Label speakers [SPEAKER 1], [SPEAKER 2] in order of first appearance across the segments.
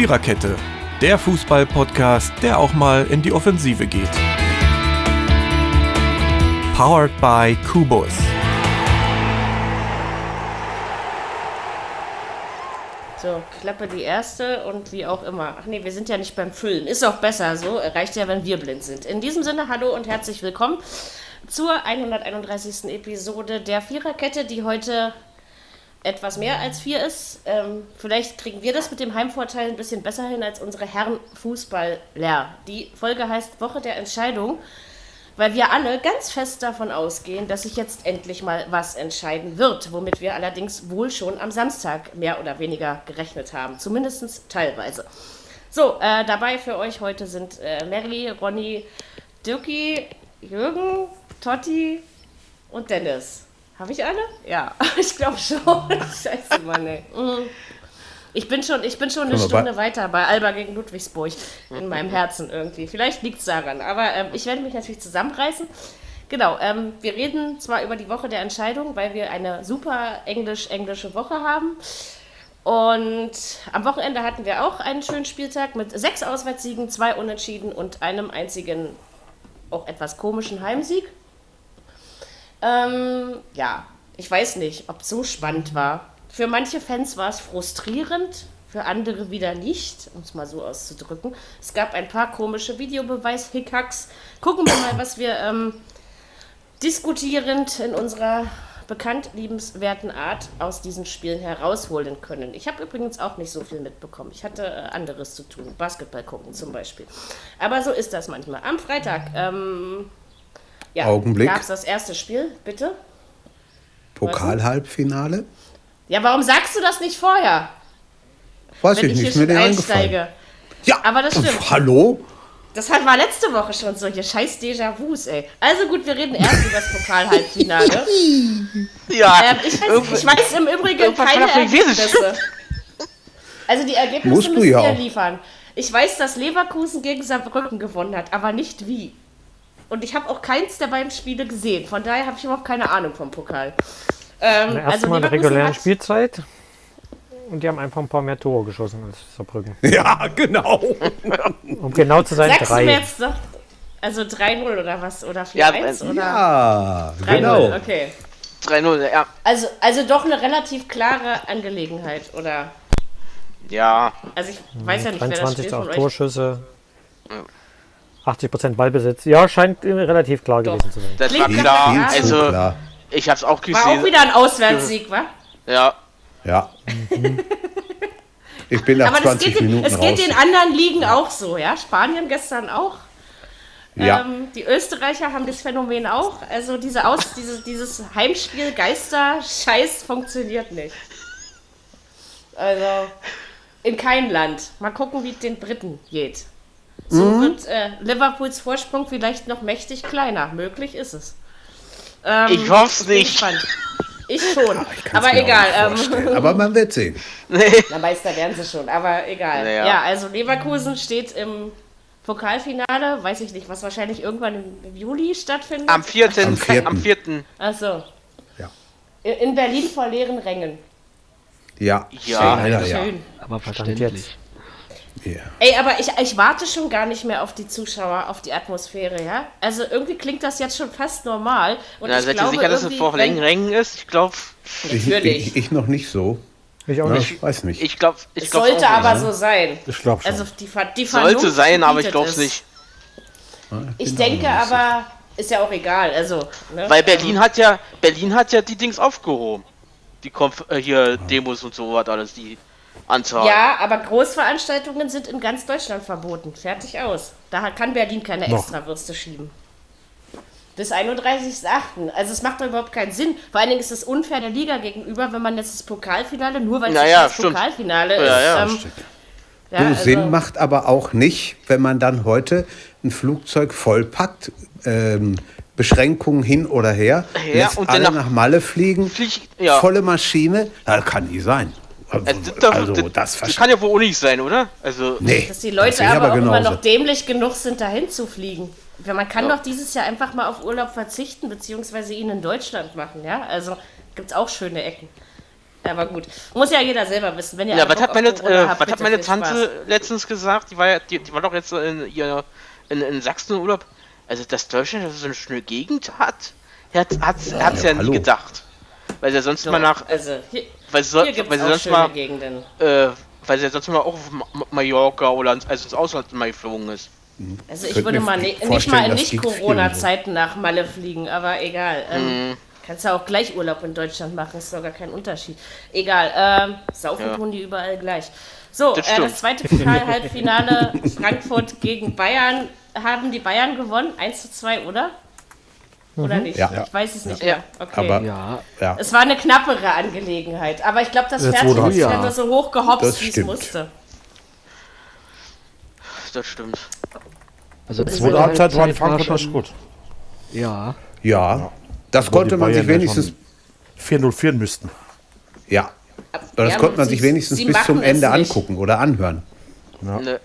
[SPEAKER 1] Viererkette, der Fußball-Podcast, der auch mal in die Offensive geht. Powered by Kubus.
[SPEAKER 2] So, Klappe die erste und wie auch immer. Ach nee, wir sind ja nicht beim Füllen. Ist auch besser so. Reicht ja, wenn wir blind sind. In diesem Sinne, hallo und herzlich willkommen zur 131. Episode der Viererkette, die heute etwas mehr als vier ist. Ähm, vielleicht kriegen wir das mit dem Heimvorteil ein bisschen besser hin als unsere Herren Fußballer. Die Folge heißt Woche der Entscheidung, weil wir alle ganz fest davon ausgehen, dass sich jetzt endlich mal was entscheiden wird, womit wir allerdings wohl schon am Samstag mehr oder weniger gerechnet haben, zumindest teilweise. So, äh, dabei für euch heute sind äh, Mary, Ronny, Dirki, Jürgen, Totti und Dennis. Habe ich alle? Ja, ich glaube schon. Scheiße, Mann, ey. Mhm. Ich bin schon, ich bin schon eine Stunde weiter bei Alba gegen Ludwigsburg in meinem Herzen irgendwie. Vielleicht liegt es daran, aber ähm, ich werde mich natürlich zusammenreißen. Genau, ähm, wir reden zwar über die Woche der Entscheidung, weil wir eine super englisch-englische Woche haben. Und am Wochenende hatten wir auch einen schönen Spieltag mit sechs Auswärtssiegen, zwei Unentschieden und einem einzigen, auch etwas komischen Heimsieg. Ähm, ja, ich weiß nicht, ob es so spannend war. Für manche Fans war es frustrierend, für andere wieder nicht, um es mal so auszudrücken. Es gab ein paar komische Videobeweis-Hickhacks. Gucken wir mal, was wir ähm, diskutierend in unserer bekannt liebenswerten Art aus diesen Spielen herausholen können. Ich habe übrigens auch nicht so viel mitbekommen. Ich hatte äh, anderes zu tun, Basketball gucken zum Beispiel. Aber so ist das manchmal. Am Freitag ähm,
[SPEAKER 3] ja, Augenblick.
[SPEAKER 2] Gab es das erste Spiel, bitte?
[SPEAKER 3] Pokalhalbfinale?
[SPEAKER 2] Ja, warum sagst du das nicht vorher?
[SPEAKER 3] Weiß ich, ich nicht, mir eingefallen.
[SPEAKER 2] Ja, aber das stimmt.
[SPEAKER 3] Hallo?
[SPEAKER 2] Das war letzte Woche schon solche scheiß Déjà-vus, ey. Also gut, wir reden erst über das Pokalhalbfinale.
[SPEAKER 4] ja.
[SPEAKER 2] Ähm, ich, weiß, ich, weiß, im Übrigen keine Ergebnisse. Also die Ergebnisse
[SPEAKER 3] Musst
[SPEAKER 2] müssen
[SPEAKER 3] ja
[SPEAKER 2] wir liefern. Ich weiß, dass Leverkusen gegen Saarbrücken gewonnen hat, aber nicht wie. Und ich habe auch keins der beiden Spiele gesehen. Von daher habe ich überhaupt keine Ahnung vom Pokal.
[SPEAKER 5] Ähm, also erstmal in der regulären Spielzeit. Und die haben einfach ein paar mehr Tore geschossen als Saarbrücken.
[SPEAKER 3] Ja, genau.
[SPEAKER 5] um genau zu sein,
[SPEAKER 2] Sagst
[SPEAKER 5] drei.
[SPEAKER 2] Du mir jetzt doch, also 3-0 oder was? Oder 4-1?
[SPEAKER 3] Ja,
[SPEAKER 2] oder?
[SPEAKER 3] ja genau.
[SPEAKER 2] okay.
[SPEAKER 4] 3-0, ja.
[SPEAKER 2] Also, also doch eine relativ klare Angelegenheit, oder?
[SPEAKER 4] Ja.
[SPEAKER 2] Also ich weiß ja nicht, wer das Spiel von euch...
[SPEAKER 5] Torschüsse. 80% Ballbesitz. Ja, scheint relativ klar Doch. gewesen zu sein.
[SPEAKER 4] Das Klingt war klar. Also, klar. ich hab's auch gesehen.
[SPEAKER 2] War auch wieder ein Auswärtssieg, wa?
[SPEAKER 4] Ja.
[SPEAKER 3] Ja. ich bin nach Aber 20
[SPEAKER 2] geht
[SPEAKER 3] Minuten
[SPEAKER 2] Es geht den anderen Ligen auch so, ja? Spanien gestern auch.
[SPEAKER 3] Ja.
[SPEAKER 2] Ähm, die Österreicher haben das Phänomen auch. Also diese Aus, dieses, dieses Heimspiel Geister-Scheiß funktioniert nicht. Also in keinem Land. Mal gucken, wie es den Briten geht. So mhm. wird äh, Liverpools Vorsprung vielleicht noch mächtig kleiner. Möglich ist es.
[SPEAKER 4] Ähm, ich hoffe es nicht.
[SPEAKER 2] Ich schon. Ich aber egal.
[SPEAKER 3] Ähm, aber man wird sehen.
[SPEAKER 2] Nee. Na, Meister werden sie schon, aber egal. Naja. Ja, also Leverkusen steht im Pokalfinale, weiß ich nicht, was wahrscheinlich irgendwann im, Juli stattfindet.
[SPEAKER 4] Am 4.
[SPEAKER 3] Am 4.
[SPEAKER 4] Am 4.
[SPEAKER 2] Achso.
[SPEAKER 3] Ja.
[SPEAKER 2] In Berlin vor leeren Rängen.
[SPEAKER 3] Ja,
[SPEAKER 4] ja,
[SPEAKER 2] schön.
[SPEAKER 3] ja.
[SPEAKER 2] schön.
[SPEAKER 5] Aber verständlich.
[SPEAKER 3] Yeah.
[SPEAKER 2] Ey, aber ich, ich warte schon gar nicht mehr auf die Zuschauer, auf die Atmosphäre, ja? Also irgendwie klingt das jetzt schon fast normal. Und
[SPEAKER 4] Na,
[SPEAKER 2] ich
[SPEAKER 4] seid
[SPEAKER 2] glaube,
[SPEAKER 4] ihr sicher, dass es vor Längen Rängen ist? Ich glaube.
[SPEAKER 3] Ich, ich, ich, noch nicht so.
[SPEAKER 5] Ich auch
[SPEAKER 3] ja,
[SPEAKER 5] nicht.
[SPEAKER 3] Ich weiß nicht.
[SPEAKER 4] Ich glaube, ich
[SPEAKER 2] es
[SPEAKER 4] glaub
[SPEAKER 2] sollte
[SPEAKER 4] auch
[SPEAKER 2] aber so sein.
[SPEAKER 3] Ich glaube schon.
[SPEAKER 2] Also die, die
[SPEAKER 4] sollte sein, aber ich glaube es nicht.
[SPEAKER 2] ich, ich denke aber, ist ja auch egal. Also,
[SPEAKER 4] ne? Weil Berlin hat ja, Berlin hat ja die Dings aufgehoben. Die Konf äh, hier Demos und so was alles, die Anzahl.
[SPEAKER 2] Ja, aber Großveranstaltungen sind in ganz Deutschland verboten. Fertig aus. Da kann Berlin keine
[SPEAKER 3] Noch.
[SPEAKER 2] Extrawürste schieben. Bis 31.08. Also es macht doch überhaupt keinen Sinn. Vor allen Dingen ist es unfair der Liga gegenüber, wenn man jetzt das Pokalfinale, nur weil es
[SPEAKER 4] naja,
[SPEAKER 2] das
[SPEAKER 4] stimmt.
[SPEAKER 2] Pokalfinale
[SPEAKER 4] ja,
[SPEAKER 2] ist.
[SPEAKER 4] Ja,
[SPEAKER 2] ähm,
[SPEAKER 3] ja, du, also Sinn macht aber auch nicht, wenn man dann heute ein Flugzeug vollpackt, ähm, Beschränkungen hin oder her,
[SPEAKER 4] Ja,
[SPEAKER 3] lässt
[SPEAKER 4] und
[SPEAKER 3] alle
[SPEAKER 4] dann
[SPEAKER 3] nach Malle fliegen,
[SPEAKER 4] Flieg- ja.
[SPEAKER 3] volle Maschine, das kann nie sein. Also,
[SPEAKER 4] Also, das,
[SPEAKER 3] also,
[SPEAKER 4] das,
[SPEAKER 3] das,
[SPEAKER 4] kann ja wohl auch nicht sein, oder? Also,
[SPEAKER 3] Nee,
[SPEAKER 2] Dass die Leute aber, auch immer noch dämlich genug sind, dahin zu fliegen. Man kann
[SPEAKER 4] Ja.
[SPEAKER 2] doch dieses Jahr einfach mal auf Urlaub verzichten, beziehungsweise ihn in Deutschland machen, ja? Also gibt es auch schöne Ecken. Aber gut, muss ja jeder selber wissen. Wenn ihr
[SPEAKER 4] ja, was hat meine, äh, habt, was hat meine Tante Spaß. letztens gesagt? Die war ja, die, die war doch jetzt in, in, in, in Sachsen Urlaub. Also, dass Deutschland so eine schöne Gegend hat, hat hat's, ja, ja, ja nie gedacht. Weil sie sonst so, mal nach. Also, hier, weil sie, hier weil sie sonst mal. Gegenden. Äh, weil sie sonst mal auch auf Mallorca oder also ins Ausland mal geflogen ist.
[SPEAKER 2] Also ich würde mal ne, nicht mal in Nicht-Corona-Zeiten nach Malle fliegen, aber egal. Ähm, mhm. Kannst du auch gleich Urlaub in Deutschland machen, ist doch gar kein Unterschied. Egal, ähm, saufen ja. tun die überall gleich. So, das, äh, das zweite Halbfinale Frankfurt gegen Bayern. Haben die Bayern gewonnen? 1 zu 2, oder? Oder mhm. nicht? Ja. Ich weiß es nicht ja. mehr. Okay. Aber, ja. Es war eine knappere Angelegenheit. Aber ich glaube, das Pferd ist ja. nur so hoch gehopst, wie es musste.
[SPEAKER 4] Das stimmt.
[SPEAKER 6] Also, das zweite Halbzeit war in Frankfurt schon gut.
[SPEAKER 3] Ja. Ja. Das Aber konnte man sich wenigstens.
[SPEAKER 6] 4-0 führen müssten.
[SPEAKER 3] Ja. Aber das ja, konnte man sich wenigstens bis zum Ende angucken oder anhören. Ja. Ne.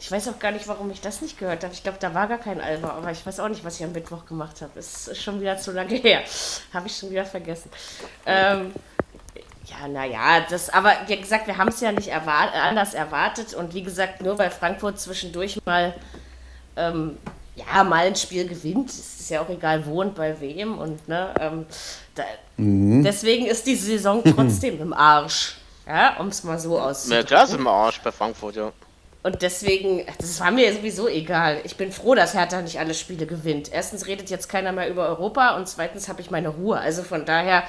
[SPEAKER 2] Ich weiß auch gar nicht, warum ich das nicht gehört habe. Ich glaube, da war gar kein Alba, aber ich weiß auch nicht, was ich am Mittwoch gemacht habe. Es ist schon wieder zu lange her. habe ich schon wieder vergessen. Ähm, ja, naja, das, aber wie gesagt, wir haben es ja nicht erwart anders erwartet und wie gesagt, nur weil Frankfurt zwischendurch mal ähm, ja, mal ein Spiel gewinnt, ist ja auch egal wo und bei wem. Und ne, ähm, da, mhm. deswegen ist die Saison trotzdem im Arsch. Ja, um es mal so auszudrücken.
[SPEAKER 4] Ja, klar ist im Arsch bei Frankfurt, ja.
[SPEAKER 2] Und deswegen, das war mir sowieso egal. Ich bin froh, dass Hertha nicht alle Spiele gewinnt. Erstens redet jetzt keiner mehr über Europa und zweitens habe ich meine Ruhe. Also von daher,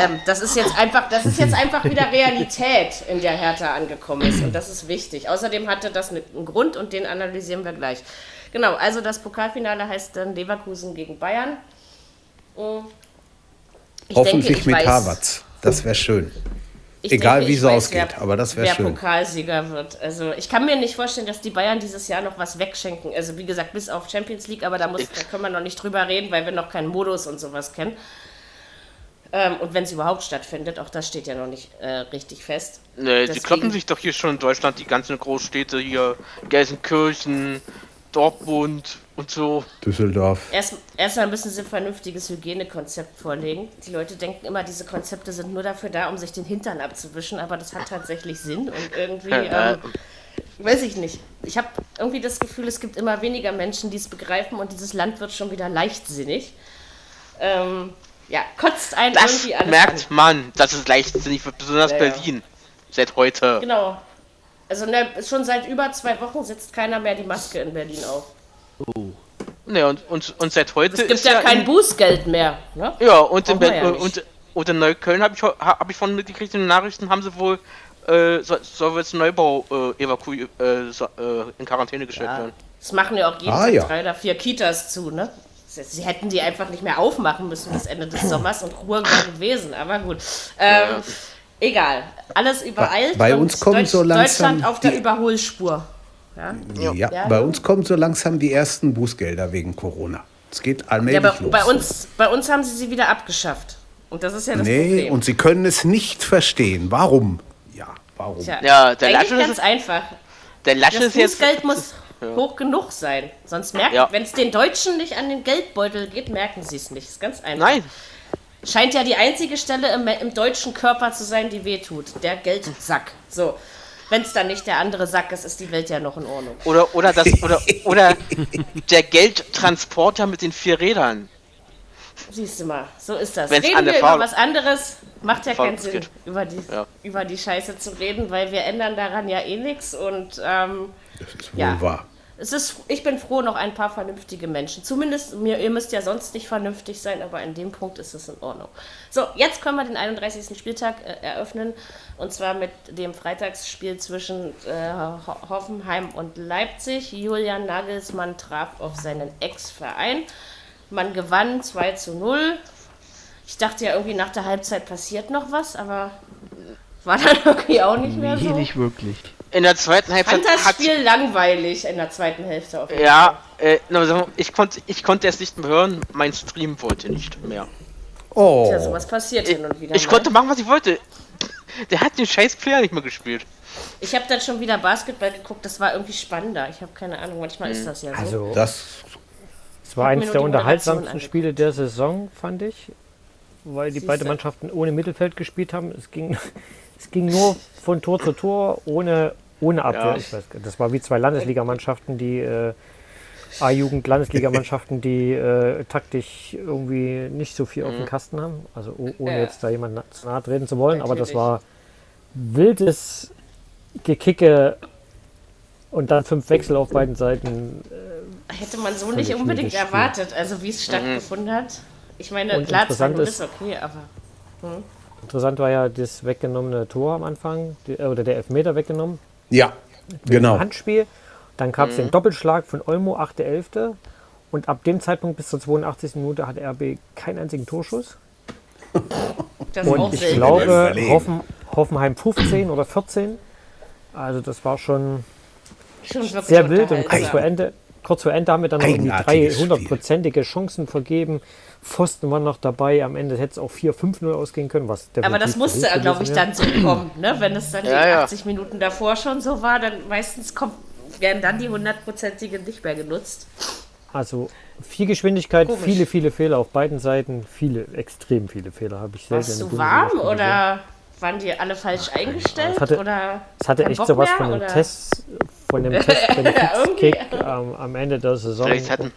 [SPEAKER 2] ähm, das ist jetzt einfach, das ist jetzt einfach wieder Realität, in der Hertha angekommen ist. Und das ist wichtig. Außerdem hatte das einen Grund und den analysieren wir gleich. Genau, also das Pokalfinale heißt dann Leverkusen gegen Bayern.
[SPEAKER 3] Hm. Ich Hoffentlich denke, mit Havertz. Das wäre schön. Egal denke, wie es ausgeht, wer, aber das wäre schön.
[SPEAKER 2] Wer Pokalsieger wird. Also ich kann mir nicht vorstellen, dass die Bayern dieses Jahr noch was wegschenken. Also wie gesagt, bis auf Champions League, aber da, muss, da können wir noch nicht drüber reden, weil wir noch keinen Modus und sowas kennen. Ähm, und wenn es überhaupt stattfindet, auch das steht ja noch nicht äh, richtig fest.
[SPEAKER 4] Nee, Deswegen, die kloppen sich doch hier schon in Deutschland, die ganzen Großstädte hier, Gelsenkirchen, Dortmund und so.
[SPEAKER 3] Düsseldorf.
[SPEAKER 2] Erst, erstmal müssen sie ein vernünftiges Hygienekonzept vorlegen. Die Leute denken immer, diese Konzepte sind nur dafür da, um sich den Hintern abzuwischen, aber das hat tatsächlich Sinn und irgendwie. Ähm, weiß ich nicht. Ich habe irgendwie das Gefühl, es gibt immer weniger Menschen, die es begreifen und dieses Land wird schon wieder leichtsinnig. Ähm, ja, kotzt einen
[SPEAKER 4] das irgendwie alles merkt an. man, dass es leichtsinnig wird, besonders ja, Berlin. Seit heute.
[SPEAKER 2] Genau. Also ne, schon seit über zwei Wochen setzt keiner mehr die Maske in Berlin auf.
[SPEAKER 4] Oh. Ne, und, und, und seit heute.
[SPEAKER 2] Es gibt ja, ja kein Bußgeld mehr. Ne?
[SPEAKER 4] Ja, und in, ja und, und in Neukölln habe ich, hab ich von mitgekriegt, in den Nachrichten haben sie wohl. Äh, soll, soll jetzt Neubau äh, evakuiert, äh, so, äh, in Quarantäne gestellt ja. werden.
[SPEAKER 2] Das machen ja auch jeden ah, Tag drei oder vier Kitas zu, ne? Sie hätten die einfach nicht mehr aufmachen müssen bis Ende des Sommers und Ruhe gewesen, aber gut. Ähm, ja. Egal, alles übereilt.
[SPEAKER 3] Bei, bei uns kommt Deutsch, so langsam
[SPEAKER 2] Deutschland auf der Überholspur.
[SPEAKER 3] Ja? Ja, ja, bei uns kommen so langsam die ersten Bußgelder wegen Corona. Es geht allmählich ja,
[SPEAKER 2] bei, los. Bei uns, bei uns haben sie sie wieder abgeschafft. Und das ist ja das nee, Problem.
[SPEAKER 3] und sie können es nicht verstehen. Warum? Ja, warum?
[SPEAKER 2] Tja, ja, der Laschet ist ganz einfach. Der Laschet das ist jetzt Bußgeld muss ja. hoch genug sein. Sonst merken, ja. wenn es den Deutschen nicht an den Geldbeutel geht, merken sie es nicht. Das ist ganz einfach.
[SPEAKER 4] Nein,
[SPEAKER 2] scheint ja die einzige Stelle im, im deutschen Körper zu sein, die wehtut. Der Geldsack. So. Wenn es dann nicht der andere Sack ist, ist die Welt ja noch in Ordnung.
[SPEAKER 4] Oder, oder, das, oder, oder der Geldtransporter mit den vier Rädern.
[SPEAKER 2] Siehst du mal, so ist das. Wenn's reden wir über was anderes, macht ja keinen Sinn, über die, ja. über die Scheiße zu reden, weil wir ändern daran ja eh nichts und ähm,
[SPEAKER 3] das ist wohl ja. wahr
[SPEAKER 2] es ist, ich bin froh, noch ein paar vernünftige Menschen. Zumindest, mir, ihr müsst ja sonst nicht vernünftig sein, aber in dem Punkt ist es in Ordnung. So, jetzt können wir den 31. Spieltag äh, eröffnen. Und zwar mit dem Freitagsspiel zwischen äh, Hoffenheim und Leipzig. Julian Nagelsmann traf auf seinen Ex-Verein. Man gewann 2 zu 0. Ich dachte ja irgendwie nach der Halbzeit passiert noch was, aber war dann irgendwie auch nicht mehr so. Nee,
[SPEAKER 6] nicht wirklich
[SPEAKER 4] in der zweiten Halbzeit.
[SPEAKER 2] Ich fand das Spiel hat, langweilig in der zweiten Hälfte
[SPEAKER 4] auf jeden Ja, äh, ich, konnte, ich konnte es nicht mehr hören, mein Stream wollte nicht mehr.
[SPEAKER 2] Oh. Tja, sowas passiert hin und
[SPEAKER 4] wieder. Ich mal. konnte machen, was ich wollte. Der hat den scheiß Player nicht mehr gespielt.
[SPEAKER 2] Ich habe dann schon wieder Basketball geguckt, das war irgendwie spannender. Ich habe keine Ahnung, manchmal hm. ist das ja so.
[SPEAKER 5] Also, das, das war eines der unterhaltsamsten Spiele der Saison, fand ich. weil die beiden Mannschaften ohne Mittelfeld gespielt haben. Es ging, es ging nur von Tor zu Tor ohne, ohne Abwehr. Ja. Weiß, das war wie zwei Landesligamannschaften, die äh, A-Jugend-Landesligamannschaften, die äh, taktisch irgendwie nicht so viel mhm. auf dem mhm. Kasten haben. Also ohne jetzt da jemand zu nahe treten zu wollen, Natürlich. aber das war wildes Gekicke und dann fünf Wechsel auf beiden Seiten.
[SPEAKER 2] Äh, Hätte man so nicht unbedingt erwartet, also wie es stattgefunden mhm. hat. Ich meine, und klar, zwei ist, ist okay, aber.
[SPEAKER 5] Hm. Interessant war ja das weggenommene Tor am Anfang, die, äh, oder der Elfmeter weggenommen.
[SPEAKER 3] Ja, genau.
[SPEAKER 5] Handspiel. Dann gab es mhm. den Doppelschlag von Olmo, 8.11. Und ab dem Zeitpunkt bis zur 82. Minute hat RB keinen einzigen Torschuss. und ich glaube, Hoffen, Hoffenheim 15 oder 14. Also das war schon, schon sehr wild und kurz vor, Ende, kurz vor Ende haben wir dann noch irgendwie drei hundertprozentige Chancen vergeben. Pfosten waren noch dabei. Am Ende hätte es auch 4-5-0 ausgehen können. Was
[SPEAKER 2] Aber das musste, glaube ich, dann so kommen. Ne? Wenn es dann ja, die 80 ja. Minuten davor schon so war, dann meistens kommt, werden dann die hundertprozentigen nicht mehr genutzt.
[SPEAKER 5] Also viel Geschwindigkeit, Komisch. viele, viele Fehler auf beiden Seiten. Viele, extrem viele Fehler habe ich selten.
[SPEAKER 2] Warst du warm oder waren die alle falsch eingestellt?
[SPEAKER 5] Es hatte,
[SPEAKER 2] oder
[SPEAKER 5] es hatte echt sowas von einem Test, von dem Test Kick ähm, am Ende der Saison.
[SPEAKER 4] Vielleicht hatten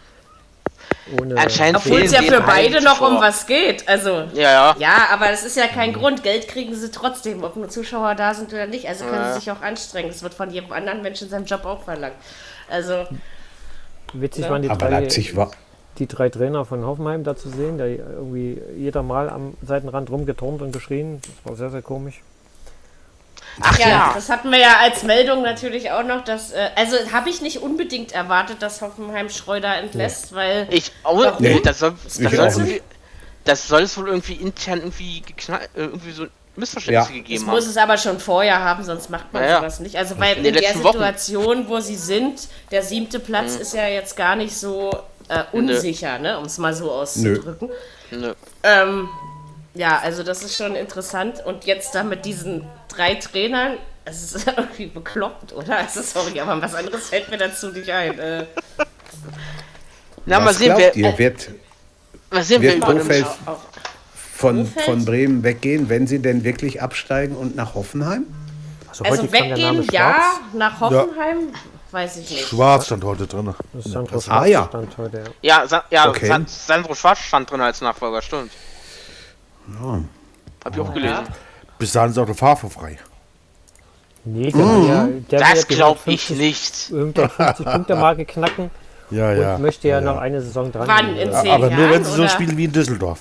[SPEAKER 2] ohne Anscheinend Obwohl es ja für beide noch vor. um was geht. Also,
[SPEAKER 4] ja, ja.
[SPEAKER 2] ja, aber es ist ja kein mhm. Grund. Geld kriegen sie trotzdem, ob nur Zuschauer da sind oder nicht. Also können ja. sie sich auch anstrengen. Das wird von jedem anderen Menschen in seinem Job auch verlangt. Also.
[SPEAKER 5] Witzig ja. waren die aber drei, Leipzig war. die drei Trainer von Hoffenheim da zu sehen, der irgendwie jeder Mal am Seitenrand rumgeturnt und geschrien. Das war sehr, sehr komisch.
[SPEAKER 2] Ach ja, ja, das hatten wir ja als Meldung natürlich auch noch. Dass, äh, also habe ich nicht unbedingt erwartet, dass Hoffenheim Schreuder entlässt, nee. weil.
[SPEAKER 4] Ich auch nee, das soll, das, soll das soll es wohl irgendwie intern irgendwie, geknall, äh, irgendwie so Missverständnisse ja. gegeben
[SPEAKER 2] das haben. muss es aber schon vorher haben, sonst macht man ja, sowas nicht. Also weil in, in der Situation, Wochen. wo sie sind, der siebte Platz mhm. ist ja jetzt gar nicht so äh, unsicher, ne? um es mal so auszudrücken. Nö. Nö. Ähm, ja, also das ist schon interessant. Und jetzt da mit diesen drei Trainern, es ist irgendwie bekloppt, oder? Also sorry, aber was anderes fällt mir dazu nicht ein. Äh.
[SPEAKER 3] Na, was mal sehen, wer, ihr, wird, was sehen wird Kofeld von, von Bremen weggehen, wenn sie denn wirklich absteigen und nach Hoffenheim?
[SPEAKER 2] Also, also weggehen, ja, nach Hoffenheim. Ja. Weiß ich nicht.
[SPEAKER 6] Schwarz stand heute drin.
[SPEAKER 5] Sandro Schwarz ah, ja. stand heute,
[SPEAKER 4] ja. Ja, Sa ja okay. Sandro Schwarz stand drin als Nachfolger, stimmt. Ja. Hab ich auch gelesen.
[SPEAKER 6] Bis dahin ist auch der Fahrer frei.
[SPEAKER 5] Nee, mhm. ja,
[SPEAKER 4] der das glaube ich nicht.
[SPEAKER 5] Irgendeine 50-Punkte-Marke knacken.
[SPEAKER 6] Ja, ja.
[SPEAKER 5] Und möchte ja,
[SPEAKER 6] ja,
[SPEAKER 5] noch eine Saison dran.
[SPEAKER 2] Wann? In
[SPEAKER 6] zehn Aber Jahren, nur, wenn sie so spielen wie in Düsseldorf.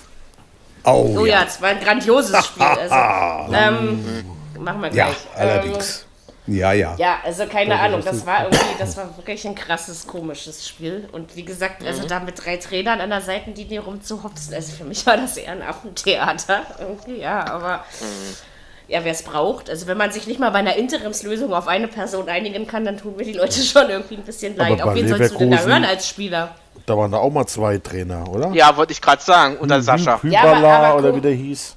[SPEAKER 2] Oh, oh ja, es war ein grandioses Spiel. Also, ähm, machen wir gleich.
[SPEAKER 3] Ja, allerdings. Ähm, ja, ja.
[SPEAKER 2] Ja, also keine Ahnung, das war irgendwie, das war wirklich ein krasses, komisches Spiel. Und wie gesagt, also mhm. da mit drei Trainern an der Seitenlinie rumzuhopsen, also für mich war das eher ein Affentheater. Irgendwie, ja, aber mhm. ja, wer es braucht, also wenn man sich nicht mal bei einer Interimslösung auf eine Person einigen kann, dann tun mir die Leute schon irgendwie ein bisschen leid. Auf wen sollst du denn da hören als Spieler?
[SPEAKER 6] Da waren da auch mal zwei Trainer, oder?
[SPEAKER 4] Ja, wollte ich gerade sagen, unter Sascha.
[SPEAKER 6] Hübala ja, aber, aber, oder wie der hieß.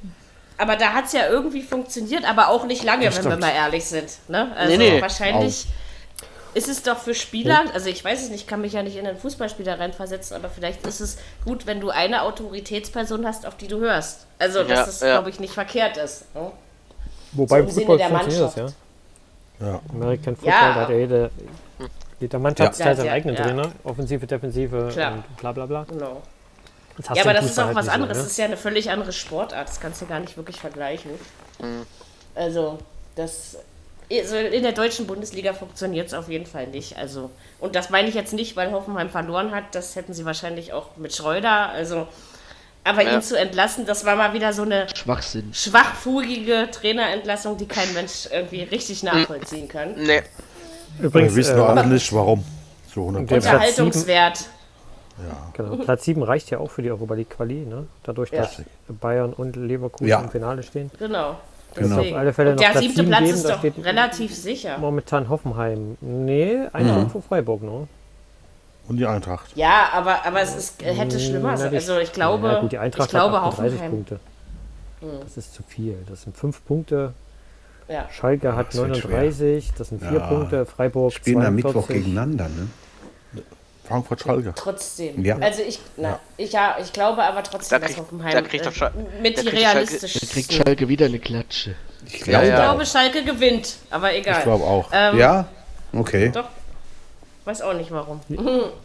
[SPEAKER 2] Aber da hat es ja irgendwie funktioniert, aber auch nicht lange, wenn wir mal ehrlich sind. Ne? Also nee, nee. wahrscheinlich auch. ist es doch für Spieler, also ich weiß es nicht, kann mich ja nicht in einen Fußballspieler reinversetzen, aber vielleicht ist es gut, wenn du eine Autoritätsperson hast, auf die du hörst. Also, dass ja, das, ja. glaube ich, nicht verkehrt ist. Ne?
[SPEAKER 5] Wobei so im Fußball funktioniert das, ja. Ja. American Football, ja. da hat ja jede, jede Mannschaft ja. seinen eigenen Trainer, Offensive, Defensive Klar. und bla bla bla. Genau.
[SPEAKER 2] Ja, aber das ist auch halt was anderes. So, ne? Das ist ja eine völlig andere Sportart. Das kannst du gar nicht wirklich vergleichen. Mhm. Also, das. Also in der deutschen Bundesliga funktioniert es auf jeden Fall nicht. Also, und das meine ich jetzt nicht, weil Hoffenheim verloren hat. Das hätten sie wahrscheinlich auch mit Schreuder. Also, aber ja. ihn zu entlassen, das war mal wieder so eine
[SPEAKER 5] Schwachsinn.
[SPEAKER 2] schwachfugige Trainerentlassung, die kein Mensch irgendwie richtig nachvollziehen kann.
[SPEAKER 4] Nee.
[SPEAKER 6] Übrigens, wir wissen äh, alle nicht, warum.
[SPEAKER 2] So Unterhaltungswert.
[SPEAKER 5] Ja. Genau. Platz 7 reicht ja auch für die Europa League Quali, ne? dadurch, ja. dass Bayern und Leverkusen ja. im Finale stehen.
[SPEAKER 2] Genau.
[SPEAKER 5] Genau. Auf alle Fälle noch der
[SPEAKER 2] Platz siebte Platz geben, ist doch relativ sicher.
[SPEAKER 5] Momentan Hoffenheim. Nee, ein mhm. Punkt vor Freiburg noch.
[SPEAKER 6] Und die Eintracht.
[SPEAKER 2] Ja, aber, aber es ist, hätte schlimmer sein. Also ich glaube,
[SPEAKER 5] ja, gut, die Eintracht ich glaube, hat 30 Punkte. Mhm. Das ist zu viel. Das sind 5 Punkte. Ja. Schalke hat 39, das sind 4 ja. Punkte. Freiburg
[SPEAKER 3] Spielen 42. am Mittwoch gegeneinander, ne?
[SPEAKER 6] Frankfurt-Schalke.
[SPEAKER 2] Trotzdem. Ja. Also ich, na, ja. ich, ja, ich glaube aber trotzdem,
[SPEAKER 4] da kriegt,
[SPEAKER 2] dass Hoffenheim da
[SPEAKER 4] kriegt
[SPEAKER 2] äh, mit die realistischsten...
[SPEAKER 7] Da kriegt Schalke wieder eine Klatsche.
[SPEAKER 2] Ich, glaub, ja, ich glaube, Schalke gewinnt, aber egal.
[SPEAKER 6] Ich glaube auch.
[SPEAKER 3] Ähm, ja? Okay.
[SPEAKER 2] Doch. Weiß auch nicht warum.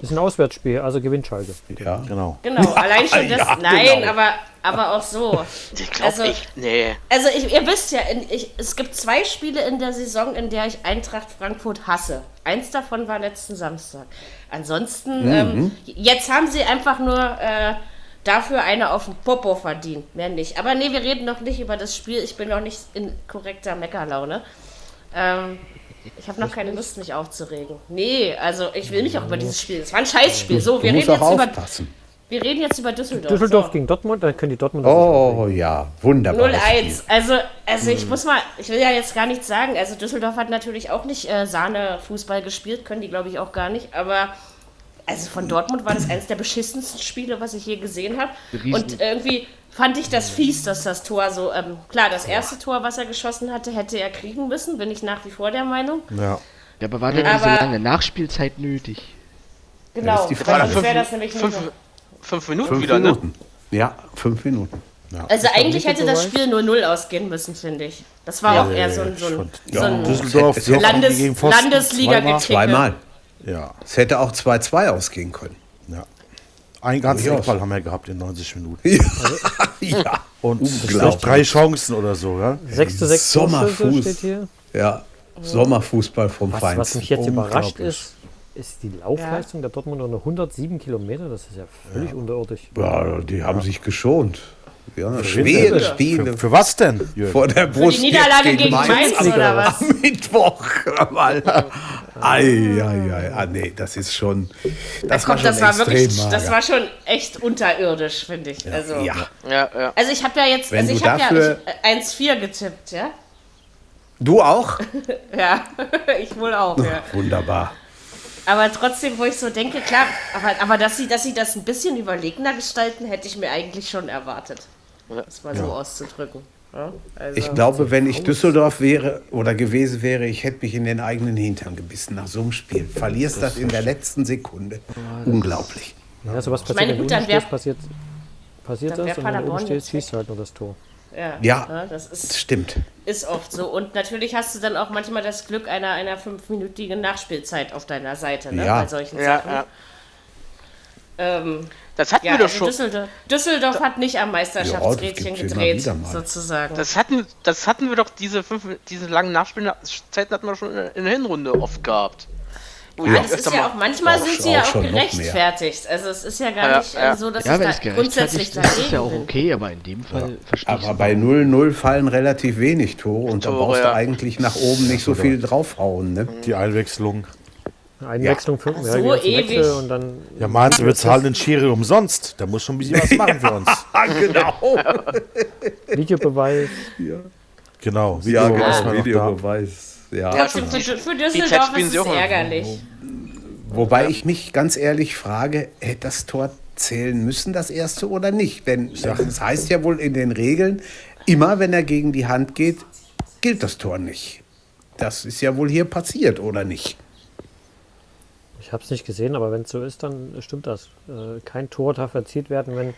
[SPEAKER 5] Ist ein Auswärtsspiel, also gewinnt Schalke.
[SPEAKER 6] Ja, genau.
[SPEAKER 2] Genau, allein schon das. ja, nein, genau. aber, aber auch so.
[SPEAKER 4] Ich glaube also, ich, nee.
[SPEAKER 2] Also ich, ihr wisst ja, ich, es gibt zwei Spiele in der Saison, in der ich Eintracht Frankfurt hasse. Eins davon war letzten Samstag. Ansonsten, mhm. ähm, jetzt haben sie einfach nur äh, dafür eine auf den Popo verdient. Mehr nicht. Aber nee, wir reden noch nicht über das Spiel. Ich bin noch nicht in korrekter Meckerlaune. Ähm, ich habe noch keine Lust, mich aufzuregen. Nee, also ich will mich auch über dieses Spiel. Es war ein Scheißspiel. So, wir reden jetzt
[SPEAKER 3] aufpassen.
[SPEAKER 2] über. Wir reden jetzt über Düsseldorf.
[SPEAKER 5] Düsseldorf so. gegen Dortmund, dann können die Dortmund.
[SPEAKER 3] Oh ja, wunderbar.
[SPEAKER 2] 0-1. Also, also ich hm. muss mal, ich will ja jetzt gar nichts sagen. Also Düsseldorf hat natürlich auch nicht äh, Sahne-Fußball gespielt, können die glaube ich auch gar nicht. Aber also von Dortmund war das eines der beschissensten Spiele, was ich je gesehen habe. Und irgendwie fand ich das fies, dass das Tor so, ähm, klar, das erste Tor, was er geschossen hatte, hätte er kriegen müssen, bin ich nach wie vor der Meinung.
[SPEAKER 7] Ja. Ja, aber war denn aber, diese lange Nachspielzeit nötig?
[SPEAKER 2] Genau,
[SPEAKER 4] ja. Fünf, wäre das nämlich fünf, fünf Minuten fünf wieder, ne? Minuten.
[SPEAKER 3] ne? Ja, fünf Minuten.
[SPEAKER 2] Ja. Also eigentlich hätte das Spiel 0-0 ausgehen müssen, finde ich. Das war ja, auch eher so ein, so ein, so ein
[SPEAKER 3] Düsseldorf,
[SPEAKER 2] Landes, Landesliga-Geticke.
[SPEAKER 3] Zweimal. Ja. Es hätte auch 2-2 ausgehen können.
[SPEAKER 6] Ein ganzes Eckball haben wir gehabt in 90 Minuten.
[SPEAKER 3] Ja. ja.
[SPEAKER 6] Und vielleicht drei Chancen oder so, ja?
[SPEAKER 5] 6 zu 6
[SPEAKER 3] Sommerfuß. steht hier. Ja, Sommerfußball vom
[SPEAKER 5] was,
[SPEAKER 3] Feind.
[SPEAKER 5] Was mich jetzt überrascht ist, ist die Laufleistung ja. der Dortmunder nur 107 Kilometer. Das ist ja völlig ja. unterirdisch.
[SPEAKER 3] Ja, die haben sich geschont. Ja, schwere Spiele.
[SPEAKER 6] Für, für, was denn?
[SPEAKER 3] Vor der Brust.
[SPEAKER 2] Für die Niederlage gegen, gegen Mainz, Mainz oder was?
[SPEAKER 3] Mittwoch. Mal. Ei, ei, ei. Ah, nee, das ist schon. Das,
[SPEAKER 2] Komm, war, schon das war wirklich. Mager. Das war schon echt unterirdisch, finde ich.
[SPEAKER 3] Ja.
[SPEAKER 2] Also,
[SPEAKER 3] ja.
[SPEAKER 4] Ja, ja.
[SPEAKER 2] also ich habe ja jetzt.
[SPEAKER 3] Wenn
[SPEAKER 2] also ich habe ja 1-4 getippt, ja?
[SPEAKER 3] Du auch?
[SPEAKER 2] ja, ich wohl auch, ja.
[SPEAKER 3] Wunderbar.
[SPEAKER 2] Aber trotzdem, wo ich so denke, klar, aber, aber dass, sie, dass sie das ein bisschen überlegener gestalten, hätte ich mir eigentlich schon erwartet. Das mal so auszudrücken. Ja,
[SPEAKER 3] also ich glaube, wenn ich Düsseldorf wäre oder gewesen wäre, ich hätte mich in den eigenen Hintern gebissen nach so einem Spiel. Verlierst das, das in der letzten Sekunde. Unglaublich.
[SPEAKER 5] Ja, sowas passiert, meine, gut, dann wär, passiert, passiert das und wenn du oben stehst, schießt du halt nur das Tor.
[SPEAKER 2] Ja,
[SPEAKER 3] ja, ja das ist, stimmt.
[SPEAKER 2] Ist oft so. Und natürlich hast du dann auch manchmal das Glück einer, einer fünfminütigen Nachspielzeit auf deiner Seite ne,
[SPEAKER 3] ja.
[SPEAKER 2] bei solchen
[SPEAKER 4] ja,
[SPEAKER 2] Sachen. Ja. Ähm,
[SPEAKER 4] das hatten ja, wir doch also schon.
[SPEAKER 2] Düsseldorf, Düsseldorf hat nicht am Meisterschaftsrädchen ja, gedreht, sozusagen.
[SPEAKER 4] Das hatten, das hatten wir doch, diese, fünf, diese langen Nachspielzeiten hatten wir schon in der Hinrunde oft gehabt.
[SPEAKER 2] Ja, das ist ja auch, manchmal sind sie ja auch gerechtfertigt. Also es ist ja gar nicht ja, so, dass
[SPEAKER 7] ja,
[SPEAKER 2] ich da grundsätzlich
[SPEAKER 7] dagegen Das ist ja auch okay, aber in dem Fall ja.
[SPEAKER 3] verstehe ich Aber bei 0-0 fallen relativ wenig Tore und Tore, da brauchst du eigentlich nach oben nicht so viel draufhauen. Ne?
[SPEAKER 6] Die Einwechslung.
[SPEAKER 5] Einwechslung ja. fünf,
[SPEAKER 2] ja, so ewig.
[SPEAKER 5] und dann.
[SPEAKER 6] Ja, meinst du, wir zahlen den Schiri umsonst? Da muss schon ein bisschen was machen für uns.
[SPEAKER 3] genau.
[SPEAKER 5] Videobeweis.
[SPEAKER 3] Ja.
[SPEAKER 6] Genau,
[SPEAKER 3] Videobeweis. Ja, genau. Videobeweis. Ja.
[SPEAKER 2] ja. Für, für, für Düsseldorf ist es ärgerlich.
[SPEAKER 3] Wobei ich mich ganz ehrlich frage, hätte das Tor zählen müssen, das erste oder nicht? Denn das heißt ja wohl in den Regeln, immer wenn er gegen die Hand geht, gilt das Tor nicht. Das ist ja wohl hier passiert, oder nicht?
[SPEAKER 5] Ich habe es nicht gesehen, aber wenn es so ist, dann stimmt das. Äh, kein Tor darf erzielt werden, wenn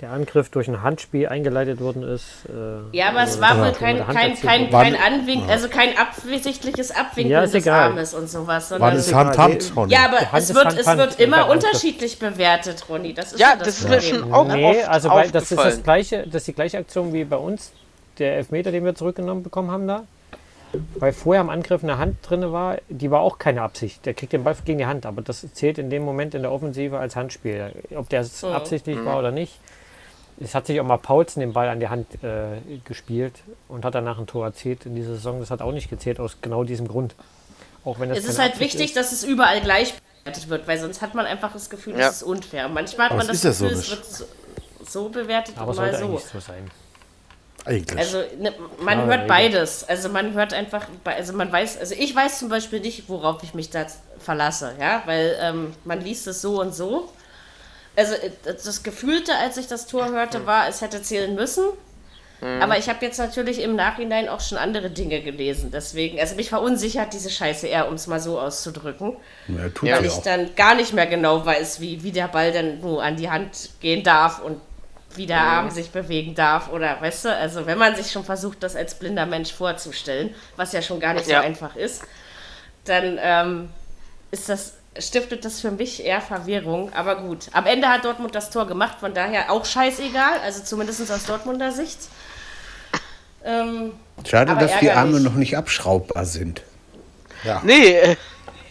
[SPEAKER 5] der Angriff durch ein Handspiel eingeleitet worden ist.
[SPEAKER 2] Äh, ja, aber also es war wohl kein, kein, kein, kein Anwink, also kein absichtliches Abwinken
[SPEAKER 5] ja,
[SPEAKER 2] des
[SPEAKER 5] egal.
[SPEAKER 2] Armes und sowas.
[SPEAKER 6] War das Hand, Hand,
[SPEAKER 2] Ronny. Ja, aber es wird, Hand, es wird immer unterschiedlich bewertet, Ronny. Das ist
[SPEAKER 4] ja, das, das ist mir schon auch
[SPEAKER 5] Nee, also bei, das ist das gleiche, das ist die gleiche Aktion wie bei uns, der Elfmeter, den wir zurückgenommen bekommen haben da. Weil vorher am Angriff eine Hand drin war, die war auch keine Absicht. Der kriegt den Ball gegen die Hand, aber das zählt in dem Moment in der Offensive als Handspiel. Ob der mhm. absichtlich mhm. war oder nicht. Es hat sich auch mal Paulsen den Ball an die Hand äh, gespielt und hat danach ein Tor erzielt in dieser Saison. Das hat auch nicht gezählt aus genau diesem Grund.
[SPEAKER 2] Auch wenn es ist halt Absicht wichtig, ist. dass es überall gleich bewertet wird, weil sonst hat man einfach das Gefühl, ja. es ist unfair. Manchmal hat aber man das Gefühl, so es wird so, so bewertet
[SPEAKER 5] aber
[SPEAKER 2] und mal
[SPEAKER 5] so. so sein.
[SPEAKER 2] Eigentlich. Also ne, man ja, hört beides. Also man hört einfach, also man weiß, also ich weiß zum Beispiel nicht, worauf ich mich da verlasse, ja, weil ähm, man liest es so und so. Also äh, das Gefühlte, als ich das Tor hörte, war, es hätte zählen müssen. Mhm. Aber ich habe jetzt natürlich im Nachhinein auch schon andere Dinge gelesen. Deswegen, also mich verunsichert diese Scheiße eher, um es mal so auszudrücken. Ja, tut weil ich auch. dann gar nicht mehr genau weiß, wie, wie der Ball dann nur an die Hand gehen darf und wie der mhm. Arm sich bewegen darf. Oder weißt du, also wenn man sich schon versucht, das als blinder Mensch vorzustellen, was ja schon gar nicht ja. so einfach ist, dann ähm, ist das stiftet das für mich eher Verwirrung. Aber gut, am Ende hat Dortmund das Tor gemacht, von daher auch scheißegal, also zumindest aus Dortmunder Sicht.
[SPEAKER 3] Ähm, Schade, dass ärgerlich. die Arme noch nicht abschraubbar sind.
[SPEAKER 4] Ja. Nee.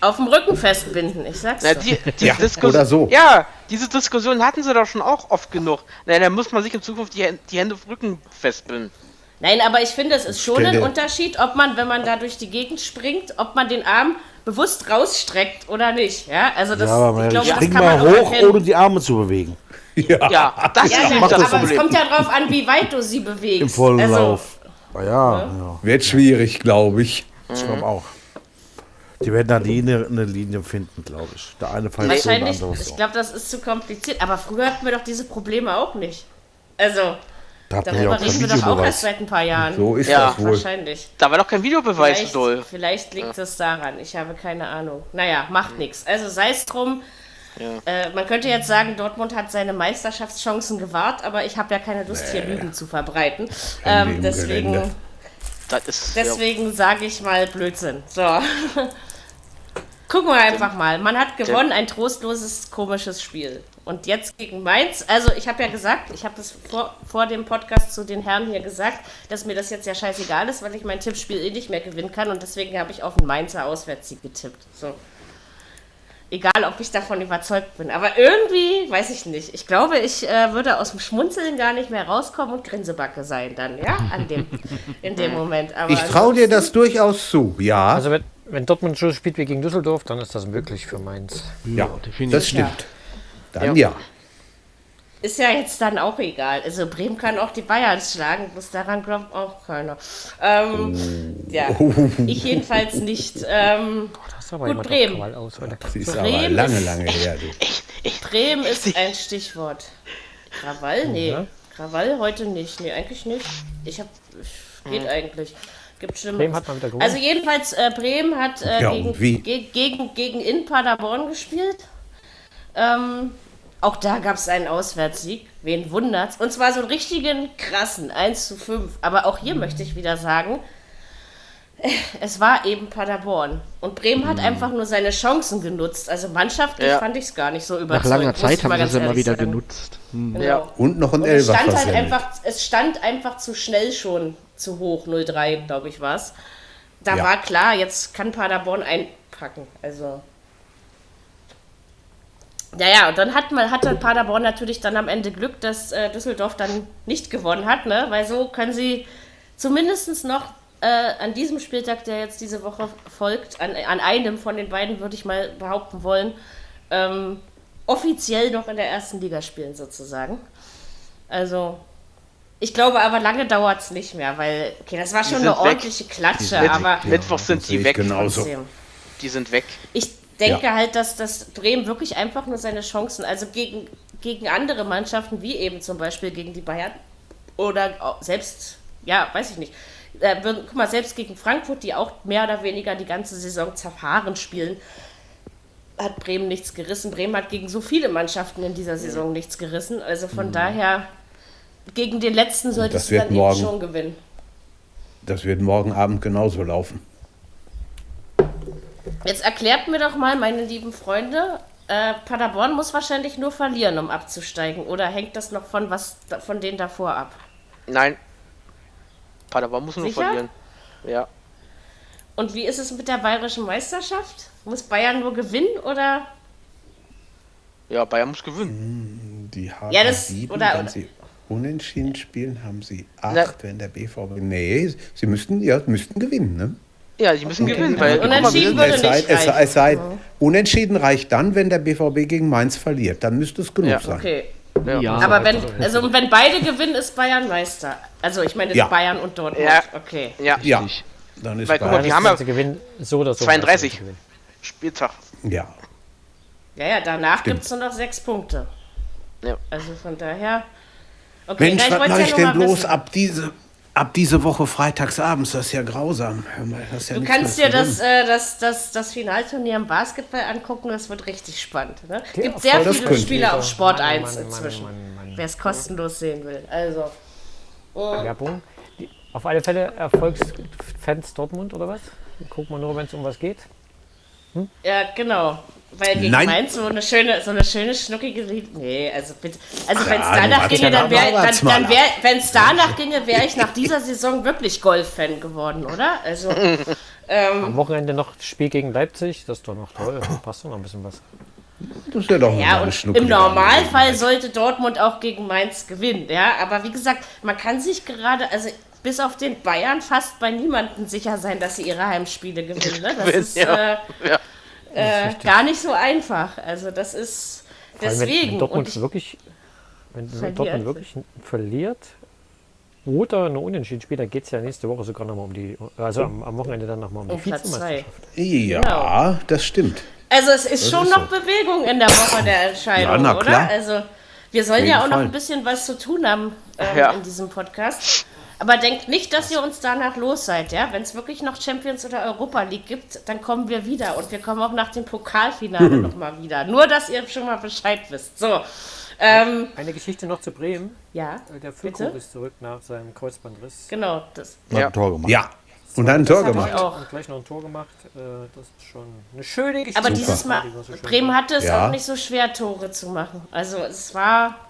[SPEAKER 2] Auf dem Rücken festbinden, ich sag's
[SPEAKER 4] na, die, die ja, oder so. Ja, diese Diskussion hatten sie doch schon auch oft genug. Na, da muss man sich in Zukunft die, die Hände auf dem Rücken festbinden.
[SPEAKER 2] Nein, aber ich finde, es ist schon ein Unterschied, ob man, wenn man da durch die Gegend springt, ob man den Arm bewusst rausstreckt oder nicht. Ja, also das,
[SPEAKER 6] ja, aber ich glaube, spring mal hoch, ohne die Arme zu bewegen.
[SPEAKER 2] Ja, ja das ja, ist ja, das aber es kommt ja darauf an, wie weit du sie bewegst.
[SPEAKER 6] Im vollen also, Lauf.
[SPEAKER 3] Ja, ja. Wird schwierig, glaube ich.
[SPEAKER 6] Ich glaube auch. Die werden da nie eine, eine Linie finden, glaube ich. Der eine
[SPEAKER 2] Fall ist so, Ich glaube, das ist zu kompliziert. Aber früher hatten wir doch diese Probleme auch nicht. Also, da darüber reden wir doch auch erst seit ein paar Jahren.
[SPEAKER 3] So ist ja, das wohl.
[SPEAKER 2] wahrscheinlich.
[SPEAKER 4] Da war doch kein Videobeweis,
[SPEAKER 2] vielleicht, doll. Vielleicht liegt es ja. daran. Ich habe keine Ahnung. Naja, macht mhm. nichts. Also sei es drum. Ja. Äh, man könnte jetzt sagen, Dortmund hat seine Meisterschaftschancen gewahrt, aber ich habe ja keine Lust, nee. hier Lügen zu verbreiten. Ähm, deswegen deswegen sage ich mal Blödsinn. So. Gucken wir einfach mal. Man hat gewonnen, ein trostloses, komisches Spiel. Und jetzt gegen Mainz. Also, ich habe ja gesagt, ich habe das vor, vor dem Podcast zu den Herren hier gesagt, dass mir das jetzt ja scheißegal ist, weil ich mein Tippspiel eh nicht mehr gewinnen kann. Und deswegen habe ich auf einen Mainzer Auswärtssieg getippt. So. Egal, ob ich davon überzeugt bin. Aber irgendwie, weiß ich nicht. Ich glaube, ich äh, würde aus dem Schmunzeln gar nicht mehr rauskommen und Grinsebacke sein dann, ja, an dem, in dem Moment.
[SPEAKER 3] Aber ich traue dir das durchaus zu, ja.
[SPEAKER 5] Also wenn, wenn Dortmund so spielt wie gegen Düsseldorf, dann ist das möglich für Mainz.
[SPEAKER 3] Ja, ja definitiv. das stimmt. Dann ja. ja.
[SPEAKER 2] Ist ja jetzt dann auch egal. Also Bremen kann auch die Bayern schlagen, bloß daran glaubt auch keiner. Ähm, oh. Ja, ich jedenfalls nicht. Ähm, aber gut, Bremen. Aus,
[SPEAKER 3] Sie ist Bremen aber lange, lange her.
[SPEAKER 2] Du. Bremen ist ein Stichwort. Krawall? Nee. Ja. Krawall heute nicht. Nee, eigentlich nicht. Ich hab. Geht hm. eigentlich. Gibt Schlimmeres. Bremen hat mal wieder gewonnen. Also jedenfalls, äh, Bremen hat äh, ja, gegen, ge gegen, gegen in Paderborn gespielt. Ähm, auch da gab es einen Auswärtssieg. Wen wundert's? Und zwar so einen richtigen krassen 1 zu 5. Aber auch hier mhm. möchte ich wieder sagen, es war eben Paderborn. Und Bremen hat mhm. einfach nur seine Chancen genutzt. Also mannschaftlich ja. fand ich es gar nicht so überzeugend.
[SPEAKER 7] Nach langer Zeit haben sie sie mal wieder sagen. genutzt.
[SPEAKER 3] Mhm. Genau. Ja. Und noch ein Und es
[SPEAKER 2] stand halt einfach, Es stand einfach zu schnell schon zu hoch, 0-3, glaube ich, war es. Da ja. war klar, jetzt kann Paderborn einpacken. Also ja, ja, und dann hat man, hatte Paderborn natürlich dann am Ende Glück, dass äh, Düsseldorf dann nicht gewonnen hat, ne? Weil so können sie zumindest noch äh, an diesem Spieltag, der jetzt diese Woche folgt, an, an einem von den beiden, würde ich mal behaupten wollen, ähm, offiziell noch in der ersten Liga spielen, sozusagen. Also, ich glaube aber, lange dauert es nicht mehr, weil, okay, das war schon eine ordentliche weg. Klatsche, aber.
[SPEAKER 4] Mittwoch sind sie weg.
[SPEAKER 3] Genauso.
[SPEAKER 4] Die sind weg.
[SPEAKER 2] Ich denke ja. halt, dass das Bremen wirklich einfach nur seine Chancen, also gegen, gegen andere Mannschaften, wie eben zum Beispiel gegen die Bayern oder selbst, ja, weiß ich nicht. Äh, guck mal, selbst gegen Frankfurt, die auch mehr oder weniger die ganze Saison zerfahren spielen, hat Bremen nichts gerissen. Bremen hat gegen so viele Mannschaften in dieser Saison nichts gerissen. Also von mhm. daher, gegen den letzten solltest du dann morgen, eben schon gewinnen.
[SPEAKER 3] Das wird morgen Abend genauso laufen.
[SPEAKER 2] Jetzt erklärt mir doch mal, meine lieben Freunde, äh, Paderborn muss wahrscheinlich nur verlieren, um abzusteigen. Oder hängt das noch von was von denen davor ab?
[SPEAKER 4] Nein. Paderborn muss nur verlieren. Ja.
[SPEAKER 2] Und wie ist es mit der bayerischen Meisterschaft? Muss Bayern nur gewinnen oder?
[SPEAKER 4] Ja, Bayern muss gewinnen.
[SPEAKER 3] Die haben ja, das, sieben, oder, wenn sie unentschieden spielen, haben sie acht, Na, wenn der BVB. Nee, sie müssten, ja, müssten gewinnen, ne?
[SPEAKER 4] Ja, die müssen gewinnen, weil
[SPEAKER 2] unentschieden würde
[SPEAKER 3] es sei, nicht es, sei, Unentschieden reicht dann, wenn der BVB gegen Mainz verliert. Dann müsste es genug ja. sein.
[SPEAKER 2] Okay. Ja. Aber wenn, also wenn beide gewinnen, ist Bayern Meister. Also ich meine ja. Bayern und Dortmund. Ja. Okay.
[SPEAKER 4] Ja.
[SPEAKER 3] ja.
[SPEAKER 4] Dann ist Weil, guck mal, wir haben ja
[SPEAKER 5] gewinnen, so oder so
[SPEAKER 4] 32 Spieltag.
[SPEAKER 3] Ja.
[SPEAKER 2] Ja, ja, danach gibt es nur noch sechs Punkte. Ja. Also von daher.
[SPEAKER 3] Okay, Mensch, was mache ich denn bloß ab diese, ab diese Woche freitagsabends? Das ist ja grausam.
[SPEAKER 2] Das ist ja du kannst dir das, äh, das, das, das Finalturnier im Basketball angucken, das wird richtig spannend. Ne? Es gibt sehr viele Spiele auf Sport 1 inzwischen, wer es kostenlos sehen will. Also.
[SPEAKER 5] Oh. Werbung. Auf alle Fälle Erfolgsfans Dortmund oder was? Gucken wir nur, wenn es um was geht.
[SPEAKER 2] Hm? Ja, genau. Weil gegen Nein. Mainz so eine schöne, so eine schöne schnuckige Lied. Nee, also bitte. Also wenn es danach ginge, dann wäre dann, dann wär, wenn es danach ginge, wäre ich nach dieser Saison wirklich Golf-Fan geworden, oder? Also.
[SPEAKER 5] ähm, Am Wochenende noch Spiel gegen Leipzig, das ist doch noch toll. Passt doch noch ein bisschen was.
[SPEAKER 2] Das ist ja doch ja, und Im Normalfall sollte Dortmund auch gegen Mainz gewinnen, ja. Aber wie gesagt, man kann sich gerade, also bis auf den Bayern fast bei niemandem sicher sein, dass sie ihre Heimspiele gewinnen. Ne? Das ist ja. Äh, ja. Äh, gar nicht so einfach. Also das ist deswegen. Wenn,
[SPEAKER 5] wenn Dortmund wirklich, wenn verliert. Dortmund wirklich verliert oder eine Unentschieden spielt, dann geht es ja nächste Woche sogar nochmal um die, also am, am Wochenende dann nochmal um die um Vizemeisterschaft.
[SPEAKER 3] Ja, genau. das stimmt.
[SPEAKER 2] Also es ist das schon ist noch so. Bewegung in der Woche der Entscheidung, ja, oder? Also wir sollen ja auch Fall. noch ein bisschen was zu tun haben ähm, ja. in diesem Podcast. Aber denkt nicht, dass ihr uns danach los seid, ja? Wenn es wirklich noch Champions oder Europa League gibt, dann kommen wir wieder und wir kommen auch nach dem Pokalfinale mhm. nochmal wieder. Nur, dass ihr schon mal Bescheid wisst. So.
[SPEAKER 5] Ähm, Eine Geschichte noch zu Bremen.
[SPEAKER 2] Ja.
[SPEAKER 5] Äh, der Füllkrug ist zurück nach seinem Kreuzbandriss.
[SPEAKER 2] Genau, das.
[SPEAKER 3] Ja. Ein Tor gemacht. Ja. Und dann ein Tor gemacht.
[SPEAKER 5] Auch. Und gleich noch ein Tor gemacht. Äh, das ist schon eine schöne Geschichte.
[SPEAKER 2] Aber dieses Mal, Bremen hatte es ja. auch nicht so schwer, Tore zu machen. Also es war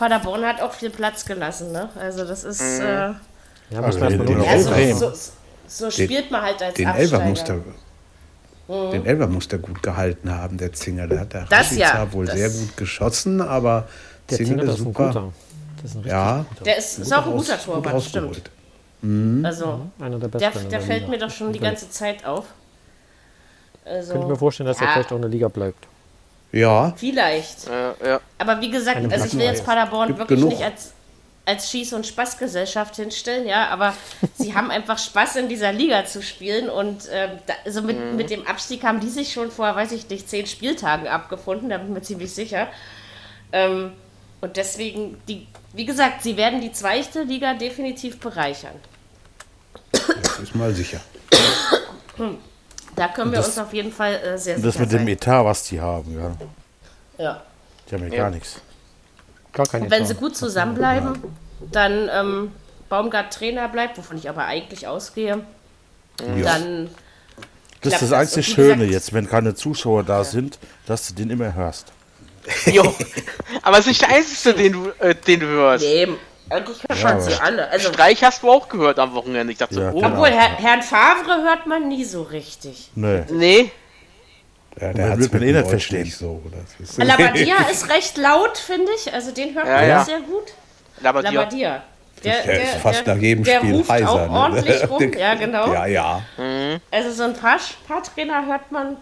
[SPEAKER 2] Paderborn hat auch viel Platz gelassen, ne? Also das ist. Mhm. Äh, ja, also den, den ja, so, so, so, spielt man halt als
[SPEAKER 3] den Elfer muss der, mhm. Den Elfer muss der gut gehalten haben, der Zinger. Der hat der
[SPEAKER 2] das ja,
[SPEAKER 3] wohl sehr gut geschossen, aber der Zinger, ist super. Ein
[SPEAKER 2] das ist ein ja, guter. Der ist, ist auch ein guter Torwart, stimmt. Mhm. Also, mhm. der, der, der fällt mir doch schon die ganze Zeit auf.
[SPEAKER 5] Also, Könnte ich mir vorstellen, dass ja. er vielleicht auch in der Liga bleibt.
[SPEAKER 3] Ja.
[SPEAKER 2] Vielleicht. Ja, ja. Aber wie gesagt, also ich will jetzt Paderborn Gibt wirklich genug. nicht als, als Schieß- und Spaßgesellschaft hinstellen, ja, aber sie haben einfach Spaß in dieser Liga zu spielen und ähm, da, also mit, mhm. mit dem Abstieg haben die sich schon vor, weiß ich nicht, zehn Spieltagen abgefunden, da bin ich mir ziemlich sicher. Ähm, und deswegen, die, wie gesagt, sie werden die zweite Liga definitiv bereichern.
[SPEAKER 3] Das ist mal sicher.
[SPEAKER 2] Da können wir das, uns auf jeden Fall äh, sehr
[SPEAKER 6] sicher Das mit sein. dem Etat, was die haben, ja.
[SPEAKER 2] Ja.
[SPEAKER 6] Die haben ja, ja. gar nichts.
[SPEAKER 2] Gar keine Und wenn sie gut zusammenbleiben, dann ähm, Baumgart Trainer bleibt, wovon ich aber eigentlich ausgehe, ja. dann.
[SPEAKER 6] Das ist das einzige Schöne gesagt, jetzt, wenn keine Zuschauer da ja. sind, dass du den immer hörst.
[SPEAKER 4] Jo, aber es ist nicht der einzige, den du, äh, den du hörst. Nee,
[SPEAKER 2] eigentlich hört man sie alle.
[SPEAKER 4] Also, Streich hast du auch gehört am Wochenende. Ich dachte ja, so, oh.
[SPEAKER 2] Obwohl, Herr, Herrn Favre hört man nie so richtig.
[SPEAKER 6] Nee.
[SPEAKER 4] Nee.
[SPEAKER 3] Ja, der wird man eh nicht verstehen. So,
[SPEAKER 2] ist Labadia ist recht laut, finde ich. Also den hört man ja. sehr gut.
[SPEAKER 4] Labadia. Labadia.
[SPEAKER 3] Der, der, ist fast nach jedem der Spiel ruft heiser. Auch
[SPEAKER 2] ne? ordentlich rum, ja genau.
[SPEAKER 3] Ja, ja.
[SPEAKER 2] Mhm. Also so ein paar, paar Trainer hört man.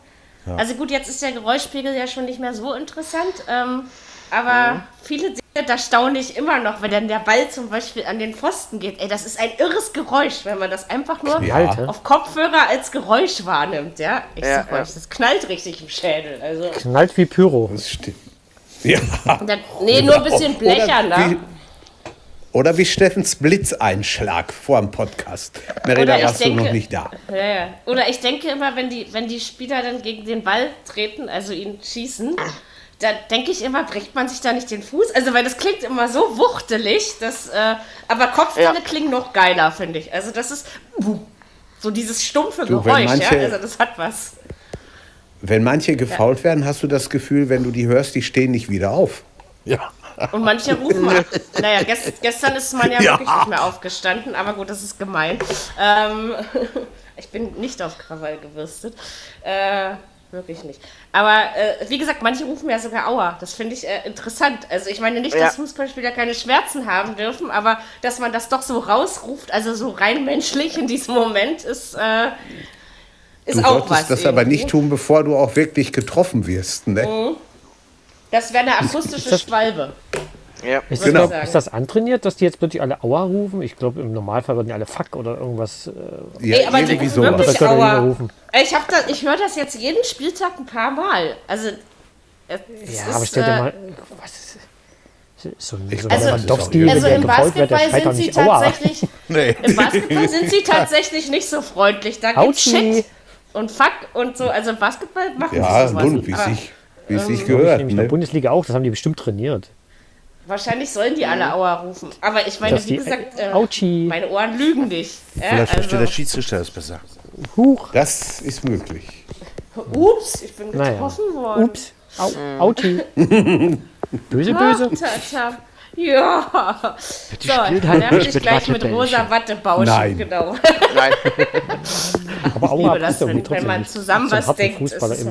[SPEAKER 2] Ja. Also gut, jetzt ist der Geräuschpegel ja schon nicht mehr so interessant. Ähm, aber mhm. viele da staune ich immer noch, wenn dann der Ball zum Beispiel an den Pfosten geht. Ey, das ist ein irres Geräusch, wenn man das einfach nur ja. auf Kopfhörer als Geräusch wahrnimmt, ja. Ich ja, sag euch, das knallt richtig im Schädel. Also.
[SPEAKER 5] Knallt wie Pyro.
[SPEAKER 3] Das stimmt.
[SPEAKER 2] Ja. Dann, nee, nur ein bisschen blechern,
[SPEAKER 3] oder, wie, oder wie Steffens Blitzeinschlag vor dem Podcast. Merida, warst denke, du noch nicht da.
[SPEAKER 2] Ja, ja. Oder ich denke immer, wenn die, wenn die Spieler dann gegen den Ball treten, also ihn schießen, da denke ich immer, bricht man sich da nicht den Fuß? Also, weil das klingt immer so wuchtelig, dass, äh, aber Kopfteile ja. klingen noch geiler, finde ich. Also, das ist so dieses stumpfe du, Geräusch, manche, ja? Also, das hat was.
[SPEAKER 3] Wenn manche gefault ja. werden, hast du das Gefühl, wenn du die hörst, die stehen nicht wieder auf.
[SPEAKER 6] Ja.
[SPEAKER 2] Und manche rufen, naja, gest, gestern ist man ja, ja, wirklich nicht mehr aufgestanden, aber gut, das ist gemein. Ähm, ich bin nicht auf Krawall gewürstet. Äh, Wirklich nicht. Aber äh, wie gesagt, manche rufen ja sogar Aua. Das finde ich äh, interessant. Also ich meine nicht, ja. dass Fußballspieler keine Schmerzen haben dürfen, aber dass man das doch so rausruft, also so rein menschlich in diesem Moment, ist, äh, ist
[SPEAKER 3] du auch was. Du das aber nicht tun, bevor du auch wirklich getroffen wirst. Ne? Mhm.
[SPEAKER 2] Das wäre eine akustische Schwalbe.
[SPEAKER 5] Ja. Ist, genau. das, ist, das, antrainiert, dass die jetzt plötzlich alle Aua rufen? Ich glaube, im Normalfall würden die alle Fuck oder irgendwas.
[SPEAKER 2] Äh, ja, Ey, aber die rufen so. wirklich Aua. Rufen. Ich, ich höre das jetzt jeden Spieltag ein paar Mal. Also.
[SPEAKER 5] ja, aber stell dir äh, mal. Was ist,
[SPEAKER 2] So, so also, Lewandowski, also im Basketball wird, sind sie tatsächlich nee. im Basketball sind sie tatsächlich nicht so freundlich. Da gibt's Shit und Fuck und so. Also Basketball machen
[SPEAKER 3] ja, sie sowas. Nun, wie sich, wie ähm, sich gehört.
[SPEAKER 5] In der ne? Bundesliga auch, das haben die bestimmt trainiert.
[SPEAKER 2] Wahrscheinlich sollen die alle Aua rufen. Aber ich meine, wie gesagt, äh, meine Ohren lügen nicht.
[SPEAKER 6] Ja, Vielleicht also. versteht der Schiedsrichter es besser.
[SPEAKER 3] Huch. Das ist möglich.
[SPEAKER 2] Ups, ich bin getroffen naja. worden. Ups.
[SPEAKER 5] Au, Auti. böse, böse.
[SPEAKER 2] Ach, ja. So, dann nerv ich gleich mit rosa Wattebauschen.
[SPEAKER 3] Nein.
[SPEAKER 2] Genau.
[SPEAKER 5] Nein. Aber
[SPEAKER 2] ich liebe das, wenn, wenn man zusammen was denkt. Ist es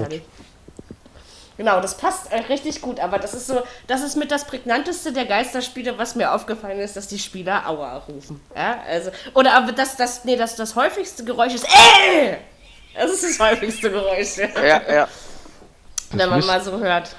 [SPEAKER 2] Genau, das passt äh, richtig gut, aber das ist so, das ist mit das prägnanteste der Geisterspiele, was mir aufgefallen ist, dass die Spieler Aua rufen. Ja, also, oder aber das, das, nee, das, das häufigste Geräusch ist äh! Das ist das häufigste Geräusch.
[SPEAKER 4] Ja, ja.
[SPEAKER 2] Wenn man mal so hört.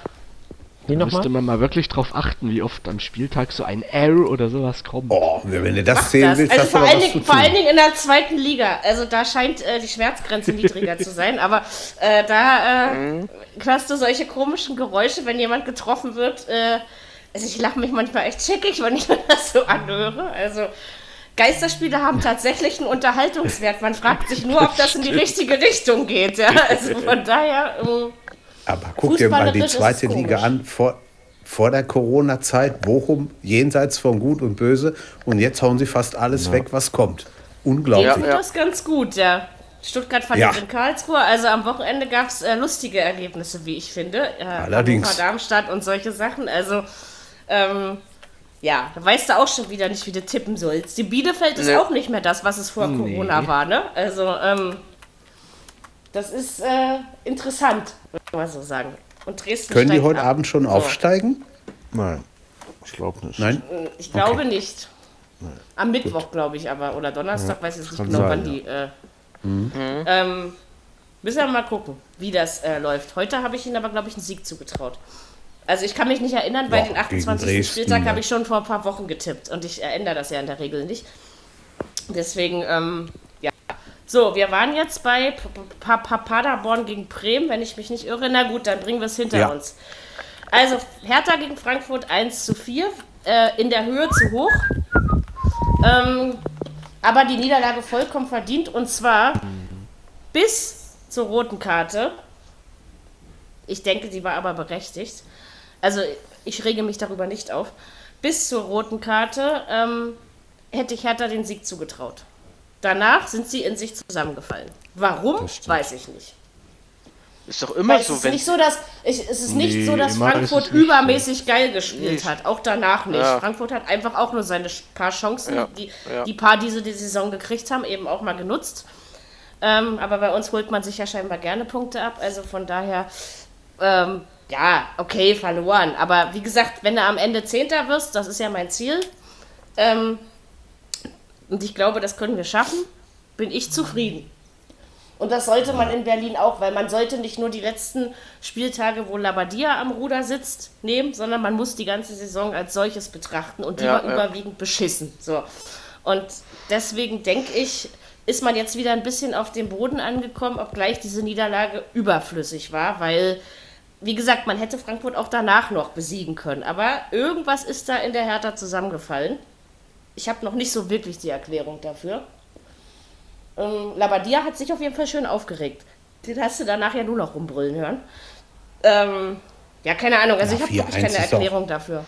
[SPEAKER 7] Wie da müsste man mal wirklich drauf achten, wie oft am Spieltag so ein R oder sowas kommt.
[SPEAKER 3] Oh, wenn du das sehen willst,
[SPEAKER 2] also vor allen, Dingen, vor allen Dingen in der zweiten Liga. Also da scheint äh, die Schmerzgrenze niedriger zu sein, aber äh, da äh, mhm. hörst du solche komischen Geräusche, wenn jemand getroffen wird. Äh, also ich lache mich manchmal echt schickig, wenn ich mir das so anhöre. Also Geisterspiele haben tatsächlich einen Unterhaltungswert. Man fragt sich nur, ob das in die richtige Richtung geht. Ja? Also von daher.
[SPEAKER 3] Aber guck dir mal die zweite Liga an. Vor, vor der Corona-Zeit, Bochum jenseits von Gut und Böse. Und jetzt hauen sie fast alles ja. weg, was kommt. Unglaublich.
[SPEAKER 2] Ja, ja. das ganz gut, ja. Stuttgart verliert ja. in Karlsruhe. Also am Wochenende gab es äh, lustige Ergebnisse, wie ich finde.
[SPEAKER 3] Äh, Allerdings.
[SPEAKER 2] Darmstadt und solche Sachen. Also, ähm, ja, da weißt du auch schon wieder nicht, wie du tippen sollst. Die Bielefeld ist nee. auch nicht mehr das, was es vor nee. Corona war, ne? Also, ähm, das ist äh, interessant, ich mal so sagen. Und Dresden
[SPEAKER 3] Können die heute ab. Abend schon so. aufsteigen?
[SPEAKER 6] Nein, ich glaube nicht.
[SPEAKER 3] Nein?
[SPEAKER 2] Ich glaube okay. nicht. Nein. Am Mittwoch, glaube ich, aber. Oder Donnerstag, ja, weiß ich nicht genau, sein, wann ja. die. Äh, mhm. ähm, müssen wir mal gucken, wie das äh, läuft. Heute habe ich ihnen aber, glaube ich, einen Sieg zugetraut. Also ich kann mich nicht erinnern, weil Boah, den 28. Spieltag habe ich schon vor ein paar Wochen getippt und ich ändere das ja in der Regel nicht. Deswegen ähm, so, wir waren jetzt bei P P Paderborn gegen Bremen, wenn ich mich nicht irre. Na gut, dann bringen wir es hinter ja. uns. Also, Hertha gegen Frankfurt 1 zu 4. Äh, in der Höhe zu hoch. Ähm, aber die Niederlage vollkommen verdient. Und zwar bis zur roten Karte. Ich denke, sie war aber berechtigt. Also, ich rege mich darüber nicht auf. Bis zur roten Karte ähm, hätte ich Hertha den Sieg zugetraut. Danach sind sie in sich zusammengefallen. Warum, weiß ich nicht.
[SPEAKER 4] Ist doch immer Weil so,
[SPEAKER 2] es ist Nicht so dass, ich, es ist nicht so, dass Frankfurt übermäßig geil gespielt nicht. hat. Auch danach nicht. Ja. Frankfurt hat einfach auch nur seine paar Chancen, ja. Die, ja. die paar, die sie die Saison gekriegt haben, eben auch mal genutzt. Ähm, aber bei uns holt man sich ja scheinbar gerne Punkte ab. Also von daher, ähm, ja, okay, verloren. Aber wie gesagt, wenn du am Ende Zehnter wirst, das ist ja mein Ziel, ähm, und ich glaube, das können wir schaffen, bin ich zufrieden. Und das sollte man in Berlin auch, weil man sollte nicht nur die letzten Spieltage, wo Labadia am Ruder sitzt, nehmen, sondern man muss die ganze Saison als solches betrachten und die ja, war ja. überwiegend beschissen. So. Und deswegen denke ich, ist man jetzt wieder ein bisschen auf den Boden angekommen, obgleich diese Niederlage überflüssig war, weil, wie gesagt, man hätte Frankfurt auch danach noch besiegen können. Aber irgendwas ist da in der Hertha zusammengefallen. Ich habe noch nicht so wirklich die Erklärung dafür. Ähm, Labadia hat sich auf jeden Fall schön aufgeregt. Den hast du danach ja nur noch rumbrüllen hören. Ähm, ja, keine Ahnung. Also ja, ich habe wirklich keine Erklärung auch, dafür.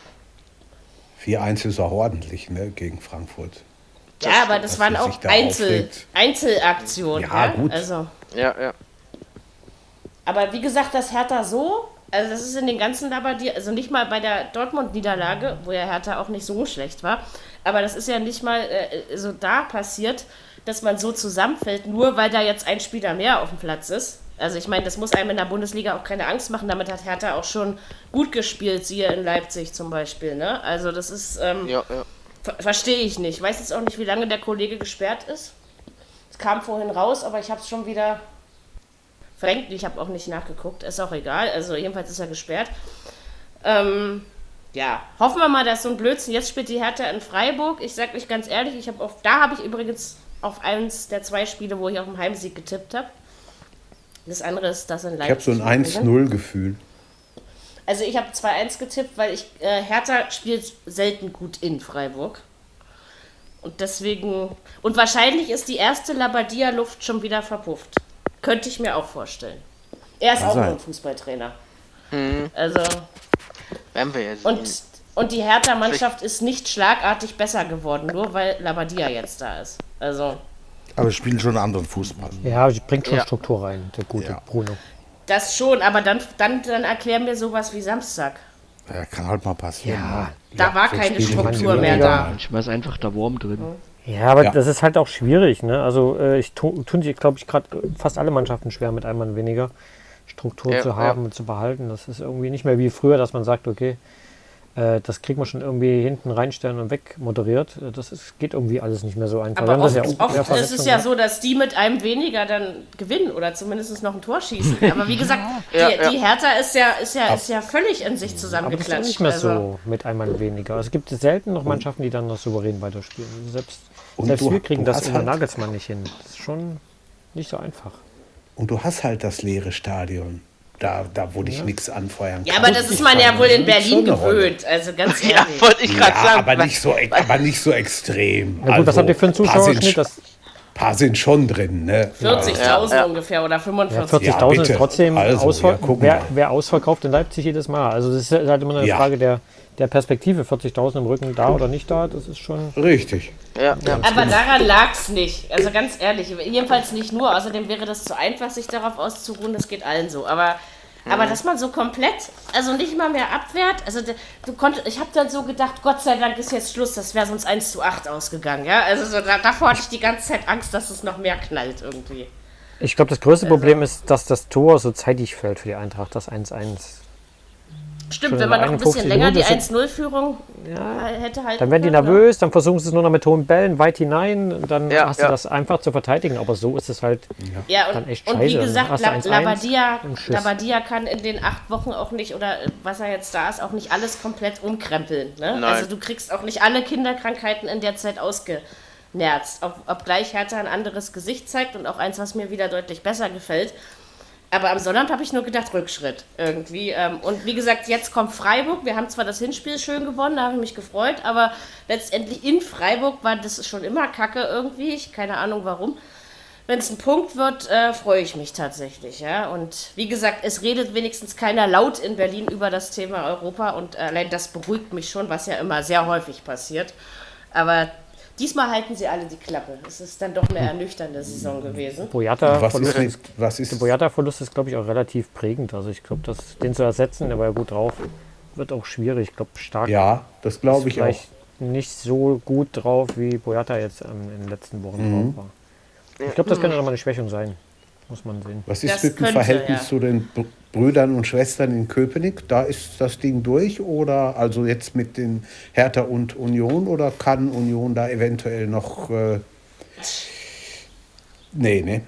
[SPEAKER 3] 4-1 ist auch ordentlich, ne, gegen Frankfurt.
[SPEAKER 2] Das ja, aber das waren auch Einzel, Einzelaktionen. Ja, ja, gut. Also.
[SPEAKER 4] Ja, ja.
[SPEAKER 2] Aber wie gesagt, das Hertha so, also das ist in den ganzen Labadia, also nicht mal bei der Dortmund-Niederlage, wo ja Hertha auch nicht so schlecht war, aber das ist ja nicht mal äh, so da passiert, dass man so zusammenfällt, nur weil da jetzt ein Spieler mehr auf dem Platz ist. Also ich meine, das muss einem in der Bundesliga auch keine Angst machen. Damit hat Hertha auch schon gut gespielt, siehe in Leipzig zum Beispiel. Ne? Also das ist, ähm, ja, ja. Ver verstehe ich nicht. Ich weiß jetzt auch nicht, wie lange der Kollege gesperrt ist. Es kam vorhin raus, aber ich habe es schon wieder verrenkt. Ich habe auch nicht nachgeguckt. Ist auch egal. Also jedenfalls ist er gesperrt. Ähm, ja, hoffen wir mal, dass so ein Blödsinn. Jetzt spielt die Hertha in Freiburg. Ich sag euch ganz ehrlich, ich habe auf, da habe ich übrigens auf eins der zwei Spiele, wo ich auf den Heimsieg getippt habe. Das andere ist das in
[SPEAKER 3] Leipzig. Ich habe so ein 1-0-Gefühl.
[SPEAKER 2] Also ich habe 2-1 getippt, weil ich äh, Hertha spielt selten gut in Freiburg. Und deswegen. Und wahrscheinlich ist die erste Labadia-Luft schon wieder verpufft. Könnte ich mir auch vorstellen. Er ist auch nur ein Fußballtrainer. Mhm. Also.
[SPEAKER 4] Werden wir jetzt.
[SPEAKER 2] Und, und die Hertha-Mannschaft ist nicht schlagartig besser geworden, nur weil Labadia jetzt da ist. Also.
[SPEAKER 6] Aber wir spielen schon einen anderen Fußball.
[SPEAKER 5] Ja, bringt schon ja. Struktur rein, der gute ja. Bruno.
[SPEAKER 2] Das schon, aber dann, dann, dann erklär mir sowas wie Samstag.
[SPEAKER 6] Ja, kann halt mal passieren. Ja,
[SPEAKER 2] da ja, war keine Struktur mehr da.
[SPEAKER 7] Manchmal ist einfach der Wurm drin.
[SPEAKER 5] Ja, aber ja. das ist halt auch schwierig. Ne? Also äh, ich tu, tun sich, glaube ich, gerade fast alle Mannschaften schwer, mit einem Mann weniger Struktur ja, zu haben und zu behalten. Das ist irgendwie nicht mehr wie früher, dass man sagt, okay, äh, das kriegt man schon irgendwie hinten reinstellen und weg moderiert. Äh, das ist, geht irgendwie alles nicht mehr so einfach.
[SPEAKER 2] Aber oft, ja oft ist es ja so, dass die mit einem weniger dann gewinnen oder zumindest noch ein Tor schießen. Aber wie gesagt, ja, die, ja. die, Hertha ist ja, ist, ja, ist ja völlig in sich zusammengeklatscht. Aber
[SPEAKER 5] ist nicht mehr also. so mit einem Mann weniger. Es gibt selten noch Mannschaften, die dann noch souverän weiterspielen. Selbst, selbst wir kriegen das unter halt Nagelsmann nicht hin. Das ist schon nicht so einfach.
[SPEAKER 3] Und du hast halt das leere Stadion. Da, da wurde ich ja. nichts anfeuern
[SPEAKER 2] Ja, aber das ist man ja wohl in Berlin gewöhnt. Also ganz ehrlich. Ja,
[SPEAKER 3] wollte ich gerade ja, sagen. Aber nicht, so, aber nicht so extrem.
[SPEAKER 5] Na gut, also, was habt ihr für einen Zuschauerschnitt?
[SPEAKER 3] Ein paar sind schon drin. Ne?
[SPEAKER 2] 40.000 ja. ungefähr oder 45.000.
[SPEAKER 5] Ja, 40.000 ist trotzdem also, ausver wer, wer, ausverkauft in Leipzig jedes Mal. Also das ist halt immer eine Frage der, der Perspektive. 40.000 im Rücken da oder nicht da, das ist schon...
[SPEAKER 3] Richtig.
[SPEAKER 2] Ja, Aber daran lag es nicht. Also ganz ehrlich, jedenfalls nicht nur. Außerdem wäre das zu einfach, sich darauf auszuruhen. Das geht allen so. Aber aber dass man so komplett, also nicht mal mehr abwehrt, also du konntest, ich habe dann so gedacht, Gott sei Dank ist jetzt Schluss, das wäre sonst 1 zu 8 ausgegangen, ja. Also so, da, davor hatte ich die ganze Zeit Angst, dass es noch mehr knallt irgendwie.
[SPEAKER 5] Ich glaube, das größte also. Problem ist, dass das Tor so zeitig fällt für die Eintracht, das 1-1.
[SPEAKER 2] Stimmt, wenn man noch ein bisschen länger die 1-0-Führung ja, hätte halt.
[SPEAKER 5] Dann werden die nervös, dann versuchen sie es nur noch mit hohen Bällen weit hinein und dann ja, hast du das einfach zu verteidigen. Aber so ist es halt
[SPEAKER 2] ja. und, dann echt scheiße. Und wie gesagt, La Labadia, Labadia kann in den acht Wochen auch nicht, oder was er jetzt da ist, auch nicht alles komplett umkrempeln. Ne? Also du kriegst auch nicht alle Kinderkrankheiten in der Zeit ausgenerzt. Ob, obgleich Hertha ein anderes Gesicht zeigt und auch eins, was mir wieder deutlich besser gefällt. Aber am Sonnabend habe ich nur gedacht, Rückschritt irgendwie. Ähm, und wie gesagt, jetzt kommt Freiburg. Wir haben zwar das Hinspiel schön gewonnen, da habe ich mich gefreut, aber letztendlich in Freiburg war das schon immer kacke irgendwie. Ich keine Ahnung warum. Wenn es ein Punkt wird, äh, freue ich mich tatsächlich. Ja? Und wie gesagt, es redet wenigstens keiner laut in Berlin über das Thema Europa und allein das beruhigt mich schon, was ja immer sehr häufig passiert. Aber Diesmal halten sie alle die Klappe. Es ist dann doch eine ernüchternde Saison gewesen.
[SPEAKER 5] Boyata-Verlust ist, was ist? Der Boyata-Verlust ist, glaube ich, auch relativ prägend. Also ich glaube, den zu ersetzen, der war ja gut drauf, wird auch schwierig. Ich glaube, stark.
[SPEAKER 3] Ja, das glaube ich
[SPEAKER 5] vielleicht auch. Nicht so gut drauf, wie Boyata jetzt ähm, in den letzten Wochen mhm. drauf war. Ich glaube, das könnte nochmal eine Schwächung sein. Muss man sehen.
[SPEAKER 3] Was ist das mit dem Verhältnis ja. zu den Brüdern und Schwestern in Köpenick? Da ist das Ding durch oder also jetzt mit den Hertha und Union oder kann Union da eventuell noch. Äh, nee, ne?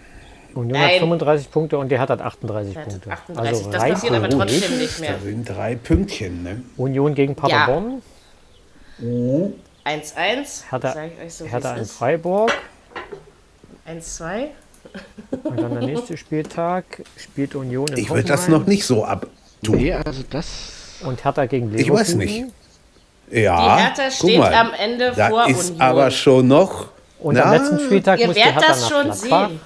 [SPEAKER 5] Union Nein. hat 35 Punkte und die Hertha hat 38 hat Punkte.
[SPEAKER 2] 38. Also das passiert aber trotzdem nicht mehr.
[SPEAKER 3] Da sind drei Pünktchen, ne?
[SPEAKER 5] Union gegen Paderborn.
[SPEAKER 2] 1-1. Ja.
[SPEAKER 5] Hertha, so, Hertha in Freiburg.
[SPEAKER 2] 1-2.
[SPEAKER 5] Und dann der nächste Spieltag spielt Union in
[SPEAKER 3] Ich würde das noch nicht so ab.
[SPEAKER 7] Nee, also das.
[SPEAKER 5] Und Hertha gegen
[SPEAKER 3] Leverkusen. Ich weiß nicht.
[SPEAKER 2] Ja, die Hertha steht mal, am Ende
[SPEAKER 3] da
[SPEAKER 2] vor
[SPEAKER 3] ist Union. aber schon noch.
[SPEAKER 5] Und na, am letzten Spieltag
[SPEAKER 2] ihr muss die Hertha das schon Gladbach. sehen.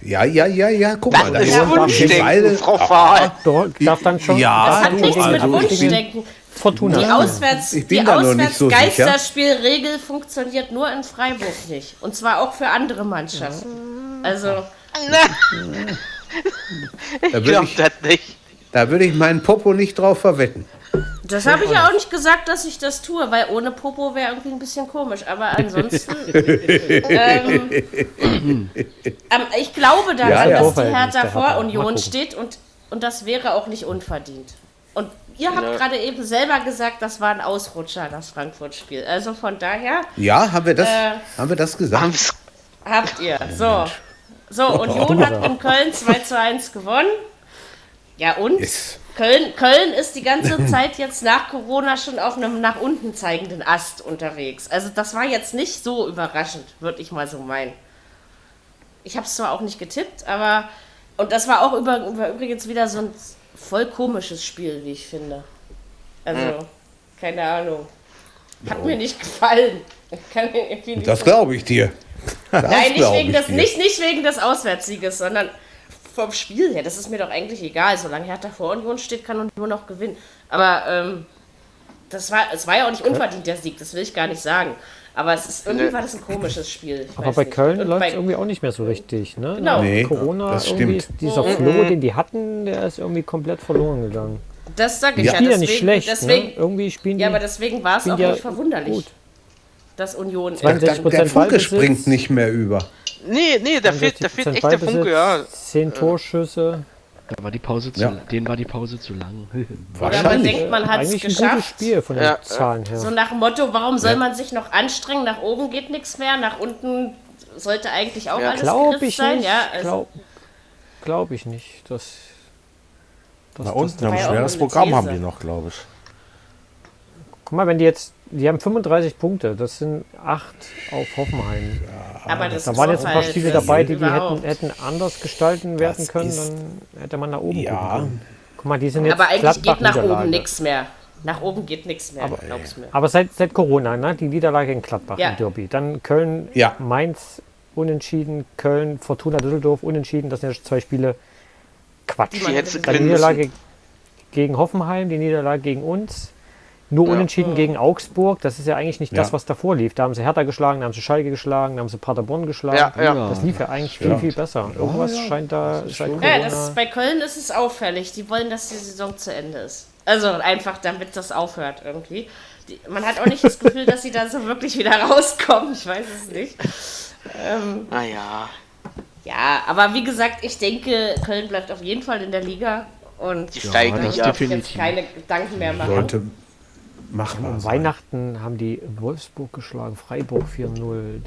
[SPEAKER 3] Ja, ja, ja, ja, guck mal,
[SPEAKER 4] da ist Wunschdenken, Frau Fahl.
[SPEAKER 5] Darf dann schon.
[SPEAKER 3] Ja,
[SPEAKER 2] das hat nichts also, mit Wunschdenken. Fortuna. Die Auswärts, die Auswärtsgeisterspielregel so funktioniert nur in Freiburg nicht. Und zwar auch für andere Mannschaften. Also.
[SPEAKER 4] ich glaube das nicht.
[SPEAKER 3] Da würde ich meinen Popo nicht drauf verwetten.
[SPEAKER 2] Das habe ich ja auch nicht gesagt, dass ich das tue, weil ohne Popo wäre irgendwie ein bisschen komisch. Aber ansonsten. ähm, ähm, ich glaube daran, ja, ja. dass die Hertha vor Union steht und, und das wäre auch nicht unverdient. Und ihr habt ja. gerade eben selber gesagt, das war ein Ausrutscher, das Frankfurt-Spiel. Also von daher.
[SPEAKER 3] Ja, haben wir das, äh, haben wir das gesagt?
[SPEAKER 2] Habt ihr. So. So, Union hat in Köln 2 zu 1 gewonnen. Ja, und? Yes. Köln, Köln ist die ganze Zeit jetzt nach Corona schon auf einem nach unten zeigenden Ast unterwegs. Also das war jetzt nicht so überraschend, würde ich mal so meinen. Ich habe es zwar auch nicht getippt, aber und das war auch über, über, übrigens wieder so ein voll komisches Spiel, wie ich finde. Also, hm. keine Ahnung. Hat mir nicht gefallen.
[SPEAKER 3] Das glaube ich dir.
[SPEAKER 2] Das Nein, nicht wegen, des, nicht, nicht wegen des Auswärtssieges, sondern vom Spiel her. Das ist mir doch eigentlich egal. Solange Hertha vor Union steht, kann und nur noch gewinnen. Aber ähm, das war, es war ja auch nicht unverdient, der Sieg. Das will ich gar nicht sagen. Aber es ist, irgendwie war das ein komisches Spiel.
[SPEAKER 5] Ich aber bei nicht. Köln läuft es irgendwie auch nicht mehr so richtig. Ne? Genau. Nee, Corona, irgendwie dieser mhm. Floh, den die hatten, der ist irgendwie komplett verloren gegangen.
[SPEAKER 2] Das sage ich
[SPEAKER 5] ja.
[SPEAKER 2] ja.
[SPEAKER 5] Deswegen, ja nicht schlecht. Ne? Deswegen, ne? Irgendwie spielen die,
[SPEAKER 2] ja, aber deswegen war es auch nicht verwunderlich, gut. Dass Union...
[SPEAKER 3] 62 der, der Funke springt nicht mehr über.
[SPEAKER 4] Nee, nee, da fehlt, da fehlt echt der Funke, ja.
[SPEAKER 5] 10 Torschüsse.
[SPEAKER 7] Da war die Pause zu, ja. denen war die Pause zu lang.
[SPEAKER 2] Oder man denkt, man hat es geschafft. Ein gutes
[SPEAKER 5] Spiel von den ja. Zahlen her.
[SPEAKER 2] So nach dem Motto, warum soll ja. man sich noch anstrengen? Nach oben geht nichts mehr, nach unten sollte eigentlich auch ja. alles
[SPEAKER 5] Glaub ich sein. Nicht. Ja, also Glaube glaub ich nicht. Das,
[SPEAKER 6] das, Na unten ein schweres Programm haben die noch, glaube ich.
[SPEAKER 5] Guck mal, wenn die jetzt die haben 35 Punkte, das sind 8 auf Hoffenheim.
[SPEAKER 2] Ja, aber das
[SPEAKER 5] da waren jetzt ein paar Spiele dabei, die die hätten, hätten anders gestalten werden können, dann hätte man nach oben ja. gucken können. Guck mal, die sind jetzt
[SPEAKER 2] Aber eigentlich geht nach oben nichts mehr. Nach oben geht nichts mehr,
[SPEAKER 5] aber, glaub's mir. Aber seit, seit Corona, ne? die Niederlage in Gladbach ja. im Derby. Dann Köln, ja. Mainz unentschieden, Köln, Fortuna Düsseldorf unentschieden. Das sind ja zwei Spiele Quatsch. Die, die Niederlage gegen Hoffenheim, die Niederlage gegen uns, nur ja. unentschieden gegen Augsburg, das ist ja eigentlich nicht ja. das, was davor lief. Da haben sie Hertha geschlagen, da haben sie Schalke geschlagen, da haben sie Paderborn geschlagen. Ja, das lief ja eigentlich viel, viel besser. Irgendwas scheint da.
[SPEAKER 2] Das ja, das bei Köln ist es auffällig. Die wollen, dass die Saison zu Ende ist. Also einfach, damit das aufhört irgendwie. Die, man hat auch nicht das Gefühl, dass sie da so wirklich wieder rauskommen. Ich weiß es nicht.
[SPEAKER 4] Ähm, naja.
[SPEAKER 2] Ja, aber wie gesagt, ich denke, Köln bleibt auf jeden Fall in der Liga. Und
[SPEAKER 4] die steigen nicht ab.
[SPEAKER 2] jetzt keine Gedanken mehr machen.
[SPEAKER 3] Sollte, machbar
[SPEAKER 5] Am Weihnachten haben die Wolfsburg geschlagen, Freiburg 4-0.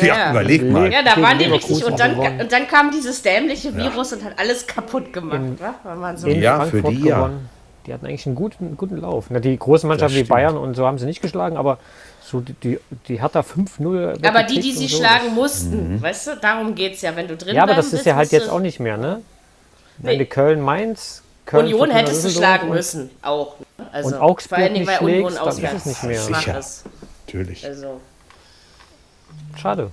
[SPEAKER 3] Ja, ja, überleg mal.
[SPEAKER 2] Ja, da waren die richtig. Und dann, und dann kam dieses dämliche Virus ja. und hat alles kaputt gemacht. In,
[SPEAKER 5] so in ja, Frankfurt für die gewonnen. ja. Die hatten eigentlich einen guten, guten Lauf. Na, die großen Mannschaften wie Bayern und so haben sie nicht geschlagen, aber so die, die, die hat da 5-0.
[SPEAKER 2] Aber die, die sie so, schlagen mussten, mhm. weißt du, darum geht es ja, wenn du drin
[SPEAKER 5] Ja, aber das ist ja halt jetzt auch nicht mehr, ne? Wenn nee. die Köln-Mainz
[SPEAKER 2] Köln, Union hättest du schlagen müssen, auch.
[SPEAKER 5] Also, und Augsburg vor allem, weil Union schlägst, auswärts ist es nicht mehr.
[SPEAKER 3] Sicher. Natürlich.
[SPEAKER 2] Also.
[SPEAKER 5] Schade.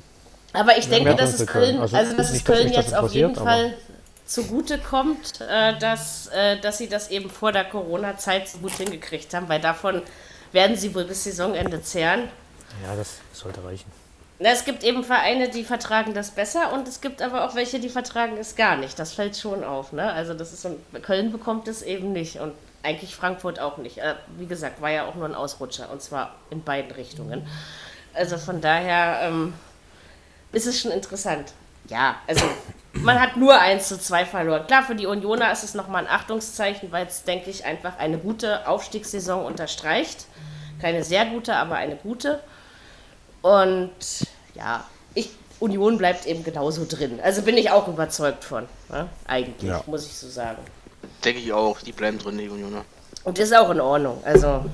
[SPEAKER 2] Aber ich denke, dass es Köln, also, also dass es Köln jetzt auf jeden Fall zugute kommt, äh, dass, äh, dass sie das eben vor der Corona-Zeit so gut hingekriegt haben, weil davon werden sie wohl bis Saisonende zehren.
[SPEAKER 5] Ja, das sollte reichen.
[SPEAKER 2] Es gibt eben Vereine, die vertragen das besser und es gibt aber auch welche, die vertragen es gar nicht. Das fällt schon auf. Ne? Also das ist so, Köln bekommt es eben nicht und eigentlich Frankfurt auch nicht. Äh, wie gesagt, war ja auch nur ein Ausrutscher und zwar in beiden Richtungen. Also von daher ähm, ist es schon interessant. Ja, also man hat nur 1 zu 2 verloren. Klar, für die Unioner ist es nochmal ein Achtungszeichen, weil es, denke ich, einfach eine gute Aufstiegssaison unterstreicht. Keine sehr gute, aber eine gute. Und ja, ich, Union bleibt eben genauso drin. Also bin ich auch überzeugt von. Ne? Eigentlich, ja. muss ich so sagen.
[SPEAKER 4] Denke ich auch, die bleiben drin, die Unioner.
[SPEAKER 2] Und ist auch in Ordnung. Also,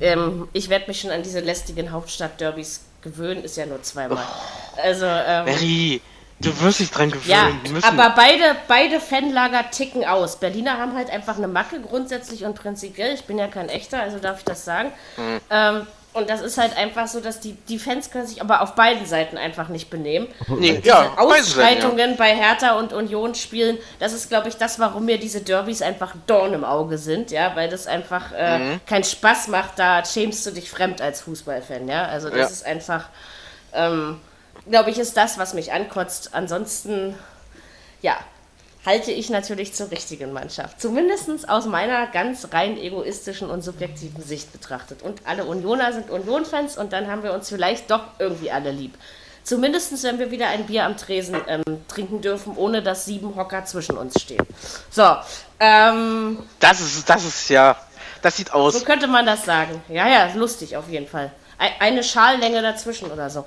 [SPEAKER 2] ähm, ich werde mich schon an diese lästigen Hauptstadt-Derbys gewöhnen, ist ja nur zweimal. Oh, also, ähm,
[SPEAKER 4] Mary, du wirst dich dran gewöhnen.
[SPEAKER 2] Ja, aber beide, beide Fanlager ticken aus. Berliner haben halt einfach eine Macke grundsätzlich und prinzipiell. Ich bin ja kein echter, also darf ich das sagen. Mhm. Ähm, und das ist halt einfach so, dass die, die Fans können sich aber auf beiden Seiten einfach nicht benehmen. Nee, ja, Ausschreitungen Seiten, ja. bei Hertha und Union spielen, das ist, glaube ich, das, warum mir diese Derbys einfach Dorn im Auge sind, ja, weil das einfach äh, mhm. keinen Spaß macht, da schämst du dich fremd als Fußballfan, ja. Also das ja. ist einfach, ähm, glaube ich, ist das, was mich ankotzt. Ansonsten, ja, halte ich natürlich zur richtigen Mannschaft. Zumindest aus meiner ganz rein egoistischen und subjektiven Sicht betrachtet. Und alle Unioner sind Union-Fans und dann haben wir uns vielleicht doch irgendwie alle lieb. Zumindest wenn wir wieder ein Bier am Tresen ähm, trinken dürfen, ohne dass sieben Hocker zwischen uns stehen. So. Ähm,
[SPEAKER 4] das ist, das ist ja, das sieht aus.
[SPEAKER 2] So könnte man das sagen. Ja, ja, lustig auf jeden Fall. Eine Schallänge dazwischen oder so.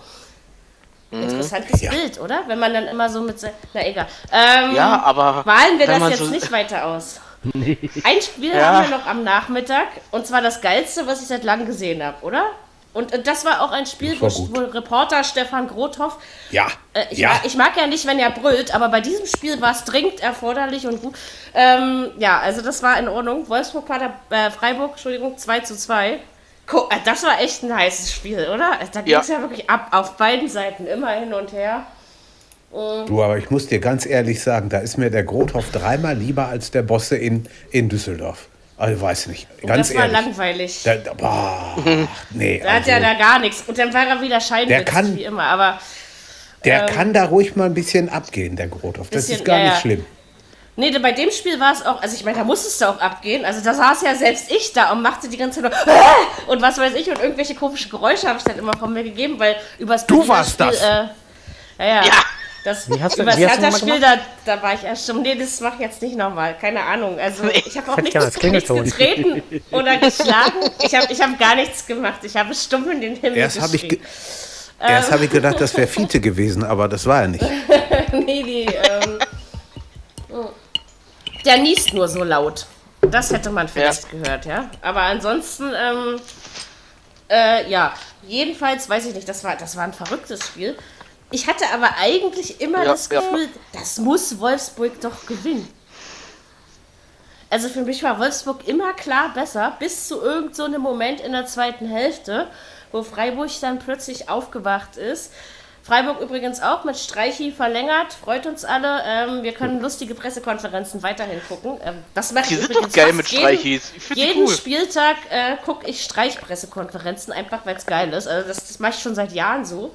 [SPEAKER 2] Mhm. Interessantes ja. Bild, oder? Wenn man dann immer so mit. Na egal.
[SPEAKER 4] Ähm, ja, aber.
[SPEAKER 2] Malen wir das jetzt so nicht weiter aus. Nee. Ein Spiel ja. haben wir noch am Nachmittag und zwar das geilste, was ich seit langem gesehen habe, oder? Und das war auch ein Spiel, wo, wo, Reporter Stefan Grothoff.
[SPEAKER 3] Ja.
[SPEAKER 2] Äh, ich,
[SPEAKER 3] ja.
[SPEAKER 2] Mag, ich mag ja nicht, wenn er brüllt, aber bei diesem Spiel war es dringend erforderlich und gut. Ähm, ja, also das war in Ordnung. Wolfsburg da, äh, Freiburg, Entschuldigung, 2 zu 2. Äh, das war echt ein heißes Spiel, oder? Also da ging es ja. ja wirklich ab, auf beiden Seiten, immer hin und her.
[SPEAKER 3] Und du, aber ich muss dir ganz ehrlich sagen, da ist mir der Grothoff dreimal lieber als der Bosse in, in Düsseldorf. Also weiß nicht. Ganz
[SPEAKER 2] das war
[SPEAKER 3] ehrlich.
[SPEAKER 2] langweilig.
[SPEAKER 3] Da, boah, nee,
[SPEAKER 2] da hat ja also da gar nichts. Und dann war er wieder scheinwitzig wie immer. Aber
[SPEAKER 3] der ähm, kann da ruhig mal ein bisschen abgehen, der Grothoff. Das ist gar ja, nicht schlimm.
[SPEAKER 2] Nee, bei dem Spiel war es auch, also ich meine, da musstest du auch abgehen. Also da saß ja selbst ich da und machte die ganze Zeit nur und was weiß ich und irgendwelche komischen Geräusche habe ich dann immer von mir gegeben, weil übers
[SPEAKER 3] Du warst Spiel, das. Äh,
[SPEAKER 2] ja, ja. ja. Das, wie hast du, über das Spiel, da, da war ich erst schon. Nee, das mache ich jetzt nicht nochmal. Keine Ahnung. Also, ich habe auch nichts, nichts getreten oder geschlagen. Ich habe ich hab gar nichts gemacht. Ich habe stumm in den Himmel
[SPEAKER 3] Erst habe ich, ge ähm. hab ich gedacht, das wäre Fiete gewesen, aber das war er nicht.
[SPEAKER 2] nee, die. Ähm, der niest nur so laut. Das hätte man vielleicht ja. gehört, ja. Aber ansonsten, ähm, äh, ja. Jedenfalls, weiß ich nicht, das war, das war ein verrücktes Spiel. Ich hatte aber eigentlich immer ja, das Gefühl, ja. das muss Wolfsburg doch gewinnen. Also für mich war Wolfsburg immer klar besser, bis zu irgendeinem so Moment in der zweiten Hälfte, wo Freiburg dann plötzlich aufgewacht ist. Freiburg übrigens auch mit Streichi verlängert, freut uns alle. Ähm, wir können lustige Pressekonferenzen weiterhin gucken. Ähm, das mache
[SPEAKER 4] die sind doch geil mit Streichis.
[SPEAKER 2] jeden cool. Spieltag äh, gucke ich Streichpressekonferenzen, einfach weil es geil ist. Also das, das mache ich schon seit Jahren so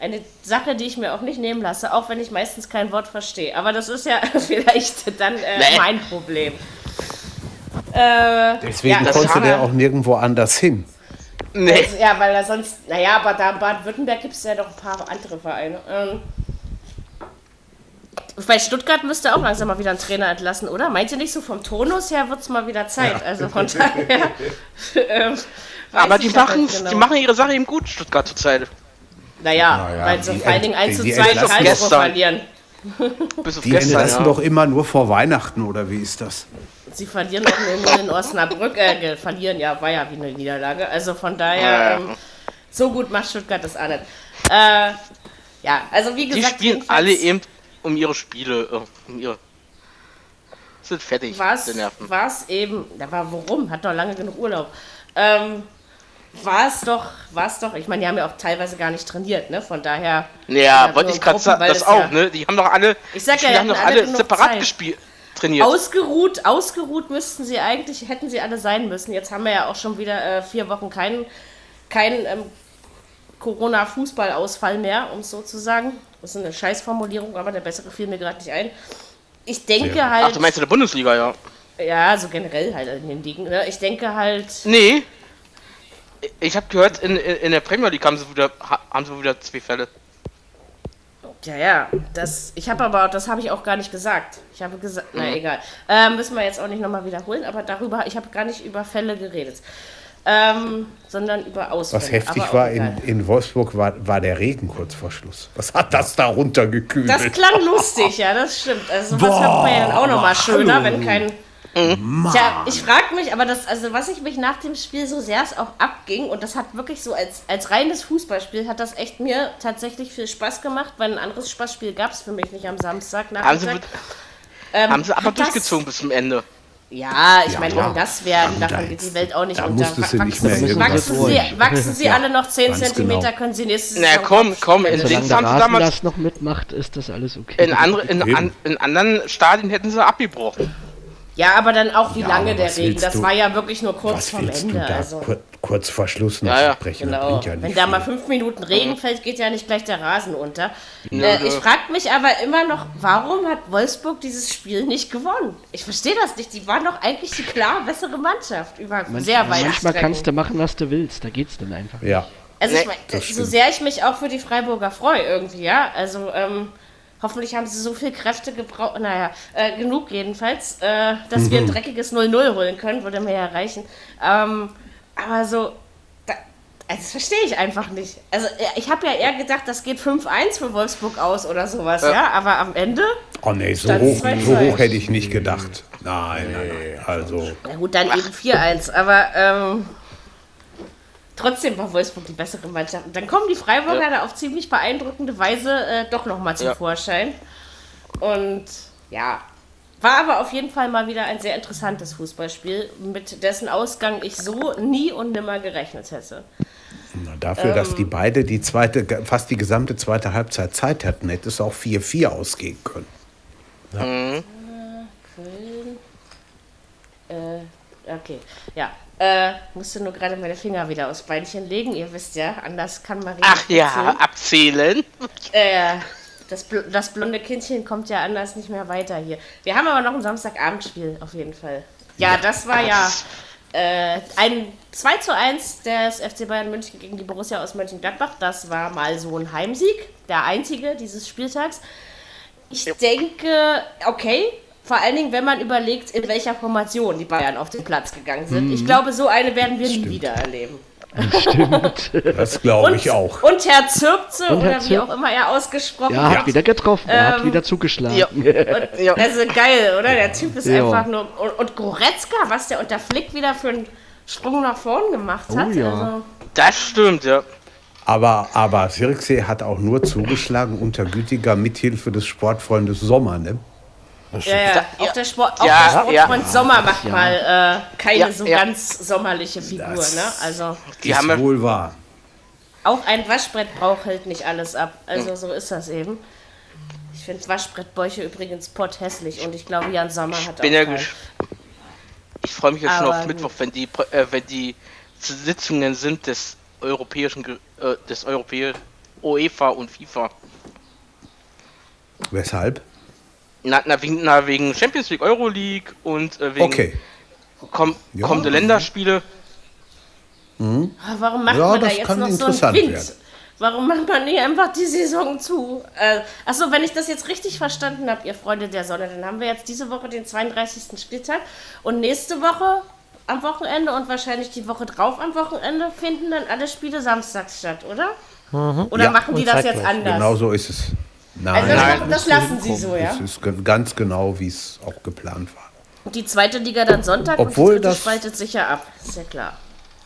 [SPEAKER 2] eine Sache, die ich mir auch nicht nehmen lasse, auch wenn ich meistens kein Wort verstehe. Aber das ist ja vielleicht dann äh, nee. mein Problem.
[SPEAKER 3] Äh, Deswegen ja, konnte der auch nirgendwo anders hin.
[SPEAKER 2] Nee. Also, ja, weil er sonst, naja, aber da in Baden-Württemberg gibt es ja noch ein paar andere Vereine. Ähm, bei Stuttgart müsste auch langsam mal wieder einen Trainer entlassen, oder? Meint ihr nicht so vom Tonus her wird es mal wieder Zeit? Ja. Also von daher.
[SPEAKER 4] äh, aber die machen, genau. die machen ihre Sache eben gut, Stuttgart zurzeit.
[SPEAKER 2] Naja, naja weil sie vor allen Dingen 1 zu 2 in Karlsruhe verlieren.
[SPEAKER 3] Bis auf die gestern, entlassen ja. doch immer nur vor Weihnachten, oder wie ist das?
[SPEAKER 2] Sie verlieren doch in Osnabrück, äh, verlieren, ja, war ja wie eine Niederlage. Also von daher, ähm, so gut macht Stuttgart das auch nicht. Äh, ja, also wie gesagt.
[SPEAKER 4] Die spielen alle eben um ihre Spiele, äh, um ihre. Sind fertig.
[SPEAKER 2] Was? Was eben, aber warum? Hat doch lange genug Urlaub. Ähm, war es doch, war es doch, ich meine, die haben ja auch teilweise gar nicht trainiert, ne? Von daher.
[SPEAKER 4] Ja, wollte ich gerade sagen, das auch, ja, ne? Die haben doch alle,
[SPEAKER 2] ich sag ja,
[SPEAKER 4] die haben doch alle, alle separat gespielt. Trainiert.
[SPEAKER 2] Ausgeruht, ausgeruht müssten sie eigentlich, hätten sie alle sein müssen. Jetzt haben wir ja auch schon wieder äh, vier Wochen keinen kein, ähm, Corona-Fußballausfall mehr, um es so zu sagen. Das ist eine Scheißformulierung, aber der bessere fiel mir gerade nicht ein. Ich denke ja. halt. Ach,
[SPEAKER 4] du meinst in der Bundesliga, ja?
[SPEAKER 2] Ja, so generell halt in den Ligen. Ne? Ich denke halt.
[SPEAKER 4] Nee, ich habe gehört, in, in der Premier League haben sie wieder, haben sie wieder zwei Fälle.
[SPEAKER 2] Ja, ja, das, ich habe aber, das habe ich auch gar nicht gesagt. Ich habe gesagt, mhm. na egal. Ähm, müssen wir jetzt auch nicht nochmal wiederholen, aber darüber, ich habe gar nicht über Fälle geredet. Ähm, sondern über Ausfälle.
[SPEAKER 3] Was heftig war in, in Wolfsburg, war, war der Regen kurz vor Schluss. Was hat das da runtergekühlt?
[SPEAKER 2] Das klang lustig, ja, das stimmt. Also sowas hat man ja dann auch nochmal schöner, wenn kein Mhm. Tja, ich frage mich, aber das, also was ich mich nach dem Spiel so sehr es auch abging, und das hat wirklich so als, als reines Fußballspiel, hat das echt mir tatsächlich viel Spaß gemacht, weil ein anderes Spaßspiel gab es für mich nicht am Samstag.
[SPEAKER 4] Haben sie, ähm, haben sie aber durchgezogen bis zum Ende.
[SPEAKER 2] Ja, ich ja, meine, wenn das werden, davon geht die Welt auch nicht
[SPEAKER 3] da
[SPEAKER 2] unter.
[SPEAKER 3] Wachsen, sie, nicht mehr
[SPEAKER 2] wachsen, sie, wachsen sie ja, alle noch 10 cm, genau. können sie nächstes
[SPEAKER 4] Jahr. Na komm, komm, in
[SPEAKER 7] Links haben sie damals. das noch mitmacht, ist das alles okay.
[SPEAKER 4] In, andere, in, an, in anderen Stadien hätten sie abgebrochen.
[SPEAKER 2] Ja, aber dann auch wie ja, lange der Regen. Das du, war ja wirklich nur kurz vorm Ende.
[SPEAKER 3] also. kur kurz vor Schluss noch ja, sprechen.
[SPEAKER 2] Genau. Ja Wenn da mal fünf Minuten Regen fällt, geht ja nicht gleich der Rasen unter. Äh, ich frage mich aber immer noch, warum hat Wolfsburg dieses Spiel nicht gewonnen? Ich verstehe das nicht. Die waren doch eigentlich die klar bessere Mannschaft über
[SPEAKER 7] Man,
[SPEAKER 2] sehr weit.
[SPEAKER 7] Manchmal kannst du machen, was du willst. Da geht's dann einfach.
[SPEAKER 3] Ja.
[SPEAKER 2] Also ich meine, so sehr ich mich auch für die Freiburger freue irgendwie, ja. Also ähm, Hoffentlich haben sie so viel Kräfte gebraucht, naja, äh, genug jedenfalls, äh, dass mhm. wir ein mhm. dreckiges 0-0 holen können, würde mir ja reichen. Ähm, aber so, da, also das verstehe ich einfach nicht. Also ich habe ja eher gedacht, das geht 5-1 für Wolfsburg aus oder sowas, ja, ja? aber am Ende...
[SPEAKER 3] Oh nee, so hoch, so hoch hätte ich nicht gedacht. Nein, nein, nein, also...
[SPEAKER 2] Na gut, dann eben 4-1, aber... Ähm, trotzdem war Wolfsburg die bessere Mannschaft. Und dann kommen die Freiburger ja. da auf ziemlich beeindruckende Weise äh, doch nochmal zum ja. Vorschein. Und ja, war aber auf jeden Fall mal wieder ein sehr interessantes Fußballspiel, mit dessen Ausgang ich so nie und nimmer gerechnet hätte.
[SPEAKER 3] Na, dafür, ähm, dass die beide die zweite, fast die gesamte zweite Halbzeit Zeit hatten, hätte es auch 4-4 ausgehen können. Ja. Mhm.
[SPEAKER 2] Köln. Äh, okay, ja. Äh, musste nur gerade meine Finger wieder aufs Beinchen legen. Ihr wisst ja, anders kann Maria.
[SPEAKER 4] Ach ja, abzählen.
[SPEAKER 2] Äh, das, Bl das blonde Kindchen kommt ja anders nicht mehr weiter hier. Wir haben aber noch ein Samstagabendspiel auf jeden Fall. Ja, das war ja äh, ein 2 zu 1 des FC Bayern München gegen die Borussia aus Mönchengladbach. Das war mal so ein Heimsieg, der einzige dieses Spieltags. Ich denke, okay, vor allen Dingen, wenn man überlegt, in welcher Formation die Bayern auf den Platz gegangen sind. Mhm. Ich glaube, so eine werden wir Stimmt. nie wieder erleben.
[SPEAKER 3] Stimmt. Das glaube ich auch.
[SPEAKER 2] Und Herr Zirpze, und Herr oder Zirp wie auch immer er ausgesprochen
[SPEAKER 7] ja, hat. wieder getroffen, er hat ähm, wieder zugeschlagen.
[SPEAKER 2] Und. Also geil, oder? Der Typ ist ja. einfach nur. Und, und Goretzka, was der unter Flick wieder für einen Sprung nach vorn gemacht hat. Oh, ja. Also.
[SPEAKER 4] Das stimmt, ja.
[SPEAKER 3] Aber, aber Sirksee hat auch nur zugeschlagen unter gütiger Mithilfe des Sportfreundes Sommer, ne?
[SPEAKER 2] Ja, ja, auch der, Sport, auch ja, der Sportfreund ja. Sommer macht ja. mal äh, keine so ganz sommerliche Figur, das ne? Also,
[SPEAKER 3] die ist haben wohl wahr.
[SPEAKER 2] Auch ein Waschbrett braucht halt nicht alles ab. Also so ist das eben. Ich finde Waschbrettbäuche übrigens potthässlich und ich glaube, Jan Sommer hat
[SPEAKER 4] bin auch ja Ich freue mich jetzt schon auf Mittwoch, wenn die, äh, wenn die Sitzungen sind des europäischen, äh, des europäischen UEFA und FIFA.
[SPEAKER 3] Weshalb?
[SPEAKER 4] Na, na, wegen, na, wegen Champions League, Euro League und äh, wegen
[SPEAKER 3] okay.
[SPEAKER 4] komm, ja. kommende Länderspiele.
[SPEAKER 2] Mhm. Ah, warum macht ja, man da jetzt noch so einen Wind? Werden. Warum macht man nicht einfach die Saison zu? Äh, achso, wenn ich das jetzt richtig verstanden habe, ihr Freunde der Sonne, dann haben wir jetzt diese Woche den 32. Spieltag und nächste Woche am Wochenende und wahrscheinlich die Woche drauf am Wochenende finden dann alle Spiele samstags statt, oder? Mhm. Oder ja, machen die das jetzt anders?
[SPEAKER 3] Genau so ist es.
[SPEAKER 2] Nein, also das, Nein, das lassen Sie so, ja?
[SPEAKER 3] Es ist ganz genau, wie es auch geplant war.
[SPEAKER 2] Und die zweite Liga dann Sonntag
[SPEAKER 3] Obwohl und
[SPEAKER 2] die das spaltet sich ja ab, ist ja klar.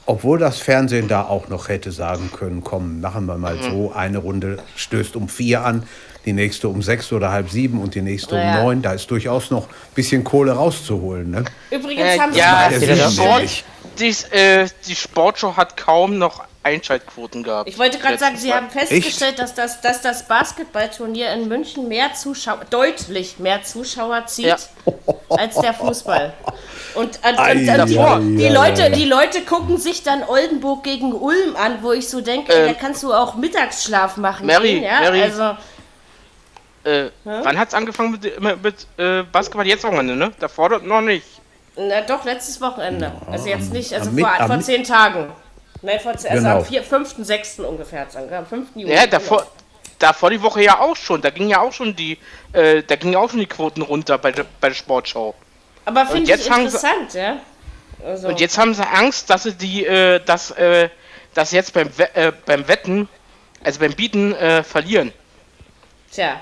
[SPEAKER 3] Obwohl das Fernsehen da auch noch hätte sagen können, komm, machen wir mal mhm. so, eine Runde stößt um vier an, die nächste um sechs oder halb sieben und die nächste ja. um neun. Da ist durchaus noch ein bisschen Kohle rauszuholen. Ne?
[SPEAKER 2] Übrigens äh, haben Sie
[SPEAKER 4] ja, die, Sport, die, äh, die Sportshow hat kaum noch Einschaltquoten gehabt.
[SPEAKER 2] Ich wollte gerade sagen, Sie haben festgestellt, dass das, dass das Basketballturnier in München mehr Zuschauer, deutlich mehr Zuschauer zieht ja. als der Fußball. Und, und, und, und die, die, Leute, die Leute gucken sich dann Oldenburg gegen Ulm an, wo ich so denke, ähm, da kannst du auch Mittagsschlaf machen.
[SPEAKER 4] Mary, gehen, ja? Mary, also, äh, hm? Wann hat es angefangen mit, mit äh, Basketball? Jetzt Wochenende, ne? Davor noch nicht.
[SPEAKER 2] Na doch, letztes Wochenende. Also jetzt nicht, also vor, vor zehn Tagen. Nein, vor, also genau. am 4, 5., 6. ungefähr, am 5.
[SPEAKER 4] Juni. Ja, davor, davor die Woche ja auch schon. Da ging ja auch schon die, äh, da gingen auch schon die Quoten runter bei der, bei der Sportschau.
[SPEAKER 2] Aber finde ich interessant, sie, ja.
[SPEAKER 4] Also. Und jetzt haben sie Angst, dass sie die, äh, dass, äh, dass sie jetzt beim, äh, beim Wetten, also beim Bieten, äh, verlieren.
[SPEAKER 2] Tja,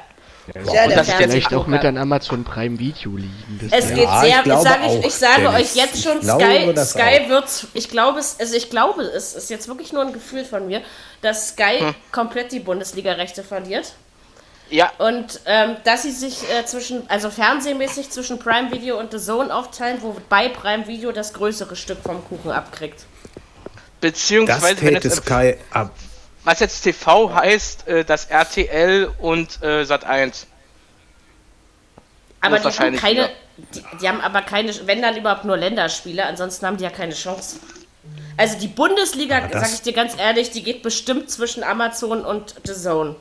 [SPEAKER 7] ja, und das vielleicht auch mit an Amazon Prime Video liegen.
[SPEAKER 2] Es geht ja, sehr, ich, sag ich, ich sage euch jetzt schon, Sky, Sky wird, ich glaube es, also ich glaube es, ist jetzt wirklich nur ein Gefühl von mir, dass Sky hm. komplett die Bundesliga-Rechte verliert.
[SPEAKER 4] Ja.
[SPEAKER 2] Und ähm, dass sie sich äh, zwischen, also fernsehmäßig zwischen Prime Video und The Zone aufteilen, wobei Prime Video das größere Stück vom Kuchen abkriegt.
[SPEAKER 4] Beziehungsweise,
[SPEAKER 3] das täte Sky ab
[SPEAKER 4] was jetzt TV heißt, äh, das RTL und äh, Sat 1.
[SPEAKER 2] Aber die haben keine, die, die, haben aber keine, wenn dann überhaupt nur Länderspiele, ansonsten haben die ja keine Chance. Also die Bundesliga, sag ich dir ganz ehrlich, die geht bestimmt zwischen Amazon und The Zone.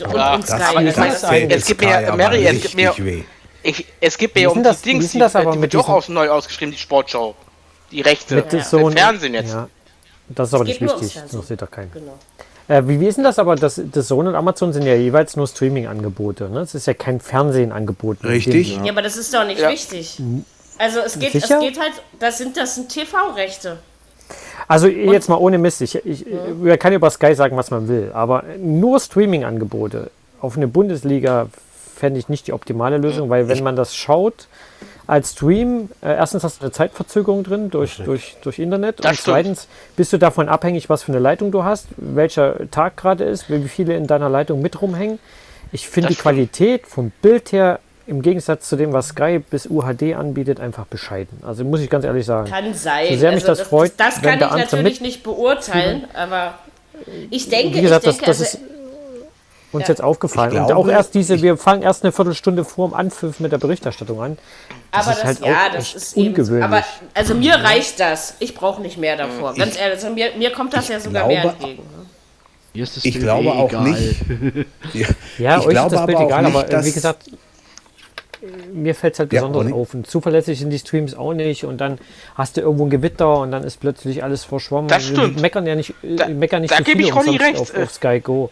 [SPEAKER 4] Und, ja, und Sky. Aber es, es gibt mir, Mary, es gibt mir, ich, es gibt mir um
[SPEAKER 5] das,
[SPEAKER 4] die Dings,
[SPEAKER 5] die, das aber
[SPEAKER 4] die wird doch auch neu ausgeschrieben, die Sportschau. Die Rechte.
[SPEAKER 5] Mit ja. Zone,
[SPEAKER 4] Fernsehen jetzt.
[SPEAKER 5] Ja. Das ist aber nicht wichtig. Das interessiert doch keinen. Genau. Äh, wie, wie ist denn das aber? Das, das Zone und Amazon sind ja jeweils nur Streaming-Angebote. Ne? Das ist ja kein Fernsehenangebot.
[SPEAKER 3] Richtig.
[SPEAKER 2] Ja, aber das ist doch nicht ja. wichtig. Also es geht, es geht halt, das sind, das sind TV-Rechte.
[SPEAKER 5] Also jetzt mal ohne Mist, ich, ich, mhm. man kann über Sky sagen, was man will, aber nur Streaming-Angebote auf eine Bundesliga fände ich nicht die optimale Lösung, weil wenn man das schaut, als Stream, äh, erstens hast du eine Zeitverzögerung drin durch, durch, durch Internet das und stimmt. zweitens bist du davon abhängig, was für eine Leitung du hast, welcher Tag gerade ist, wie viele in deiner Leitung mit rumhängen. Ich finde die stimmt. Qualität vom Bild her im Gegensatz zu dem, was Sky bis UHD anbietet, einfach bescheiden. Also muss ich ganz ehrlich sagen.
[SPEAKER 2] Kann sein.
[SPEAKER 5] So sehr mich also das, freut,
[SPEAKER 2] das, das kann ich natürlich nicht beurteilen, aber ich denke,
[SPEAKER 5] wie gesagt,
[SPEAKER 2] ich denke,
[SPEAKER 5] das, das also, ist uns ja. jetzt aufgefallen. Glaube, und auch erst diese, wir fangen erst eine Viertelstunde vor dem Anpfiff mit der Berichterstattung an.
[SPEAKER 2] Das aber ist das, halt ja, das ist ungewöhnlich. Eben, aber also mir reicht das. Ich brauche nicht mehr davor. Ganz ehrlich, also mir, mir kommt das ja sogar glaube, mehr entgegen.
[SPEAKER 3] Ne? ich glaube eh auch egal. nicht.
[SPEAKER 5] ja, ja ich glaube ist das Bild egal, nicht, aber wie gesagt, mir fällt es halt besonders ja, auf. Und zuverlässig sind die Streams auch nicht. Und dann hast du irgendwo ein Gewitter und dann ist plötzlich alles verschwommen.
[SPEAKER 4] Das stimmt.
[SPEAKER 5] Meckern ja nicht,
[SPEAKER 4] da,
[SPEAKER 5] meckern nicht
[SPEAKER 4] da so viel ich Ronny recht.
[SPEAKER 5] Auf, auf Sky Go.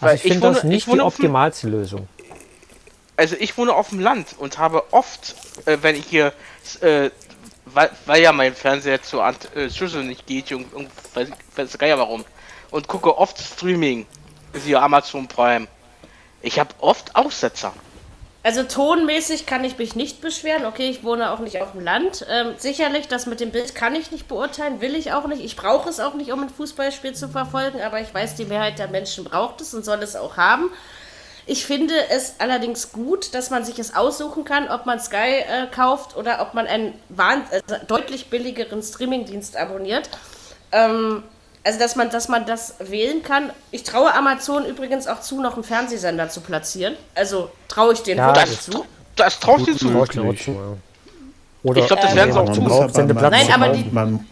[SPEAKER 5] Also ich finde das nicht die optimalste Lösung.
[SPEAKER 4] Also ich wohne auf dem Land und habe oft, äh, wenn ich hier, äh, weil, weil, ja mein Fernseher zur äh, Schüssel nicht geht, und, und weiß, weiß gar ja warum, und gucke oft Streaming, siehe Amazon Prime. Ich habe oft Aussetzer.
[SPEAKER 2] Also tonmäßig kann ich mich nicht beschweren. Okay, ich wohne auch nicht auf dem Land. Ähm, sicherlich, das mit dem Bild kann ich nicht beurteilen, will ich auch nicht. Ich brauche es auch nicht, um ein Fußballspiel zu verfolgen, aber ich weiß, die Mehrheit der Menschen braucht es und soll es auch haben. Ich finde es allerdings gut, dass man sich es aussuchen kann, ob man Sky äh, kauft oder ob man einen also deutlich billigeren Streamingdienst abonniert. Ähm, also dass man, dass man das wählen kann. Ich traue Amazon übrigens auch zu, noch einen Fernsehsender zu platzieren. Also traue ich den
[SPEAKER 4] ja, das zu. Das traue ich dir zu.
[SPEAKER 5] Oder
[SPEAKER 4] ich glaube, das werden sie auch tun.
[SPEAKER 2] Nein, aber die,
[SPEAKER 3] man,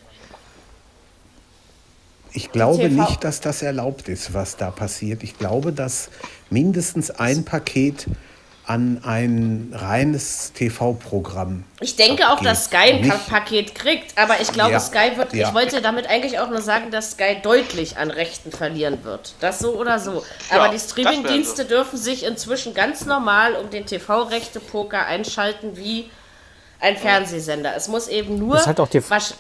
[SPEAKER 3] ich glaube nicht, dass das erlaubt ist, was da passiert. Ich glaube, dass mindestens ein Paket an ein reines TV-Programm.
[SPEAKER 2] Ich denke auch, dass Sky ein Nicht, Paket kriegt, aber ich glaube, ja, Sky wird, ja. ich wollte damit eigentlich auch nur sagen, dass Sky deutlich an Rechten verlieren wird. Das so oder so. Aber ja, die Streaming-Dienste dürfen sich inzwischen ganz normal um den TV-Rechte-Poker einschalten wie ein Fernsehsender. Es muss eben nur
[SPEAKER 5] halt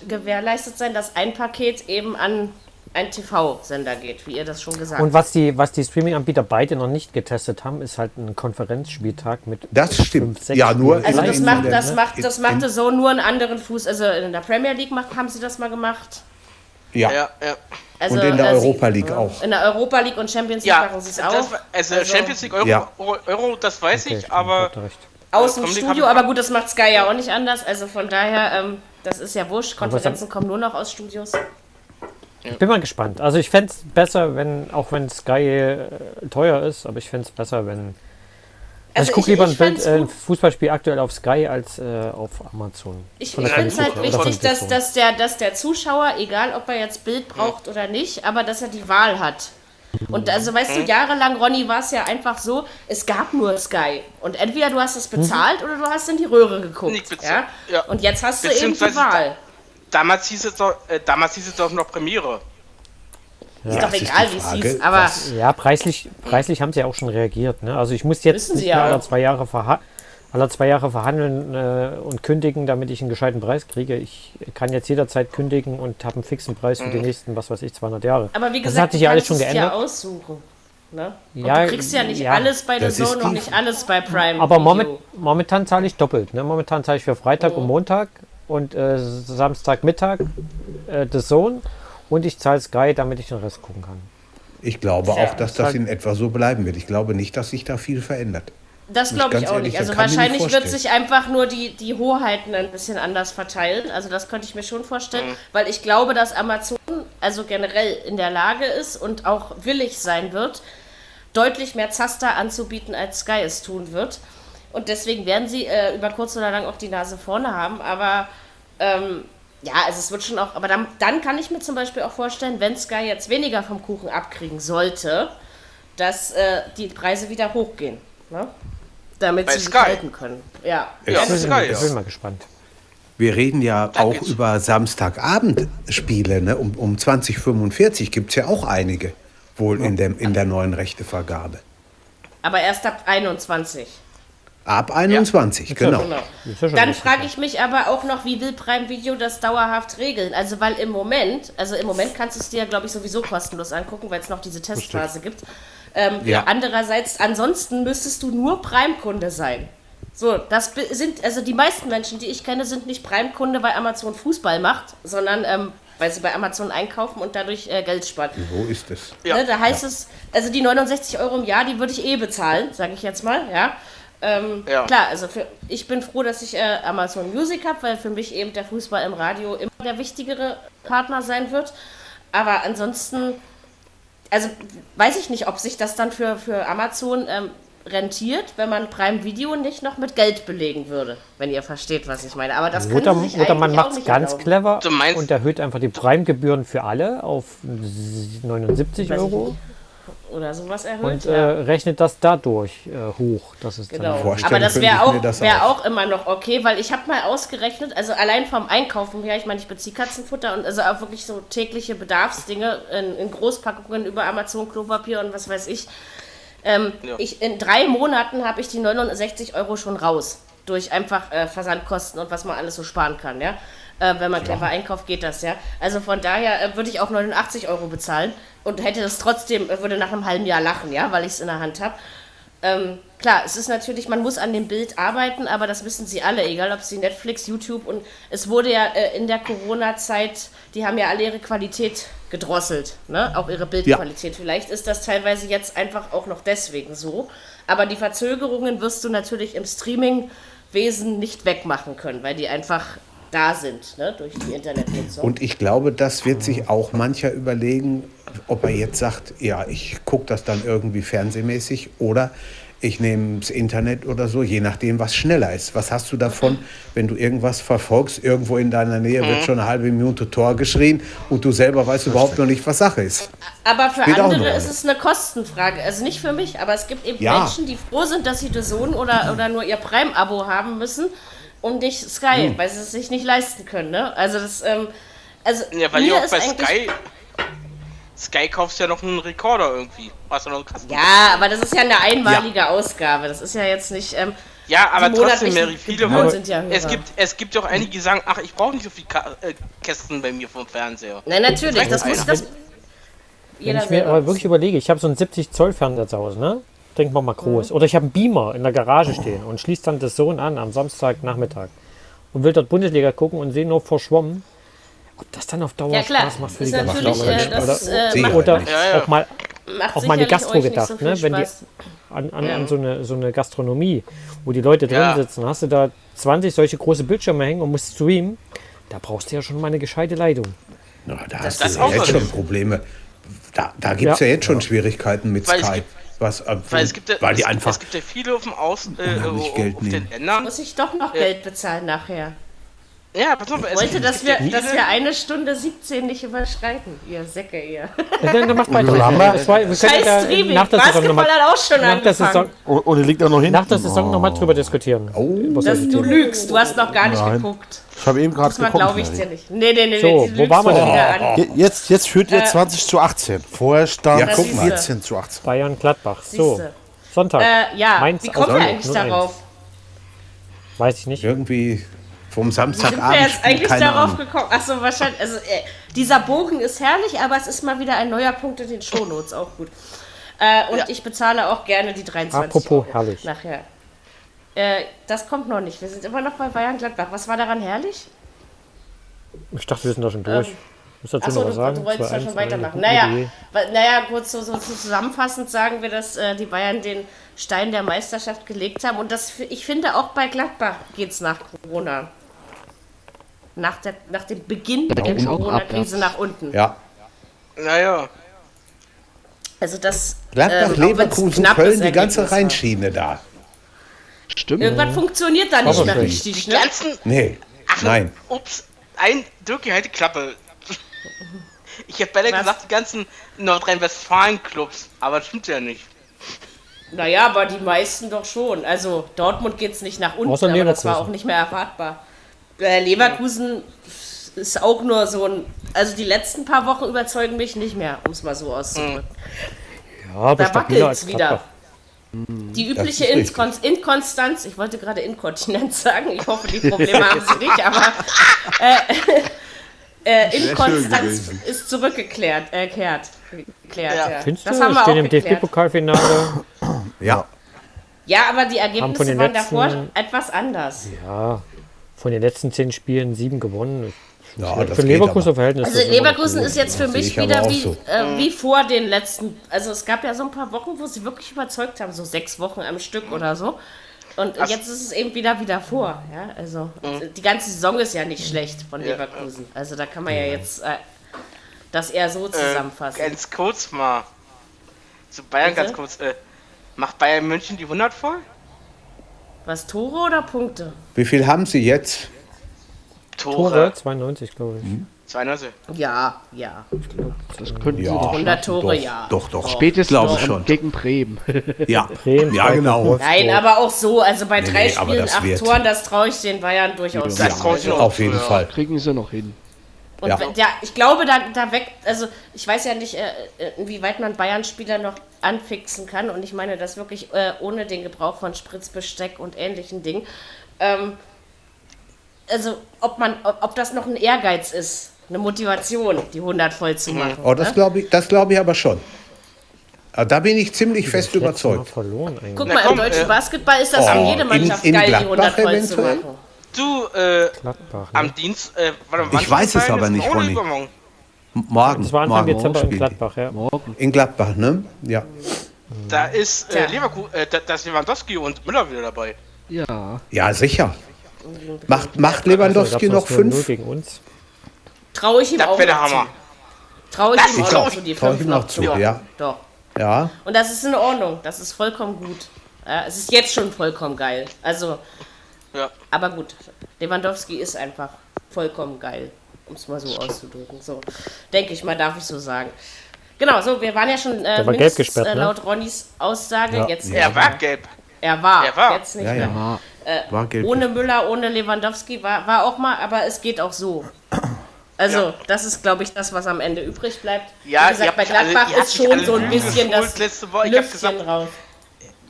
[SPEAKER 2] gewährleistet sein, dass ein Paket eben an ein TV-Sender geht, wie ihr das schon gesagt habt.
[SPEAKER 5] Und was die, was die Streaming-Anbieter beide noch nicht getestet haben, ist halt ein Konferenzspieltag mit.
[SPEAKER 3] Das stimmt. Fünf, ja, nur.
[SPEAKER 2] Also das, macht, das, ne? macht, das machte so nur einen anderen Fuß. Also in der Premier League macht, haben sie das mal gemacht.
[SPEAKER 3] Ja. ja, ja. Also, und in der äh, Europa League auch.
[SPEAKER 2] In der Europa League und Champions League
[SPEAKER 4] ja,
[SPEAKER 2] machen sie es auch. Das,
[SPEAKER 4] also, also, Champions League, Euro, ja. Euro das weiß okay, ich, aber.
[SPEAKER 2] Aus dem Studio, aber gut, das macht Sky ja auch nicht anders. Also von daher, ähm, das ist ja wurscht. Konferenzen kommen nur noch aus Studios.
[SPEAKER 5] Ich bin mal gespannt. Also ich fände es besser, wenn, auch wenn Sky äh, teuer ist, aber ich fände es besser, wenn. Also, also ich gucke lieber ein, Bild, äh, ein Fußballspiel aktuell auf Sky als äh, auf Amazon.
[SPEAKER 2] Ich finde es halt wichtig, dass, dass, der, dass der Zuschauer, egal ob er jetzt Bild braucht oder nicht, aber dass er die Wahl hat. Und also weißt du, mhm. jahrelang, Ronny, war es ja einfach so, es gab nur Sky. Und entweder du hast es bezahlt mhm. oder du hast in die Röhre geguckt. Ja? ja? Und jetzt hast du eben die Wahl
[SPEAKER 4] damals hieß es doch, äh, damals hieß es doch noch Premiere.
[SPEAKER 2] Ja, ist doch egal, wie es hieß, aber.
[SPEAKER 5] Ja, preislich, preislich haben sie ja auch schon reagiert. Ne? Also ich muss jetzt nicht ja alle zwei Jahre alle zwei Jahre verhandeln äh, und kündigen, damit ich einen gescheiten Preis kriege. Ich kann jetzt jederzeit kündigen und habe einen fixen Preis für die mhm. nächsten, was weiß ich, 200 Jahre.
[SPEAKER 2] Aber wie gesagt, das hat sich ja alles schon geändert. Ja aussuchen. Ne? Ja, du kriegst ja nicht ja, alles bei der Zone und nicht alles bei Prime.
[SPEAKER 5] Aber moment, momentan zahle ich doppelt. Ne? Momentan zahle ich für Freitag oh. und Montag und äh, Samstagmittag äh, The Zone und ich zahle Sky, damit ich den Rest gucken kann.
[SPEAKER 3] Ich glaube ja, auch, dass das in etwa so bleiben wird. Ich glaube nicht, dass sich da viel verändert.
[SPEAKER 2] Das glaube ich auch ehrlich, nicht. Also wahrscheinlich wird sich einfach nur die, die Hoheiten ein bisschen anders verteilen. Also das könnte ich mir schon vorstellen, mhm. weil ich glaube, dass Amazon also generell in der Lage ist und auch willig sein wird, deutlich mehr Zaster anzubieten, als Sky es tun wird. Und deswegen werden sie äh, über kurz oder lang auch die Nase vorne haben. Aber ähm, ja, also es wird schon auch. Aber dann, dann kann ich mir zum Beispiel auch vorstellen, wenn Sky jetzt weniger vom Kuchen abkriegen sollte, dass äh, die Preise wieder hochgehen. Ne? Damit Bei sie Sky. halten können. Ja,
[SPEAKER 3] ja, ich, bin, Sky, ich bin mal gespannt. Wir reden ja da auch über Samstagabendspiele. Ne? Um, um 2045 gibt es ja auch einige, wohl in, dem, in der neuen Rechtevergabe.
[SPEAKER 2] Aber erst ab 21.
[SPEAKER 3] Ab 21, ja. genau.
[SPEAKER 2] genau. Dann frage ich mich aber auch noch, wie will Prime Video das dauerhaft regeln? Also, weil im Moment, also im Moment kannst du es dir, glaube ich, sowieso kostenlos angucken, weil es noch diese Testphase gibt. Ähm, ja. Andererseits, ansonsten müsstest du nur Prime-Kunde sein. So, das sind, also die meisten Menschen, die ich kenne, sind nicht Prime-Kunde, weil Amazon Fußball macht, sondern ähm, weil sie bei Amazon einkaufen und dadurch äh, Geld sparen.
[SPEAKER 3] Wo ist es?
[SPEAKER 2] Ja. Ne, da heißt ja. es, also die 69 Euro im Jahr, die würde ich eh bezahlen, sage ich jetzt mal, ja. Ähm, ja. Klar, also für, ich bin froh, dass ich äh, Amazon Music habe, weil für mich eben der Fußball im Radio immer der wichtigere Partner sein wird. Aber ansonsten, also weiß ich nicht, ob sich das dann für, für Amazon ähm, rentiert, wenn man Prime Video nicht noch mit Geld belegen würde, wenn ihr versteht, was ich meine. Aber das
[SPEAKER 5] oder, können sich oder man macht es ganz erlauben. clever und erhöht einfach die Prime-Gebühren für alle auf 79 Euro.
[SPEAKER 2] Oder sowas erhöht.
[SPEAKER 5] Und äh, rechnet das dadurch äh, hoch. Das ist
[SPEAKER 2] genau. Aber das wäre auch, wär auch immer noch okay, weil ich habe mal ausgerechnet, also allein vom Einkaufen her, ich meine, ich beziehe Katzenfutter und also auch wirklich so tägliche Bedarfsdinge in, in Großpackungen über Amazon, Klopapier und was weiß ich ähm, ja. ich, in drei Monaten habe ich die 69 Euro schon raus. Durch einfach äh, Versandkosten und was man alles so sparen kann, ja. Äh, wenn man clever ja. einkauft, geht das, ja. Also von daher äh, würde ich auch 89 Euro bezahlen und hätte das trotzdem, äh, würde nach einem halben Jahr lachen, ja, weil ich es in der Hand habe. Ähm, klar, es ist natürlich, man muss an dem Bild arbeiten, aber das wissen sie alle, egal ob sie Netflix, YouTube und es wurde ja äh, in der Corona-Zeit, die haben ja alle ihre Qualität gedrosselt, ne? auch ihre Bildqualität. Ja. Vielleicht ist das teilweise jetzt einfach auch noch deswegen so, aber die Verzögerungen wirst du natürlich im Streaming-Wesen nicht wegmachen können, weil die einfach da sind ne? durch die Internetnutzung.
[SPEAKER 3] Und ich glaube, das wird sich auch mancher überlegen, ob er jetzt sagt, ja, ich gucke das dann irgendwie fernsehmäßig oder ich nehme das Internet oder so, je nachdem, was schneller ist. Was hast du davon, wenn du irgendwas verfolgst, irgendwo in deiner Nähe wird mhm. schon eine halbe Minute Tor geschrien und du selber weißt überhaupt noch nicht, was Sache ist.
[SPEAKER 2] Aber für Spielt andere ist es eine Kostenfrage. Also nicht für mich, aber es gibt eben ja. Menschen, die froh sind, dass sie The Zone oder, oder nur ihr Prime-Abo haben müssen und nicht Sky, hm. weil sie es sich nicht leisten können. Ne? Also das, ähm, also
[SPEAKER 4] ja, weil ihr auch bei Sky Sky kaufst ja noch einen Rekorder irgendwie. Was noch
[SPEAKER 2] ja, aber das ist ja eine einmalige ja. Ausgabe. Das ist ja jetzt nicht. Ähm,
[SPEAKER 4] ja, aber trotzdem, Mary, viele sind ja es gibt Es gibt auch einige, die sagen, ach, ich brauche nicht so viele Ka äh, Kästen bei mir vom Fernseher.
[SPEAKER 2] Nein, natürlich, das muss das.
[SPEAKER 5] Wenn ich mir aber wirklich überlege, ich habe so einen 70 Zoll Fernseher zu Hause, ne? Denken wir mal groß. Mhm. Oder ich habe einen Beamer in der Garage stehen und schließe dann das Sohn an am Samstagnachmittag und will dort Bundesliga gucken und sehe nur verschwommen, ob das dann auf Dauer ja, Spaß macht für die ganze
[SPEAKER 2] äh, das, äh,
[SPEAKER 5] Oder ja, ja. auch mal auch mal die Gastro gedacht, so ne? Wenn die an, an, an, so, eine, so eine Gastronomie, wo die Leute drin sitzen, hast du da 20 solche große Bildschirme hängen und musst streamen, da brauchst du ja schon mal eine gescheite Leitung.
[SPEAKER 3] Na, da das hast du jetzt schon Probleme. Da, da gibt es ja. jetzt schon Schwierigkeiten mit Weil Skype. Was,
[SPEAKER 4] äh, weil, es gibt ja, weil die es, einfach es gibt ja viele auf, dem Aus, äh, auf
[SPEAKER 2] den Ländern. Muss ich doch noch Geld bezahlen nachher. Ja, pass auf, ich wollte, dass wir, dass wir eine Stunde 17 nicht überschreiten, ihr Säcke, ihr. Ja, dann, macht weiter.
[SPEAKER 5] wir, wir Scheiß ja Streaming, nach der Basketball
[SPEAKER 2] hat auch schon nach der Saison,
[SPEAKER 6] Und er liegt auch noch hin.
[SPEAKER 5] Nach der Saison oh. nochmal drüber diskutieren.
[SPEAKER 2] Oh. Das, du lügst, du hast noch gar nicht Nein. geguckt.
[SPEAKER 6] Ich habe eben gerade geguckt.
[SPEAKER 2] glaube ich dir nicht. Nee, nee, nee,
[SPEAKER 5] so, wo waren wir
[SPEAKER 6] denn? Jetzt, jetzt führt ihr äh, 20 zu 18. Vorher stand ja, 14 zu 18.
[SPEAKER 5] Bayern Gladbach. So, Sonntag.
[SPEAKER 2] Äh, ja, Mainz wie kommt ihr eigentlich darauf?
[SPEAKER 5] Weiß ich nicht.
[SPEAKER 3] Irgendwie vom Samstagabend.
[SPEAKER 2] Sind wir jetzt eigentlich darauf Ahnung. gekommen? Achso, wahrscheinlich. Also, äh, dieser Bogen ist herrlich, aber es ist mal wieder ein neuer Punkt in den Shownotes. Auch gut. Äh, und ja. ich bezahle auch gerne die 23
[SPEAKER 5] Apropos Euro herrlich.
[SPEAKER 2] Nachher. Äh, das kommt noch nicht. Wir sind immer noch bei Bayern Gladbach. Was war daran herrlich?
[SPEAKER 5] Ich dachte, wir sind da schon durch. Ähm,
[SPEAKER 2] Achso, du, du wolltest ja schon weitermachen. Naja, naja, kurz so, so, zusammenfassend sagen wir, dass äh, die Bayern den Stein der Meisterschaft gelegt haben. Und das, ich finde, auch bei Gladbach geht es nach Corona nach, der, nach dem Beginn da der Corona-Krise nach unten.
[SPEAKER 3] Ja.
[SPEAKER 4] Naja.
[SPEAKER 2] Also das.
[SPEAKER 3] Gladbach, ähm, Leverkusen, Köln, die ganze Rheinschiene da.
[SPEAKER 2] Stimmt. Irgendwann funktioniert da nicht mehr richtig.
[SPEAKER 4] Die ne? ganzen.
[SPEAKER 3] Nee. Ach, nein.
[SPEAKER 4] Ups. Ein, Dirk, halt die Klappe. Ich hätte besser gesagt, die ganzen Nordrhein-Westfalen-Clubs. Aber das stimmt ja nicht.
[SPEAKER 2] Naja, aber die meisten doch schon. Also Dortmund geht es nicht nach unten, aber das war auch nicht mehr erwartbar. Äh, Leverkusen ist auch nur so ein. Also die letzten paar Wochen überzeugen mich nicht mehr, um es mal so auszudrücken.
[SPEAKER 5] Ja, aber
[SPEAKER 2] da wackelt es wieder. Die übliche Inkon Inkonstanz, ich wollte gerade Inkontinenz sagen, ich hoffe, die Probleme haben sie nicht, aber äh, äh, Inkonstanz ist zurückgekehrt. Äh, kehrt, geklärt, ja.
[SPEAKER 5] Ja. Findest das du? Haben wir Stehen im DFB-Pokalfinale.
[SPEAKER 3] ja.
[SPEAKER 2] Ja, aber die Ergebnisse waren davor etwas anders.
[SPEAKER 5] Ja, von den letzten zehn Spielen sieben gewonnen. Ja, für Leverkusen Verhältnis.
[SPEAKER 2] Also Leverkusen ist jetzt für mich wieder wie, so. äh, wie vor den letzten. Also es gab ja so ein paar Wochen, wo sie wirklich überzeugt haben, so sechs Wochen am Stück oder so. Und Ach. jetzt ist es eben wieder wieder vor. Ja, also mhm. die ganze Saison ist ja nicht schlecht von Leverkusen. Also da kann man ja jetzt äh, das eher so äh, zusammenfassen.
[SPEAKER 4] Äh, ganz kurz mal zu Bayern Bitte? ganz kurz. Äh, macht Bayern München die 100 voll?
[SPEAKER 2] Was Tore oder Punkte?
[SPEAKER 3] Wie viel haben sie jetzt?
[SPEAKER 5] Tore. Tore 92, glaube ich. Mhm.
[SPEAKER 4] 92?
[SPEAKER 2] Ja, ja.
[SPEAKER 5] Das könnten
[SPEAKER 2] ja, 100 Tore,
[SPEAKER 3] doch,
[SPEAKER 2] ja.
[SPEAKER 3] Doch, doch.
[SPEAKER 5] Spätestens glaube ich schon. Gegen Bremen.
[SPEAKER 3] ja, Bremen, ja genau.
[SPEAKER 2] Nein, aber auch so. Also bei nee, drei nee, Spielen, acht. Toren, das traue ich den Bayern durchaus.
[SPEAKER 3] Ja, das ja, auf jeden Fall.
[SPEAKER 5] Kriegen sie noch hin.
[SPEAKER 2] Und ja. ja, ich glaube, da, da weg, also ich weiß ja nicht, äh, äh, inwieweit man Bayern-Spieler noch anfixen kann. Und ich meine das wirklich äh, ohne den Gebrauch von Spritzbesteck und ähnlichen Dingen. Ähm, also ob man, ob, ob das noch ein Ehrgeiz ist, eine Motivation, die 100 voll zu machen.
[SPEAKER 3] Oh, das ne? glaube ich, das ich aber schon. Ah, da bin ich ziemlich fest überzeugt.
[SPEAKER 2] Verloren Guck mal, im deutschen Basketball ist das oh, für jede Mannschaft in, in geil, die 100 voll eventuell? zu machen.
[SPEAKER 4] Du, äh, Gladbach, ne? am Dienst, äh,
[SPEAKER 3] warte, Ich weiß es aber nicht, Ronny. Morgen.
[SPEAKER 5] Das war Anfang morgen, Dezember in Gladbach, ja.
[SPEAKER 3] Morgen. In Gladbach, ne? Ja.
[SPEAKER 4] Da ist äh, Leverkusen, äh, da, da ist Lewandowski und Müller wieder dabei.
[SPEAKER 5] Ja.
[SPEAKER 3] Ja, sicher. Macht, macht Lewandowski noch fünf?
[SPEAKER 5] Gegen uns.
[SPEAKER 2] Traue ich ihm
[SPEAKER 4] das
[SPEAKER 2] auch
[SPEAKER 4] der Hammer.
[SPEAKER 2] Traue ich ihm auch noch zu, die
[SPEAKER 3] fünf ihm noch zu, ja. ja.
[SPEAKER 2] Doch.
[SPEAKER 3] Ja.
[SPEAKER 2] Und das ist in Ordnung. Das ist vollkommen gut. Ja, es ist jetzt schon vollkommen geil. Also, ja. aber gut. Lewandowski ist einfach vollkommen geil, um es mal so auszudrücken. So, denke ich mal, darf ich so sagen. Genau, so, wir waren ja schon äh,
[SPEAKER 5] mindestens, gesperrt, äh,
[SPEAKER 2] ne? laut Ronnys Aussage.
[SPEAKER 4] Ja.
[SPEAKER 2] Jetzt,
[SPEAKER 4] er war gelb.
[SPEAKER 2] Er war,
[SPEAKER 4] er war.
[SPEAKER 2] jetzt nicht mehr. Äh, ohne Müller, ohne Lewandowski war, war auch mal, aber es geht auch so. Also, ja. das ist, glaube ich, das, was am Ende übrig bleibt.
[SPEAKER 4] Ja,
[SPEAKER 2] Wie gesagt, bei Gladbach alle, ist schon so ein bisschen das
[SPEAKER 4] letzte Woche. Ich habe gesagt, raus.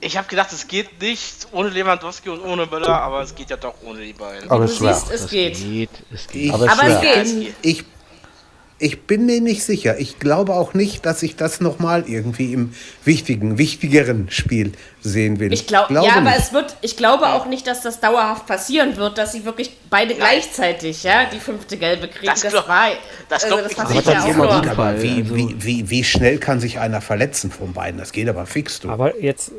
[SPEAKER 4] Ich habe gedacht, es geht nicht ohne Lewandowski und ohne Müller, aber es geht ja doch ohne die beiden.
[SPEAKER 2] Aber du siehst, es geht.
[SPEAKER 5] geht. Es geht.
[SPEAKER 3] aber, aber es geht. Ich ich bin mir nicht sicher. Ich glaube auch nicht, dass ich das nochmal irgendwie im wichtigen, wichtigeren Spiel sehen will.
[SPEAKER 2] Ich, glaub, glaube ja, aber es wird, ich glaube auch nicht, dass das dauerhaft passieren wird, dass sie wirklich beide Nein. gleichzeitig ja, die fünfte Gelbe kriegen. Das,
[SPEAKER 4] das war,
[SPEAKER 2] das,
[SPEAKER 4] also, das
[SPEAKER 2] aber ja auch
[SPEAKER 3] gut, aber wie, wie, wie, wie schnell kann sich einer verletzen von beiden? Das geht aber fix, du.
[SPEAKER 5] Aber jetzt,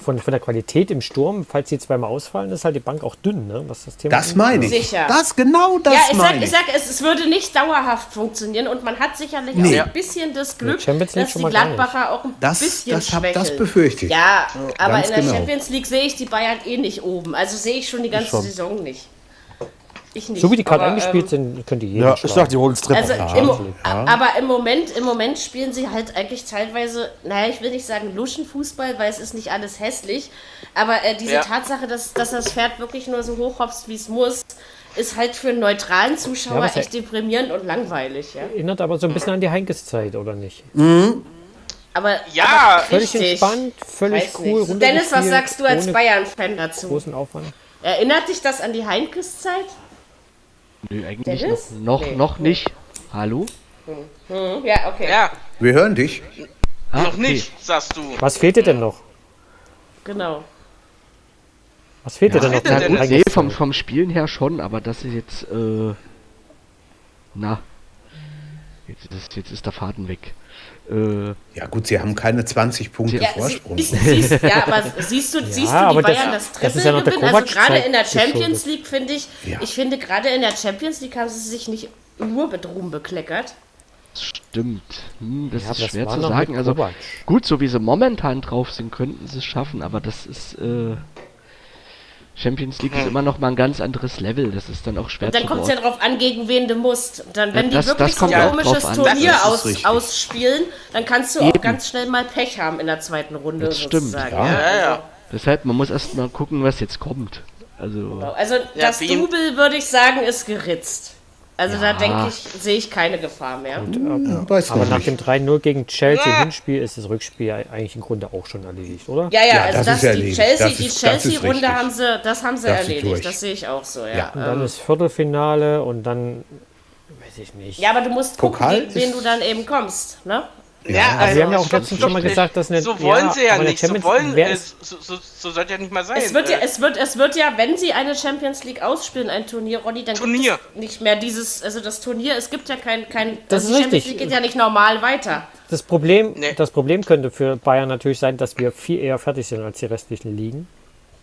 [SPEAKER 5] von, von der Qualität im Sturm, falls sie zweimal ausfallen, ist halt die Bank auch dünn, ne? Was das Thema
[SPEAKER 3] Das meine ich.
[SPEAKER 2] Sicher.
[SPEAKER 3] Das genau das
[SPEAKER 2] ja, ich
[SPEAKER 3] meine
[SPEAKER 2] sag, ich. sag, es, es würde nicht dauerhaft funktionieren und man hat sicherlich nee. auch ein bisschen das Glück, dass die Gladbacher auch ein
[SPEAKER 3] das,
[SPEAKER 2] bisschen
[SPEAKER 3] das, hab, das befürchte ich.
[SPEAKER 2] Ja, aber in der genau. Champions League sehe ich die Bayern eh nicht oben. Also sehe ich schon die ganze Saison nicht.
[SPEAKER 5] Ich nicht. So wie die gerade eingespielt ähm, sind, könnt ihr jeden
[SPEAKER 3] Ja, ich sag, die holen es
[SPEAKER 2] also im, ja. Aber im Moment, im Moment spielen sie halt eigentlich teilweise, naja, ich will nicht sagen Luschenfußball, weil es ist nicht alles hässlich. Aber äh, diese ja. Tatsache, dass, dass das Pferd wirklich nur so hochhopst, wie es muss, ist halt für einen neutralen Zuschauer ja, echt deprimierend und langweilig. Ja?
[SPEAKER 5] Erinnert aber so ein bisschen an die Heinkes-Zeit, oder nicht?
[SPEAKER 3] Mhm.
[SPEAKER 2] Aber,
[SPEAKER 4] ja,
[SPEAKER 2] aber
[SPEAKER 5] völlig richtig. entspannt, völlig Weiß cool.
[SPEAKER 2] Dennis, was sagst du als Bayern-Fan dazu?
[SPEAKER 5] Großen Aufwand.
[SPEAKER 2] Erinnert dich das an die Heinkes-Zeit?
[SPEAKER 5] Nö, eigentlich noch, noch, nee. noch nicht. Hallo?
[SPEAKER 2] Hm. Ja, okay.
[SPEAKER 4] Ja.
[SPEAKER 3] Wir hören dich.
[SPEAKER 4] Ah, noch okay. nicht, sagst du.
[SPEAKER 5] Was fehlt dir denn noch?
[SPEAKER 2] Genau.
[SPEAKER 5] Was fehlt ja, dir denn noch? Na, gut, nee, vom, vom Spielen her schon, aber das ist jetzt, äh, na, jetzt ist, jetzt ist der Faden weg.
[SPEAKER 3] Äh, ja gut, sie haben keine 20 Punkte ja, Vorsprung.
[SPEAKER 2] Sie, siehst, ja, aber siehst du, ja, siehst du die Bayern das, das Triple ja gewinnen? Also gerade in der Champions League finde ich, ja. ich finde gerade in der Champions League haben sie sich nicht nur mit Ruhm bekleckert.
[SPEAKER 5] Stimmt. Hm, das ja, ist das schwer zu sagen. Also gut, so wie sie momentan drauf sind, könnten sie es schaffen, aber das ist äh, Champions League hm. ist immer noch mal ein ganz anderes Level. Das ist dann auch schwer
[SPEAKER 2] und dann kommt es ja darauf an, gegen wen du musst. Und dann, wenn ja, das, die wirklich so ein komisches Turnier aus, ausspielen, dann kannst du Eben. auch ganz schnell mal Pech haben in der zweiten Runde.
[SPEAKER 5] Das stimmt. Ja. Ja, ja. Also. Deshalb, man muss erst mal gucken, was jetzt kommt. Also,
[SPEAKER 2] also das Double, würde ich sagen, ist geritzt. Also ja. da denke ich, sehe ich keine Gefahr mehr. Und,
[SPEAKER 5] äh, ja, aber nach dem 3-0 gegen Chelsea ja. Hinspiel ist das Rückspiel eigentlich im Grunde auch schon erledigt, oder?
[SPEAKER 2] Ja, ja, also das, das die Chelsea, die Chelsea-Runde haben sie, das haben sie das erledigt. Das sehe ich auch so, ja.
[SPEAKER 5] Und dann ähm. ist Viertelfinale und dann weiß ich nicht.
[SPEAKER 2] Ja, aber du musst gucken, Pokal wen du dann eben kommst, ne?
[SPEAKER 5] Ja, ja also Sie haben ja auch letztens schon mal gesagt, dass
[SPEAKER 4] eine, So wollen ja, sie ja nicht. So, wollen, äh, so, so, so sollte ja nicht mal sein.
[SPEAKER 2] Es wird, ja, äh. es, wird, es wird ja, wenn Sie eine Champions League ausspielen, ein Turnier, Ronny, dann
[SPEAKER 4] Turnier.
[SPEAKER 2] gibt es nicht mehr dieses, also das Turnier, es gibt ja kein, kein
[SPEAKER 5] das also ist Champions
[SPEAKER 2] League geht ja nicht normal weiter.
[SPEAKER 5] Das Problem, nee. das Problem könnte für Bayern natürlich sein, dass wir viel eher fertig sind als die restlichen Ligen.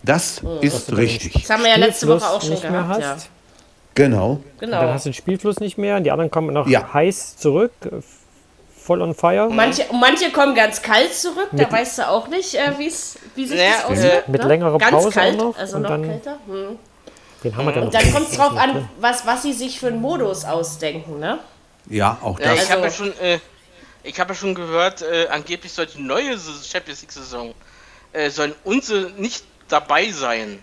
[SPEAKER 3] Das mhm. ist richtig.
[SPEAKER 2] Das haben wir ja letzte Woche auch schon gehabt, ja.
[SPEAKER 3] Genau.
[SPEAKER 5] genau. Dann hast du den Spielfluss nicht mehr und die anderen kommen noch ja. heiß zurück, voll on fire.
[SPEAKER 2] Manche, manche kommen ganz kalt zurück, mit, da weißt du auch nicht, äh, wie's, wie sich ja, das aussieht.
[SPEAKER 5] Mit ne? längerer ganz Pause
[SPEAKER 2] kalt,
[SPEAKER 5] noch.
[SPEAKER 2] Also noch dann, kälter. Hm.
[SPEAKER 5] Den haben wir dann,
[SPEAKER 2] und dann kommt es drauf an, was, was sie sich für einen Modus ausdenken, ne?
[SPEAKER 3] Ja, auch das.
[SPEAKER 4] Ja, ich habe ja schon, äh, ich habe ja schon gehört, äh, angeblich soll die neue Champions League Saison äh, sollen unsere nicht dabei sein.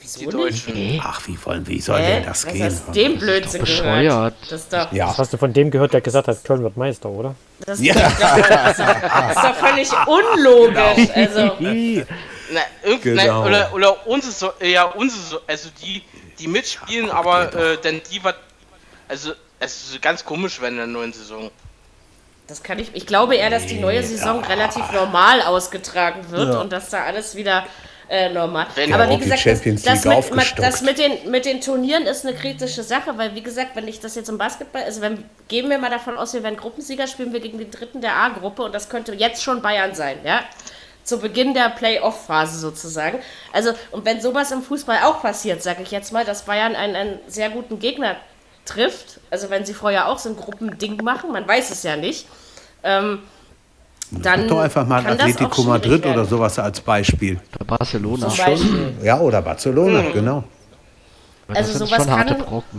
[SPEAKER 2] Wieso die Deutschen.
[SPEAKER 3] Nicht? Ach, wie wollen, wie soll äh? denn das Was gehen?
[SPEAKER 2] Hast dem Blödsinn gehört. Das,
[SPEAKER 5] doch ja. das hast du von dem gehört, der gesagt hat, Köln wird Meister, oder?
[SPEAKER 2] Das, ja. ist, doch, das, ist doch völlig unlogisch. Genau. Also.
[SPEAKER 4] Na, genau. na, oder, oder unsere, ja, unsere, also die, die mitspielen, Ach, aber äh, denn die war, also es ist ganz komisch, wenn in der neuen Saison.
[SPEAKER 2] Das kann ich. Ich glaube eher, dass die neue Saison ja. relativ normal ausgetragen wird ja. und dass da alles wieder äh, normal.
[SPEAKER 3] Wenn Aber wie gesagt, das, das,
[SPEAKER 2] mit, das, mit, den, mit den Turnieren ist eine kritische Sache, weil wie gesagt, wenn ich das jetzt im Basketball, also wenn, gehen wir mal davon aus, wir werden Gruppensieger, spielen wir gegen den dritten der A-Gruppe und das könnte jetzt schon Bayern sein, ja? Zu Beginn der Playoff-Phase sozusagen. Also, und wenn sowas im Fußball auch passiert, sage ich jetzt mal, dass Bayern einen, einen sehr guten Gegner trifft, also wenn sie vorher auch so ein Gruppending machen, man weiß es ja nicht, ähm, dann
[SPEAKER 3] doch einfach mal Atletico Madrid oder sowas als Beispiel.
[SPEAKER 7] Oder Barcelona.
[SPEAKER 3] Schon, ja, oder Barcelona, mhm. genau.
[SPEAKER 2] Also sowas kann,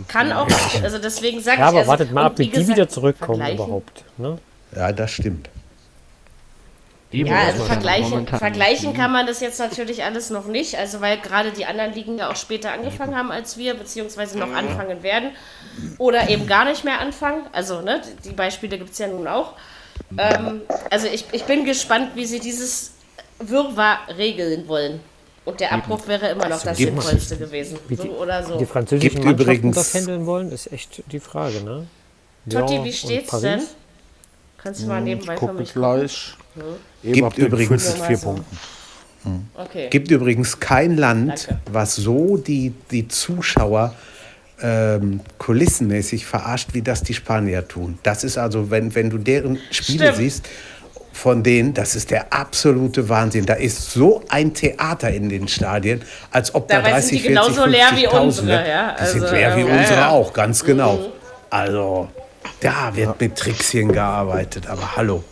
[SPEAKER 2] kann auch, also deswegen sage
[SPEAKER 5] ja, ich... Ja, aber also, wartet mal ab, wie, wie die wieder zurückkommen überhaupt. Ne?
[SPEAKER 3] Ja, das stimmt.
[SPEAKER 2] Eben, ja, also vergleichen, vergleichen kann man das jetzt natürlich alles noch nicht, also weil gerade die anderen Ligen ja auch später angefangen haben als wir, beziehungsweise noch anfangen werden oder eben gar nicht mehr anfangen. Also ne, die Beispiele gibt es ja nun auch. Ähm, also ich, ich bin gespannt, wie sie dieses Wirrwarr regeln wollen. Und der Abbruch wäre immer noch also das Sinnvollste gewesen.
[SPEAKER 5] Wie die,
[SPEAKER 2] so oder so.
[SPEAKER 5] Die französischen Gibt Mannschaften das handeln wollen, ist echt die Frage, ne?
[SPEAKER 2] Totti, wie steht's denn? Kannst du mal hm, nebenbei
[SPEAKER 6] für mich gleich.
[SPEAKER 3] Hm? Gibt übrigens vier Punkte. Hm. Okay. Gibt übrigens kein Land, Danke. was so die, die Zuschauer ähm, kulissenmäßig verarscht, wie das die Spanier tun. Das ist also, wenn, wenn du deren Spiele Stimmt. siehst, von denen, das ist der absolute Wahnsinn. Da ist so ein Theater in den Stadien, als ob da, da 30, sind die 40, genauso leer wie unsere. Ja? Also, die sind leer wie ja, unsere ja. auch, ganz genau. Mhm. Also, da wird mit Trickschen gearbeitet, aber hallo.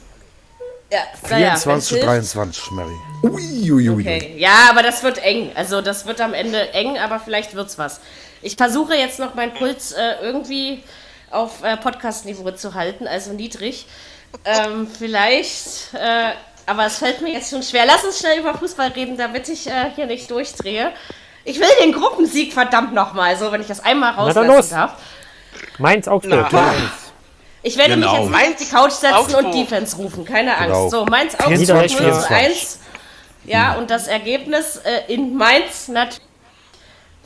[SPEAKER 6] Ja, 24 zu 23, Mary.
[SPEAKER 2] Uiuiui. Okay. Ja, aber das wird eng. Also das wird am Ende eng, aber vielleicht wird's was. Ich versuche jetzt noch meinen Puls äh, irgendwie auf äh, Podcast-Niveau zu halten, also niedrig. Ähm, vielleicht, äh, aber es fällt mir jetzt schon schwer. Lass uns schnell über Fußball reden, damit ich äh, hier nicht durchdrehe. Ich will den Gruppensieg verdammt nochmal, so wenn ich das einmal rauslassen darf.
[SPEAKER 5] Mainz Augsburg.
[SPEAKER 2] Ich werde genau. mich jetzt auf die Couch setzen Augsburg. und Defense rufen, keine Angst. Genau. So, Mainz Augsburg 0 zu 1. Ja, und das Ergebnis äh, in Mainz natürlich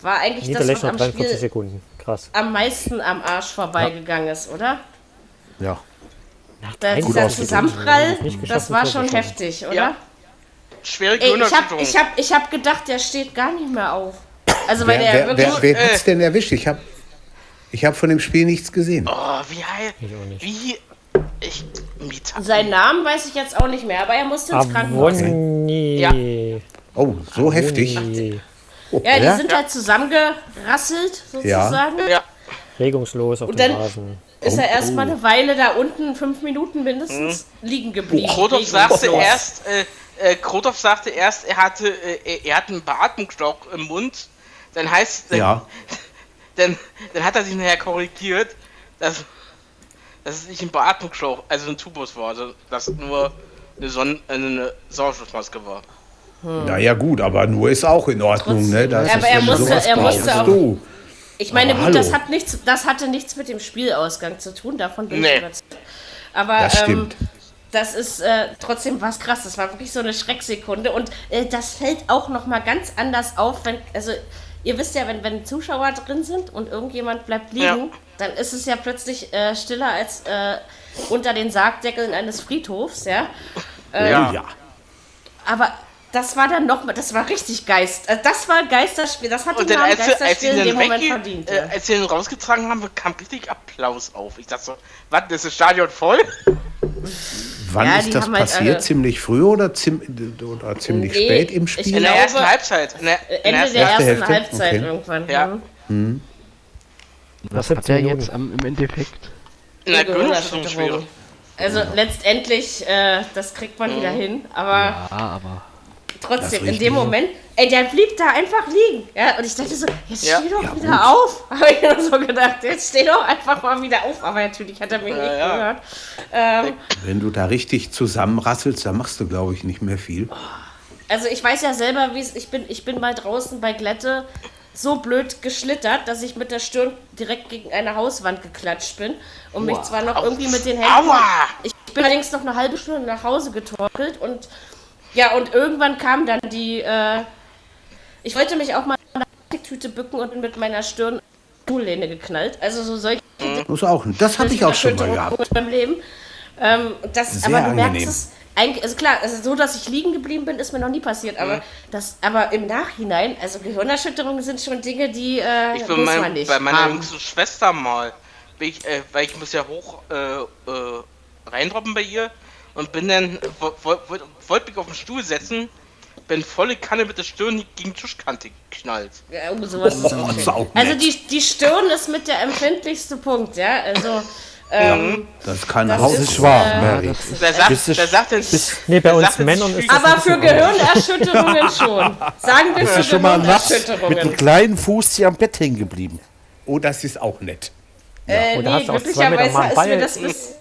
[SPEAKER 2] war eigentlich das, was am Spiel
[SPEAKER 5] Sekunden. Krass.
[SPEAKER 2] am meisten am Arsch vorbeigegangen ja. ist, oder?
[SPEAKER 6] Ja.
[SPEAKER 2] Da, dieser Zusammenprall, das war schon heftig, oder? Ja.
[SPEAKER 4] Schwere
[SPEAKER 2] Ey, ich habe ich hab, ich hab gedacht, der steht gar nicht mehr auf. Also, weil
[SPEAKER 3] wer,
[SPEAKER 2] der
[SPEAKER 3] wer, wirklich. Wer, wer hat's denn erwischt? Ich habe ich hab von dem Spiel nichts gesehen.
[SPEAKER 4] Oh, wie heil. Wie. Ich,
[SPEAKER 2] Seinen Namen weiß ich jetzt auch nicht mehr, aber er musste ins Krankenhaus.
[SPEAKER 5] Ja.
[SPEAKER 3] Oh, so heftig.
[SPEAKER 2] Oh, ja, die ja? sind halt zusammengerasselt, sozusagen.
[SPEAKER 4] Ja.
[SPEAKER 5] Regungslos auf
[SPEAKER 2] und dem Rasen. Ist er erstmal eine Weile da unten, fünf Minuten mindestens, mhm. liegen geblieben.
[SPEAKER 4] Krotov sagte erst, äh, äh, Krotov sagte erst, er hatte, äh, er hatte einen Beatmungsschlauch im Mund. Dann heißt, dann,
[SPEAKER 3] ja.
[SPEAKER 4] dann, dann hat er sich nachher korrigiert, dass, dass es nicht ein Beatmungsschlauch, also ein Tubus war, also dass nur eine, Sonne, eine Sauerstoffmaske war.
[SPEAKER 3] Hm. Naja, gut, aber nur ist auch in Ordnung, ne?
[SPEAKER 2] Das aber er musste, er musste auch. Du. Ich meine, aber gut, das, hat nichts, das hatte nichts mit dem Spielausgang zu tun, davon bin nee. ich überzeugt. Aber das, ähm, das ist äh, trotzdem was krass. Das war wirklich so eine Schrecksekunde. Und äh, das fällt auch nochmal ganz anders auf, wenn, also ihr wisst ja, wenn, wenn Zuschauer drin sind und irgendjemand bleibt liegen, ja. dann ist es ja plötzlich äh, stiller als äh, unter den Sargdeckeln eines Friedhofs, ja.
[SPEAKER 3] Äh, ja.
[SPEAKER 2] Aber das war dann noch, das war richtig Geist. Also das war Geisterspiel. Das hat
[SPEAKER 4] den Namen Geisterspiel in dem Moment verdient. Äh, als sie ihn rausgetragen haben, kam richtig Applaus auf. Ich dachte so, was, ist das Stadion voll?
[SPEAKER 3] Wann ja, ist das halt passiert? Halt ziemlich früh oder, ziem oder ziemlich nee, spät im Spiel?
[SPEAKER 4] In der ersten Halbzeit. In
[SPEAKER 2] der, in Ende der ersten? Halbzeit okay. irgendwann.
[SPEAKER 4] Ja.
[SPEAKER 7] Hm. Was, hat der jetzt am, im Endeffekt?
[SPEAKER 4] Na, Gehirnerschütterung.
[SPEAKER 2] Also letztendlich, äh, das kriegt man mhm. wieder hin, aber,
[SPEAKER 7] ja, aber
[SPEAKER 2] trotzdem, in dem Moment, ey, der blieb da einfach liegen. Ja, und ich dachte so, jetzt ja. steh doch ja, wieder gut. auf. Habe ich nur so gedacht, jetzt steh doch einfach mal wieder auf. Aber natürlich hat er mich ja, nicht gehört. Ähm,
[SPEAKER 3] Wenn du da richtig zusammenrasselst, dann machst du, glaube ich, nicht mehr viel.
[SPEAKER 2] Also ich weiß ja selber, wie es, ich bin, ich bin mal draußen bei Glätte so blöd geschlittert, dass ich mit der Stirn direkt gegen eine Hauswand geklatscht bin und mich zwar noch irgendwie mit den Händen. Aua. Ich bin allerdings noch eine halbe Stunde nach Hause getorkelt und ja, und irgendwann kam dann die. Äh, ich wollte mich auch mal in der Tüte bücken und mit meiner Stirn Stuhllehne geknallt. Also so solche.
[SPEAKER 3] Das auch. Das hatte ich auch schon mal gehabt.
[SPEAKER 2] Beim Leben. Ähm, das, Sehr aber du angenehm. merkst es eigentlich, also klar, also so, dass ich liegen geblieben bin, ist mir noch nie passiert. Aber, mhm. das, aber im Nachhinein, also Gehirnerschütterungen sind schon Dinge, die äh,
[SPEAKER 4] ich bin mein, bei meiner jüngsten Schwester mal, ich, äh, weil ich muss ja hoch äh, äh, reindroppen bei ihr und bin dann, wollte wollt mich auf den Stuhl setzen, bin volle Kanne mit der Stirn gegen die Tischkante geknallt.
[SPEAKER 2] Ja, sowas oh, ist auch Also die, die Stirn ist mit der empfindlichste Punkt, ja, also ähm,
[SPEAKER 3] das kann das ist schwach, äh, Mary.
[SPEAKER 4] Wer sagt, wer sagt denn, bis,
[SPEAKER 5] nee, bei uns Männern ist
[SPEAKER 2] das Aber für Gehirnerschütterungen schon. Sagen wir
[SPEAKER 6] für schon mal nachts mit einem kleinen Fuß hier am Bett hängen geblieben.
[SPEAKER 3] Oh, das ist auch nett.
[SPEAKER 2] Ja. Äh, nee, glücklicherweise ist mir das bis...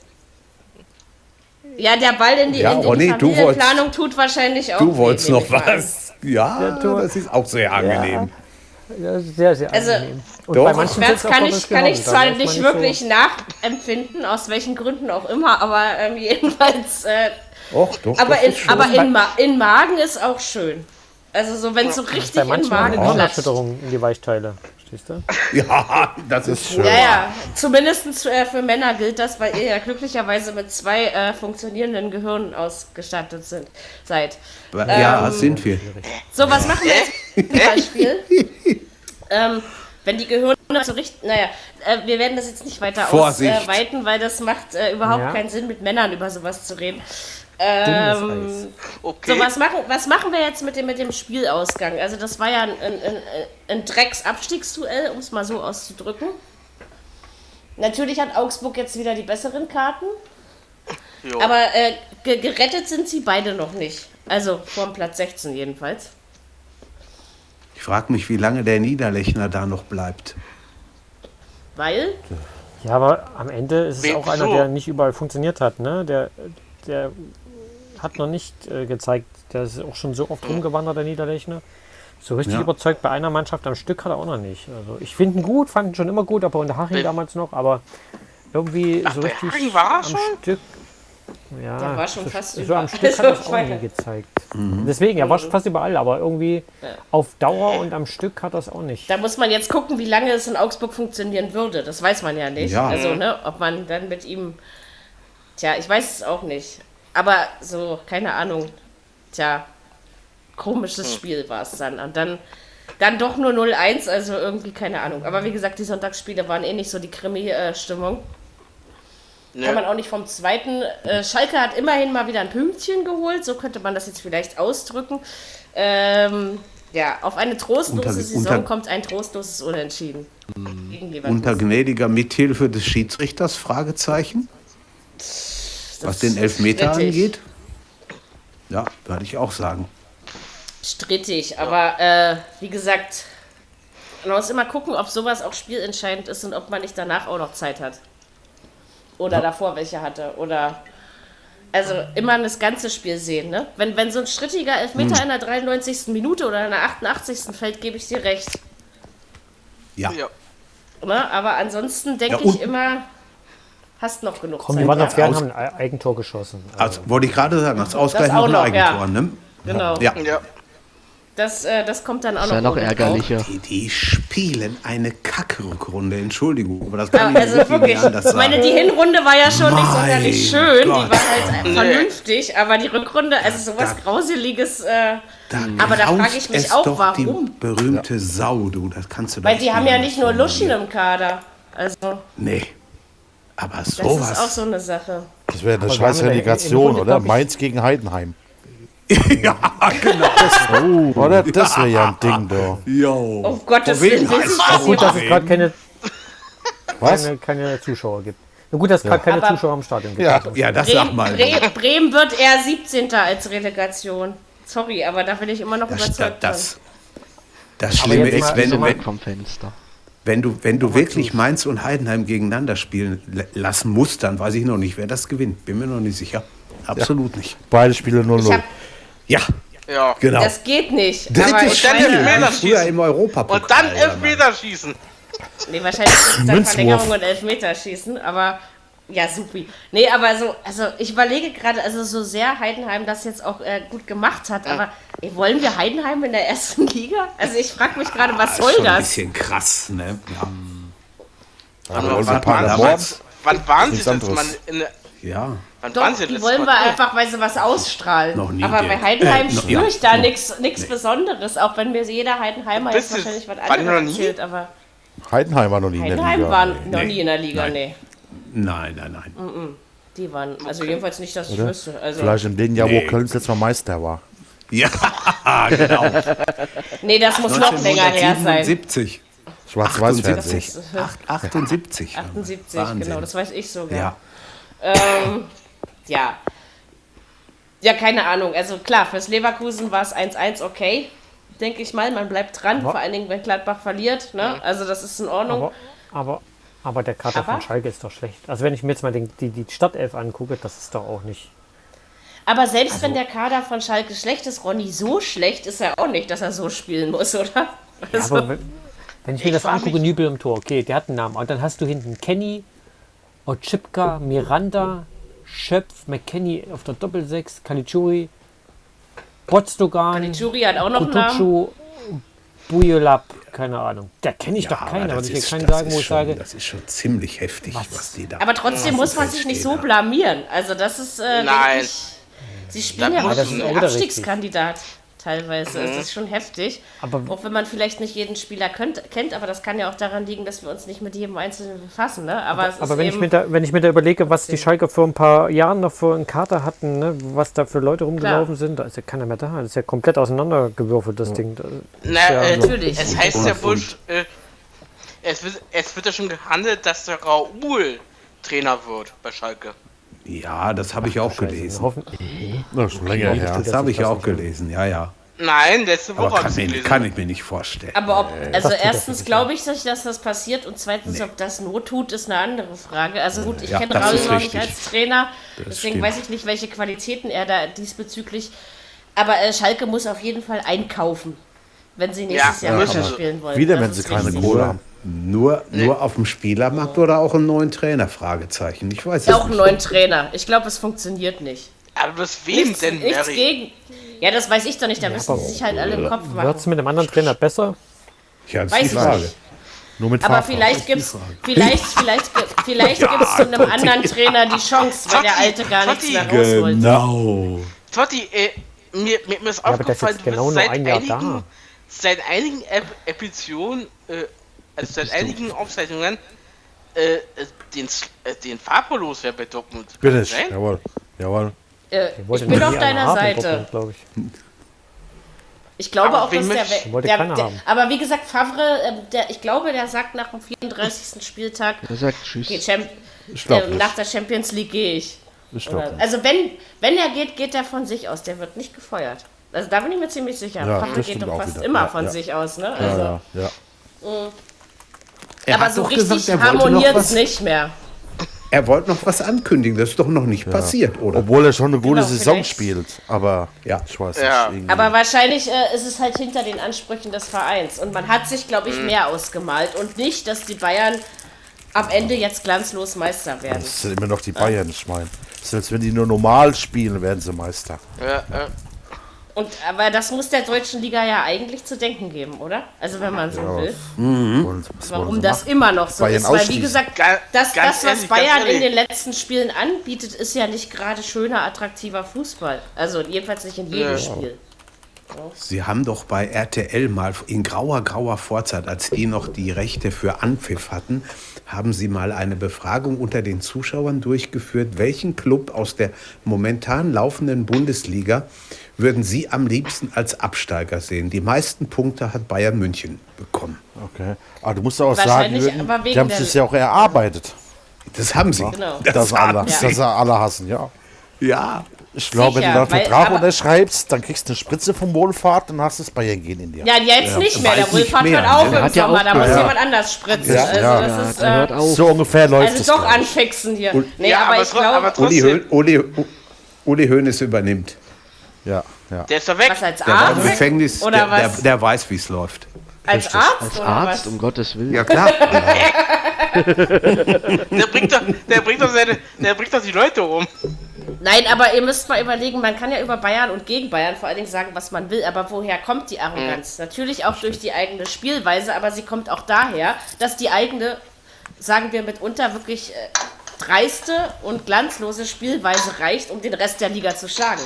[SPEAKER 2] Ja, der Ball in die, ja, in die Ronny, Familienplanung tut wahrscheinlich auch
[SPEAKER 3] Du wolltest noch was. Ja, ja das ist auch sehr angenehm.
[SPEAKER 5] Ja, sehr, sehr
[SPEAKER 2] also,
[SPEAKER 5] angenehm.
[SPEAKER 2] Und Doch. bei manchen Schmerz kann ich, kann ich zwar nicht wirklich so nachempfinden, aus welchen Gründen auch immer, aber ähm, jedenfalls. Äh,
[SPEAKER 3] Och, doch,
[SPEAKER 2] aber in, aber in, Ma in Magen ist auch schön. Also so, wenn es so richtig bei in Magen
[SPEAKER 5] klatscht. in die Weichteile. Verstehst du?
[SPEAKER 3] Ja, das ist schön.
[SPEAKER 2] Ja, ja. Zumindest äh, für Männer gilt das, weil ihr ja glücklicherweise mit zwei äh, funktionierenden Gehirnen ausgestattet sind, seid.
[SPEAKER 3] Ja, ähm, sind wir.
[SPEAKER 2] So, was machen wir jetzt zum Beispiel? ähm, wenn die Gehirne so richtig, naja, äh, wir werden das jetzt nicht weiter Vorsicht. ausweiten, weil das macht äh, überhaupt ja. keinen Sinn, mit Männern über sowas zu reden. Ähm, okay. So, was machen, was machen wir jetzt mit dem, mit dem Spielausgang? Also, das war ja ein, ein, ein, ein Drecks-Abstiegsduell, um es mal so auszudrücken. Natürlich hat Augsburg jetzt wieder die besseren Karten. Jo. Aber äh, gerettet sind sie beide noch nicht. Also vor Platz 16 jedenfalls.
[SPEAKER 3] Ich frage mich, wie lange der Niederlechner da noch bleibt.
[SPEAKER 2] Weil?
[SPEAKER 5] Ja, aber am Ende ist es auch einer, der nicht überall funktioniert hat. Ne? Der, der hat noch nicht äh, gezeigt, der ist auch schon so oft rumgewandert, der Niederlechner. So richtig ja. überzeugt bei einer Mannschaft am Stück hat er auch noch nicht. Also ich finde ihn gut, fand ihn schon immer gut, aber unter Haching damals noch, aber irgendwie Ach, so richtig am schon? Stück. Ja,
[SPEAKER 2] der war schon so, fast
[SPEAKER 5] so am Stück hat er es auch nie gezeigt. Mhm. Deswegen, er war schon fast überall, aber irgendwie ja. auf Dauer und am Stück hat er es auch nicht.
[SPEAKER 2] Da muss man jetzt gucken, wie lange es in Augsburg funktionieren würde. Das weiß man ja nicht. Ja. Also, ne, ob man dann mit ihm. Tja, ich weiß es auch nicht. Aber so, keine Ahnung. Tja, komisches hm. Spiel war es dann. Und dann, dann doch nur 0-1, also irgendwie keine Ahnung. Aber wie gesagt, die Sonntagsspiele waren eh nicht so die Krimi-Stimmung. Ja. Kann man auch nicht vom zweiten. Äh, Schalke hat immerhin mal wieder ein Pünktchen geholt, so könnte man das jetzt vielleicht ausdrücken. Ähm, ja, auf eine trostlose unter, Saison unter, kommt ein trostloses Unentschieden.
[SPEAKER 3] Unter gnädiger Mithilfe des Schiedsrichters? Fragezeichen was den Elfmeter angeht. Ja, würde ich auch sagen.
[SPEAKER 2] Strittig, aber äh, wie gesagt, man muss immer gucken, ob sowas auch spielentscheidend ist und ob man nicht danach auch noch Zeit hat. Oder ja. davor welche hatte. Oder also immer das ganze Spiel sehen, ne? Wenn, wenn so ein strittiger Elfmeter hm. in der 93. Minute oder in der 88. fällt, gebe ich dir recht.
[SPEAKER 3] Ja. ja.
[SPEAKER 2] Ne? Aber ansonsten denke ja, ich immer, Hast noch genug
[SPEAKER 5] Komm, Zeit. Die Wanderpferde ja, haben ein Eigentor geschossen.
[SPEAKER 3] Also. also wollte ich gerade sagen, das Ausgleich das noch ein Eigentor, ja. ne?
[SPEAKER 2] Genau.
[SPEAKER 3] Ja. ja.
[SPEAKER 2] Das, äh, das kommt dann auch
[SPEAKER 7] das
[SPEAKER 2] noch.
[SPEAKER 7] Ist ja noch ärgerlicher.
[SPEAKER 3] Die, die, spielen eine Kackrückrunde, Entschuldigung, aber das kann
[SPEAKER 2] ja, also ich wirklich anders sagen. Ich meine, die Hinrunde war ja schon mein nicht sonderlich schön, Gott. die war halt nee. vernünftig, aber die Rückrunde, also sowas da, Grauseliges. Äh, da aber da frage ich mich auch, warum.
[SPEAKER 3] Die berühmte ja. Sau, du, das kannst du
[SPEAKER 2] Weil die haben ja nicht nur Luschen im Kader. Also.
[SPEAKER 3] Nee. Aber sowas.
[SPEAKER 2] Das ist auch so eine Sache.
[SPEAKER 6] Das wäre eine scheiß Relegation, oder? Mainz gegen Heidenheim.
[SPEAKER 3] ja, genau. Das,
[SPEAKER 6] oh, oder? Das wäre ja ein Ding da.
[SPEAKER 2] Jo. Auf Gottes Willen.
[SPEAKER 5] Ist gut, dass es gerade keine, keine, keine, Zuschauer gibt. Na gut, dass es gerade keine Aber Zuschauer am Stadion gibt.
[SPEAKER 3] Ja, ja das Bremen, sag mal.
[SPEAKER 2] Bre Bremen wird eher 17. als Relegation. Sorry, aber da bin ich immer noch das, überzeugt.
[SPEAKER 3] Das, das, das Schlimme ist, wenn, wenn, vom Fenster. Wenn du, wenn du wirklich Mainz und Heidenheim gegeneinander spielen lassen musst, dann weiß ich noch nicht, wer das gewinnt. Bin mir noch nicht sicher. Absolut ja. nicht.
[SPEAKER 6] Beide Spiele 0-0.
[SPEAKER 3] Ja.
[SPEAKER 4] Ja.
[SPEAKER 3] Genau.
[SPEAKER 2] Das geht nicht.
[SPEAKER 3] Drittes Spiel früher im Europa
[SPEAKER 4] Und dann Elfmeterschießen.
[SPEAKER 2] Nee, wahrscheinlich ist es dann Verlängerung und Elfmeterschießen, aber ja, supi. Nee, aber so, also ich überlege gerade, also so sehr Heidenheim das jetzt auch äh, gut gemacht hat, aber ey, wollen wir Heidenheim in der ersten Liga? Also ich frage mich gerade, was soll
[SPEAKER 3] schon
[SPEAKER 2] das?
[SPEAKER 3] Ein bisschen krass, ne?
[SPEAKER 6] Ja. Aber wann, wann,
[SPEAKER 4] wann, wann waren sie das mal in der
[SPEAKER 3] ja.
[SPEAKER 2] Wann Doch, die wollen wir einfach, weil sie was ausstrahlen. Noch nie Aber bei Heidenheim äh, spüre ja, ich da nichts nee. Besonderes, auch wenn mir jeder Heidenheimer jetzt wahrscheinlich was anderes erzählt. Aber
[SPEAKER 6] Heidenheim war noch nie
[SPEAKER 2] Heidenheim
[SPEAKER 6] in der Liga.
[SPEAKER 2] war noch nie in der Liga,
[SPEAKER 3] nein.
[SPEAKER 2] nee.
[SPEAKER 3] Nein, nein, nein.
[SPEAKER 2] Mm -mm. Die waren, also jedenfalls nicht, dass ich
[SPEAKER 6] Oder?
[SPEAKER 2] wüsste. Also
[SPEAKER 6] Vielleicht in dem Jahr, nee. wo Köln letztes Mal Meister war.
[SPEAKER 3] Ja, genau.
[SPEAKER 2] nee, das muss noch länger her sein.
[SPEAKER 3] 70.
[SPEAKER 6] Schwarz-Weiß-Fernsehen.
[SPEAKER 3] 78.
[SPEAKER 2] 78, genau, das weiß ich sogar. Ja. Ähm, ja. Ja, keine Ahnung. Also klar, fürs Leverkusen war es 1-1 okay, denke ich mal. Man bleibt dran, aber vor allen Dingen, wenn Gladbach verliert. Ne? Also das ist in Ordnung.
[SPEAKER 5] Aber, aber, aber der Kater aber? von Schalke ist doch schlecht. Also wenn ich mir jetzt mal den, die, die Stadtelf angucke, das ist doch auch nicht...
[SPEAKER 2] Aber selbst also, wenn der Kader von Schalke schlecht ist, Ronny, so schlecht ist er auch nicht, dass er so spielen muss, oder?
[SPEAKER 5] Also, ja, aber wenn, wenn ich mir ich das angucke, Nübel im Tor, okay, der hat einen Namen. Und dann hast du hinten Kenny, Otschipka, Miranda, Schöpf, McKenny auf der Doppelsechs, Kalichuri, Botstogan,
[SPEAKER 2] Kalichuri hat auch noch Kutucu,
[SPEAKER 5] einen Bujolab, keine Ahnung. Da kenne ich ja, doch keinen, aber ich kann keinen sagen, wo ich sage.
[SPEAKER 3] Das ist schon ziemlich heftig, was, was die da
[SPEAKER 2] Aber trotzdem muss man sich nicht so blamieren. Also das ist, äh,
[SPEAKER 4] Nein.
[SPEAKER 2] Ich, sie spielen ja auch ein Abstiegskandidat teilweise. Mhm. Es ist schon heftig. Aber auch wenn man vielleicht nicht jeden Spieler könnt, kennt, aber das kann ja auch daran liegen, dass wir uns nicht mit jedem Einzelnen befassen. Ne? Aber,
[SPEAKER 5] aber, aber wenn, ich mir da, wenn ich mir da überlege, was die Schalke vor ein paar Jahren noch für einen Kater hatten, ne? was da für Leute rumgelaufen Klar. sind, da ist ja keiner mehr da. Das ist ja komplett auseinandergewürfelt, das ja. Ding.
[SPEAKER 4] Na,
[SPEAKER 5] ja
[SPEAKER 4] äh, natürlich. Es heißt ja wohl, äh, es, wird, es wird ja schon gehandelt, dass der Raoul Trainer wird bei Schalke.
[SPEAKER 3] Ja, das habe ich auch
[SPEAKER 5] Scheiße,
[SPEAKER 3] gelesen.
[SPEAKER 5] Hoffen
[SPEAKER 6] das länger her.
[SPEAKER 3] Das habe ich auch gelesen, ja, ja.
[SPEAKER 4] Nein, letzte Woche
[SPEAKER 3] kann, mir, kann ich mir nicht vorstellen.
[SPEAKER 2] Aber ob, also erstens glaube ich nicht, dass das passiert und zweitens, nee. ob das Not tut, ist eine andere Frage. Also gut, ich ja, kenne Raul noch nicht als Trainer, das deswegen stimmt. weiß ich nicht, welche Qualitäten er da diesbezüglich. Aber äh, Schalke muss auf jeden Fall einkaufen, wenn sie nächstes ja, Jahr müssen spielen wollen.
[SPEAKER 6] Wieder, wenn sie keine Kohle haben.
[SPEAKER 3] Nur, nee. nur auf dem Spielermarkt oder auch einen neuen Trainer? Fragezeichen. Ich weiß
[SPEAKER 2] es Auch einen neuen Trainer. Ich glaube, es funktioniert nicht.
[SPEAKER 4] Aber was wem nichts, denn,
[SPEAKER 2] nichts gegen. Ja, das weiß ich doch nicht. Da ja, müssen sie sich halt alle im Kopf machen.
[SPEAKER 5] Wird es mit einem anderen Trainer besser?
[SPEAKER 3] Ja, das weiß ist die Frage.
[SPEAKER 2] Nicht. Nur mit Aber vielleicht gibt es vielleicht, vielleicht, vielleicht ja, gibt's einem Gott, anderen Trainer die Chance, weil der alte gar Totti, nichts mehr rausholt.
[SPEAKER 3] Genau.
[SPEAKER 4] Totti, äh, mir, mir, mir ist ja, aufgefallen, du genau seit, einigen, seit einigen Episoden, äh, also seit einigen Aufzeichnungen, äh, den, äh, den Farblos wäre bei Dortmund.
[SPEAKER 6] Bitte, jawohl, jawohl.
[SPEAKER 2] Äh, ich bin auf deiner Seite. Ich. ich glaube aber auch, dass der, der, der Aber wie gesagt, Favre, äh, der, ich glaube, der sagt nach dem 34. Spieltag.
[SPEAKER 7] Der sagt Tschüss.
[SPEAKER 2] Champ, äh, nach der Champions League gehe ich. ich Oder, also wenn, wenn er geht, geht er von sich aus. Der wird nicht gefeuert. Also da bin ich mir ziemlich sicher. Ja, Favre geht doch fast wieder. immer ja, von ja. sich aus, ne? Also,
[SPEAKER 6] ja, ja.
[SPEAKER 2] ja. Aber so richtig gesagt, harmoniert es nicht mehr.
[SPEAKER 3] Er wollte noch was ankündigen, das ist doch noch nicht ja. passiert, oder?
[SPEAKER 6] Obwohl er schon eine gute genau, Saison spielt. Aber ja, ich weiß
[SPEAKER 4] ja.
[SPEAKER 2] nicht. Aber wahrscheinlich äh, ist es halt hinter den Ansprüchen des Vereins. Und man hat sich, glaube ich, mhm. mehr ausgemalt. Und nicht, dass die Bayern am Ende jetzt glanzlos Meister werden.
[SPEAKER 6] Das sind immer noch die Bayern, ich meine. Selbst wenn die nur normal spielen, werden sie Meister.
[SPEAKER 4] Ja, ja.
[SPEAKER 2] Und, aber das muss der deutschen Liga ja eigentlich zu denken geben, oder? Also wenn man so ja. will.
[SPEAKER 3] Mhm.
[SPEAKER 2] Warum das machen? immer noch so Bayern ist. Weil wie gesagt, das, das was Bayern in den letzten Spielen anbietet, ist ja nicht gerade schöner, attraktiver Fußball. Also jedenfalls nicht in jedem ja. Spiel.
[SPEAKER 3] Sie haben doch bei RTL mal in grauer, grauer Vorzeit, als die noch die Rechte für Anpfiff hatten, haben Sie mal eine Befragung unter den Zuschauern durchgeführt, welchen Club aus der momentan laufenden Bundesliga würden Sie am liebsten als Absteiger sehen? Die meisten Punkte hat Bayern München bekommen.
[SPEAKER 6] Okay. Aber du musst auch sagen, Jürgen, die haben es ja auch erarbeitet.
[SPEAKER 3] Das haben sie.
[SPEAKER 6] Genau. Das, das, alle, ja. das alle hassen, ja.
[SPEAKER 3] Ja.
[SPEAKER 6] Ich glaube, wenn du da einen Vertrag unterschreibst, dann kriegst du eine Spritze vom Wohlfahrt und hast das Bayern gehen in dir.
[SPEAKER 2] Ja, jetzt ja. nicht mehr. Der Wohlfahrt hört auf im Sommer. Ja da muss jemand anders spritzen. Ja, also ja. das ist,
[SPEAKER 6] äh, so ungefähr läuft
[SPEAKER 2] also es. Also doch anfixen hier. nee, aber, aber ich glaube...
[SPEAKER 3] Uli, Uli, Uli Hoeneß übernimmt.
[SPEAKER 6] Ja, ja.
[SPEAKER 4] Der ist doch weg.
[SPEAKER 2] Was, als
[SPEAKER 3] Arzt? Der war im Gefängnis, Oder der, was? Der, der weiß, wie es läuft.
[SPEAKER 2] Als. Arzt?
[SPEAKER 7] Als Arzt, was? um Gottes Willen.
[SPEAKER 3] Ja, klar.
[SPEAKER 4] der, bringt doch, der, bringt doch seine, der bringt doch die Leute um.
[SPEAKER 2] Nein, aber ihr müsst mal überlegen, man kann ja über Bayern und gegen Bayern vor allen Dingen sagen, was man will, aber woher kommt die Arroganz? Mhm. Natürlich auch durch die eigene Spielweise, aber sie kommt auch daher, dass die eigene, sagen wir mitunter, wirklich äh, dreiste und glanzlose Spielweise reicht, um den Rest der Liga zu schlagen.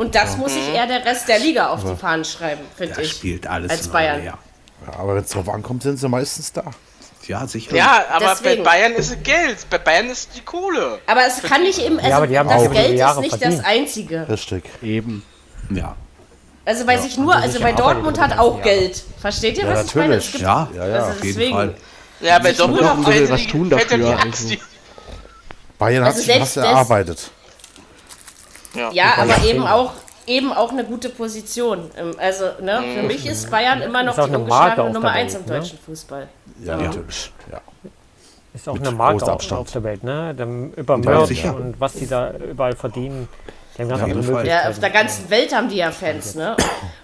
[SPEAKER 2] Und das muss sich eher der Rest der Liga auf die Fahnen schreiben, finde ich.
[SPEAKER 3] spielt alles
[SPEAKER 2] als Bayern.
[SPEAKER 6] Ja. ja aber wenn es drauf ankommt, sind sie meistens da.
[SPEAKER 3] Ja, sicher.
[SPEAKER 4] Ja, aber Deswegen. bei Bayern ist es Geld. Bei Bayern ist die Kohle.
[SPEAKER 2] Aber es kann nicht im. Also ja, aber die haben das auch Geld ist nicht verdient. das Einzige.
[SPEAKER 6] Richtig.
[SPEAKER 7] Eben.
[SPEAKER 3] Ja.
[SPEAKER 2] Also weil ja, sich nur, also bei Dortmund hat auch Geld. Versteht ihr,
[SPEAKER 6] ja,
[SPEAKER 2] was
[SPEAKER 6] natürlich. ich meine? Es
[SPEAKER 3] ja, ja, ja,
[SPEAKER 2] also auf jeden Fall.
[SPEAKER 4] Ja, bei Dortmund
[SPEAKER 7] fällt was tun dafür. Also.
[SPEAKER 6] Bayern hat also sich was erarbeitet.
[SPEAKER 2] Ja, ja aber eben auch eben auch eine gute Position. Ähm, also, ne, für mich ist Bayern immer noch die ungeschlagene Nummer 1 im ne? deutschen Fußball.
[SPEAKER 6] Ja, ja. natürlich. Ja.
[SPEAKER 5] Ist auch Mit eine Marke auf, auf, der Welt, ne? Dem, über Merch und was die da überall verdienen.
[SPEAKER 2] Ja, auf der ganzen Welt haben die ja Fans, ne?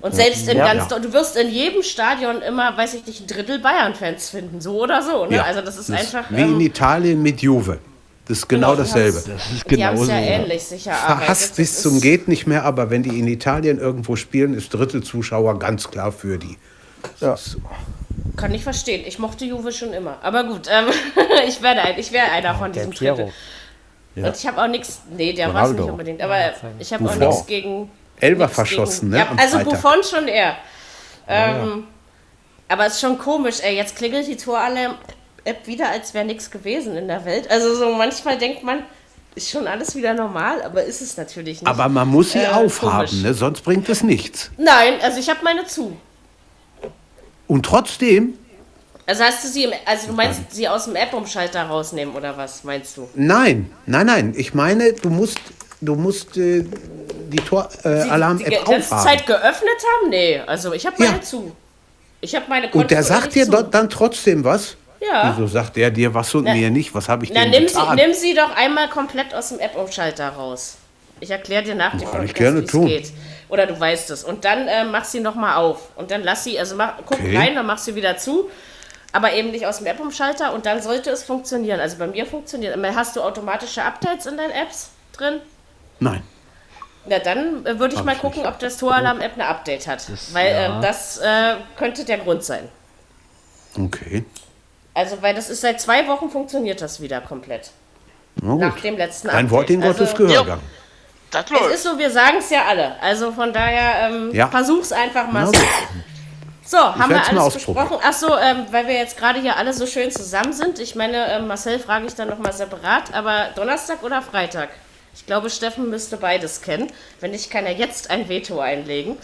[SPEAKER 2] Und selbst in ja, ganz, ja. du wirst in jedem Stadion immer, weiß ich nicht, ein Drittel Bayern-Fans finden, so oder so, ne? Ja, also das ist das einfach.
[SPEAKER 3] Wie ähm, in Italien mit Juve. Das ist genau, genau dasselbe.
[SPEAKER 2] Das ist genau die haben es ja ähnlich sicher.
[SPEAKER 3] Verhasst bis zum geht nicht mehr, aber wenn die in Italien irgendwo spielen, ist Drittel Zuschauer ganz klar für die.
[SPEAKER 2] Ja. Kann ich verstehen. Ich mochte Juve schon immer. Aber gut, ähm, ich werde ein, ich wäre einer von diesem Drittel. Ja. Und ich habe auch nichts. Nee, der war es nicht unbedingt. Aber ich habe auch nichts gegen.
[SPEAKER 3] Elber verschossen, gegen,
[SPEAKER 2] ne? Ja, also Buffon schon eher. Ähm, aber es ist schon komisch, ey. Jetzt klingelt die Toralarm App wieder, als wäre nichts gewesen in der Welt. Also so manchmal denkt man, ist schon alles wieder normal, aber ist es natürlich nicht.
[SPEAKER 3] Aber man muss sie äh, aufhaben, ne? sonst bringt es nichts.
[SPEAKER 2] Nein, also ich habe meine zu.
[SPEAKER 3] Und trotzdem?
[SPEAKER 2] Also hast du sie, im, also du meinst sie aus dem App-Umschalter rausnehmen oder was meinst du?
[SPEAKER 3] Nein, nein, nein. Ich meine, du musst, du musst äh, die Tor-Alarm-App äh, aufhaben. Die
[SPEAKER 2] Zeit geöffnet haben? Nee, also ich habe meine ja. zu. Ich habe meine
[SPEAKER 3] Konto Und der sagt dir dann trotzdem was? Ja. Wieso sagt er dir was und na, mir nicht? Was habe ich denn
[SPEAKER 2] nimm getan? Sie, nimm sie doch einmal komplett aus dem App-Umschalter raus. Ich erkläre dir nach dem
[SPEAKER 3] Podcast, wie es geht.
[SPEAKER 2] Oder du weißt es. Und dann äh, mach sie nochmal auf. Und dann lass sie, also mach, guck okay. rein, dann mach sie wieder zu. Aber eben nicht aus dem App-Umschalter. Und dann sollte es funktionieren. Also bei mir funktioniert. Hast du automatische Updates in deinen Apps drin?
[SPEAKER 3] Nein.
[SPEAKER 2] Na, dann äh, würde ich Hab mal gucken, nicht. ob das Toralarm-App eine Update hat. Das, Weil ja. äh, das äh, könnte der Grund sein.
[SPEAKER 3] Okay.
[SPEAKER 2] Also, weil das ist seit zwei Wochen funktioniert das wieder komplett. Nach dem letzten
[SPEAKER 3] Ein Wort in Gottes also, Gehörgang.
[SPEAKER 2] Ja, es ist so, wir sagen es ja alle. Also von daher, ähm, ja. versuch's einfach mal so. So, haben wir alles besprochen. Achso, ähm, weil wir jetzt gerade hier alle so schön zusammen sind. Ich meine, ähm, Marcel frage ich dann nochmal separat, aber Donnerstag oder Freitag? Ich glaube, Steffen müsste beides kennen. Wenn nicht, kann er jetzt ein Veto einlegen.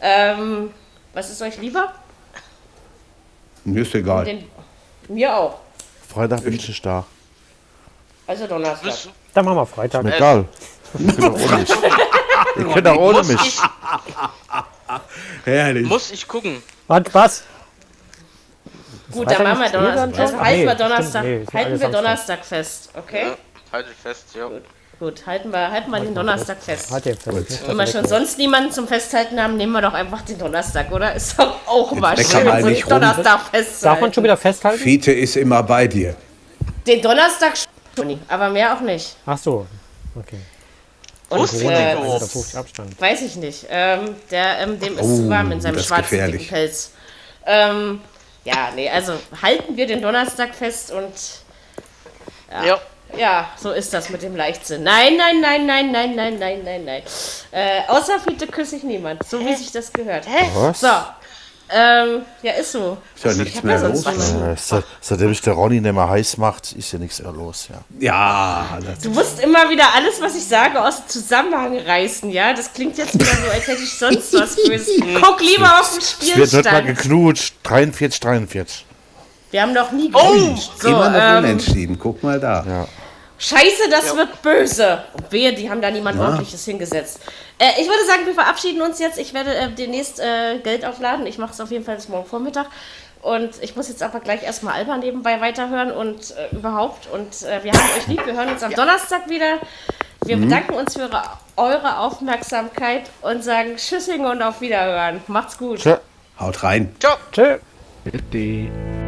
[SPEAKER 2] Ähm, was ist euch lieber?
[SPEAKER 3] Mir ist egal.
[SPEAKER 2] Den, mir auch.
[SPEAKER 6] Freitag bin ich nicht da.
[SPEAKER 2] Also Donnerstag.
[SPEAKER 5] Dann machen wir Freitag.
[SPEAKER 6] Ist mir egal. Ich bin auch ohne mich. Ich bin auch ohne mich. Ich,
[SPEAKER 4] Herrlich. Muss ich gucken.
[SPEAKER 5] Was? was?
[SPEAKER 2] Gut, dann machen wir Donnerstag. Halten wir Donnerstag, halten wir Donnerstag fest, okay? Ja,
[SPEAKER 4] halte ich fest, ja.
[SPEAKER 2] Gut. Gut, halten wir, halten wir den Donnerstag fest.
[SPEAKER 5] Halt fest.
[SPEAKER 2] Wenn wir schon sonst niemanden zum Festhalten haben, nehmen wir doch einfach den Donnerstag, oder? Ist doch auch mal schön, so
[SPEAKER 3] einen
[SPEAKER 2] Donnerstag festzuhalten.
[SPEAKER 5] Darf man schon wieder festhalten?
[SPEAKER 3] Fiete ist immer bei dir.
[SPEAKER 2] Den Donnerstag schon, aber mehr auch nicht.
[SPEAKER 5] Ach so, okay.
[SPEAKER 2] Und, äh, also weiß ich nicht. Ähm, der, ähm, dem ist oh, zu warm in seinem schwarzen Pelz. Ähm, ja, nee, also halten wir den Donnerstag fest und ja. ja. Ja, so ist das mit dem Leichtsinn. Nein, nein, nein, nein, nein, nein, nein, nein, nein. Äh, außer Fiete küsse ich niemand, so wie sich das gehört. Hä? Was? So. Ähm, ja, ist so.
[SPEAKER 3] Ist ja nichts mehr los.
[SPEAKER 6] Äh, seit, seitdem ich der Ronny nicht mehr heiß macht, ist ja nichts mehr los, ja.
[SPEAKER 3] Ja.
[SPEAKER 2] Du musst immer wieder alles, was ich sage, aus dem Zusammenhang reißen, ja? Das klingt jetzt wieder so, als hätte ich sonst was Böses. Guck lieber auf den Spielstand. Es wird
[SPEAKER 6] nicht mal geknutscht. 43, 43.
[SPEAKER 2] Wir haben noch nie geknutscht.
[SPEAKER 3] Oh, so, immer noch ähm, unentschieden. Guck mal da.
[SPEAKER 6] Ja.
[SPEAKER 2] Scheiße, das ja. wird böse. Wehe, die haben da niemand ja. ordentliches hingesetzt. Äh, ich würde sagen, wir verabschieden uns jetzt. Ich werde äh, demnächst äh, Geld aufladen. Ich mache es auf jeden Fall bis morgen Vormittag. Und ich muss jetzt aber gleich erstmal Alba nebenbei weiterhören und äh, überhaupt. Und äh, wir haben euch lieb. Wir hören uns am ja. Donnerstag wieder. Wir mhm. bedanken uns für eure, eure, Aufmerksamkeit und sagen Tschüssing und auf Wiederhören. Macht's gut.
[SPEAKER 3] Tschö. Haut rein.
[SPEAKER 4] Ciao.
[SPEAKER 5] Tschö.
[SPEAKER 1] Bitte.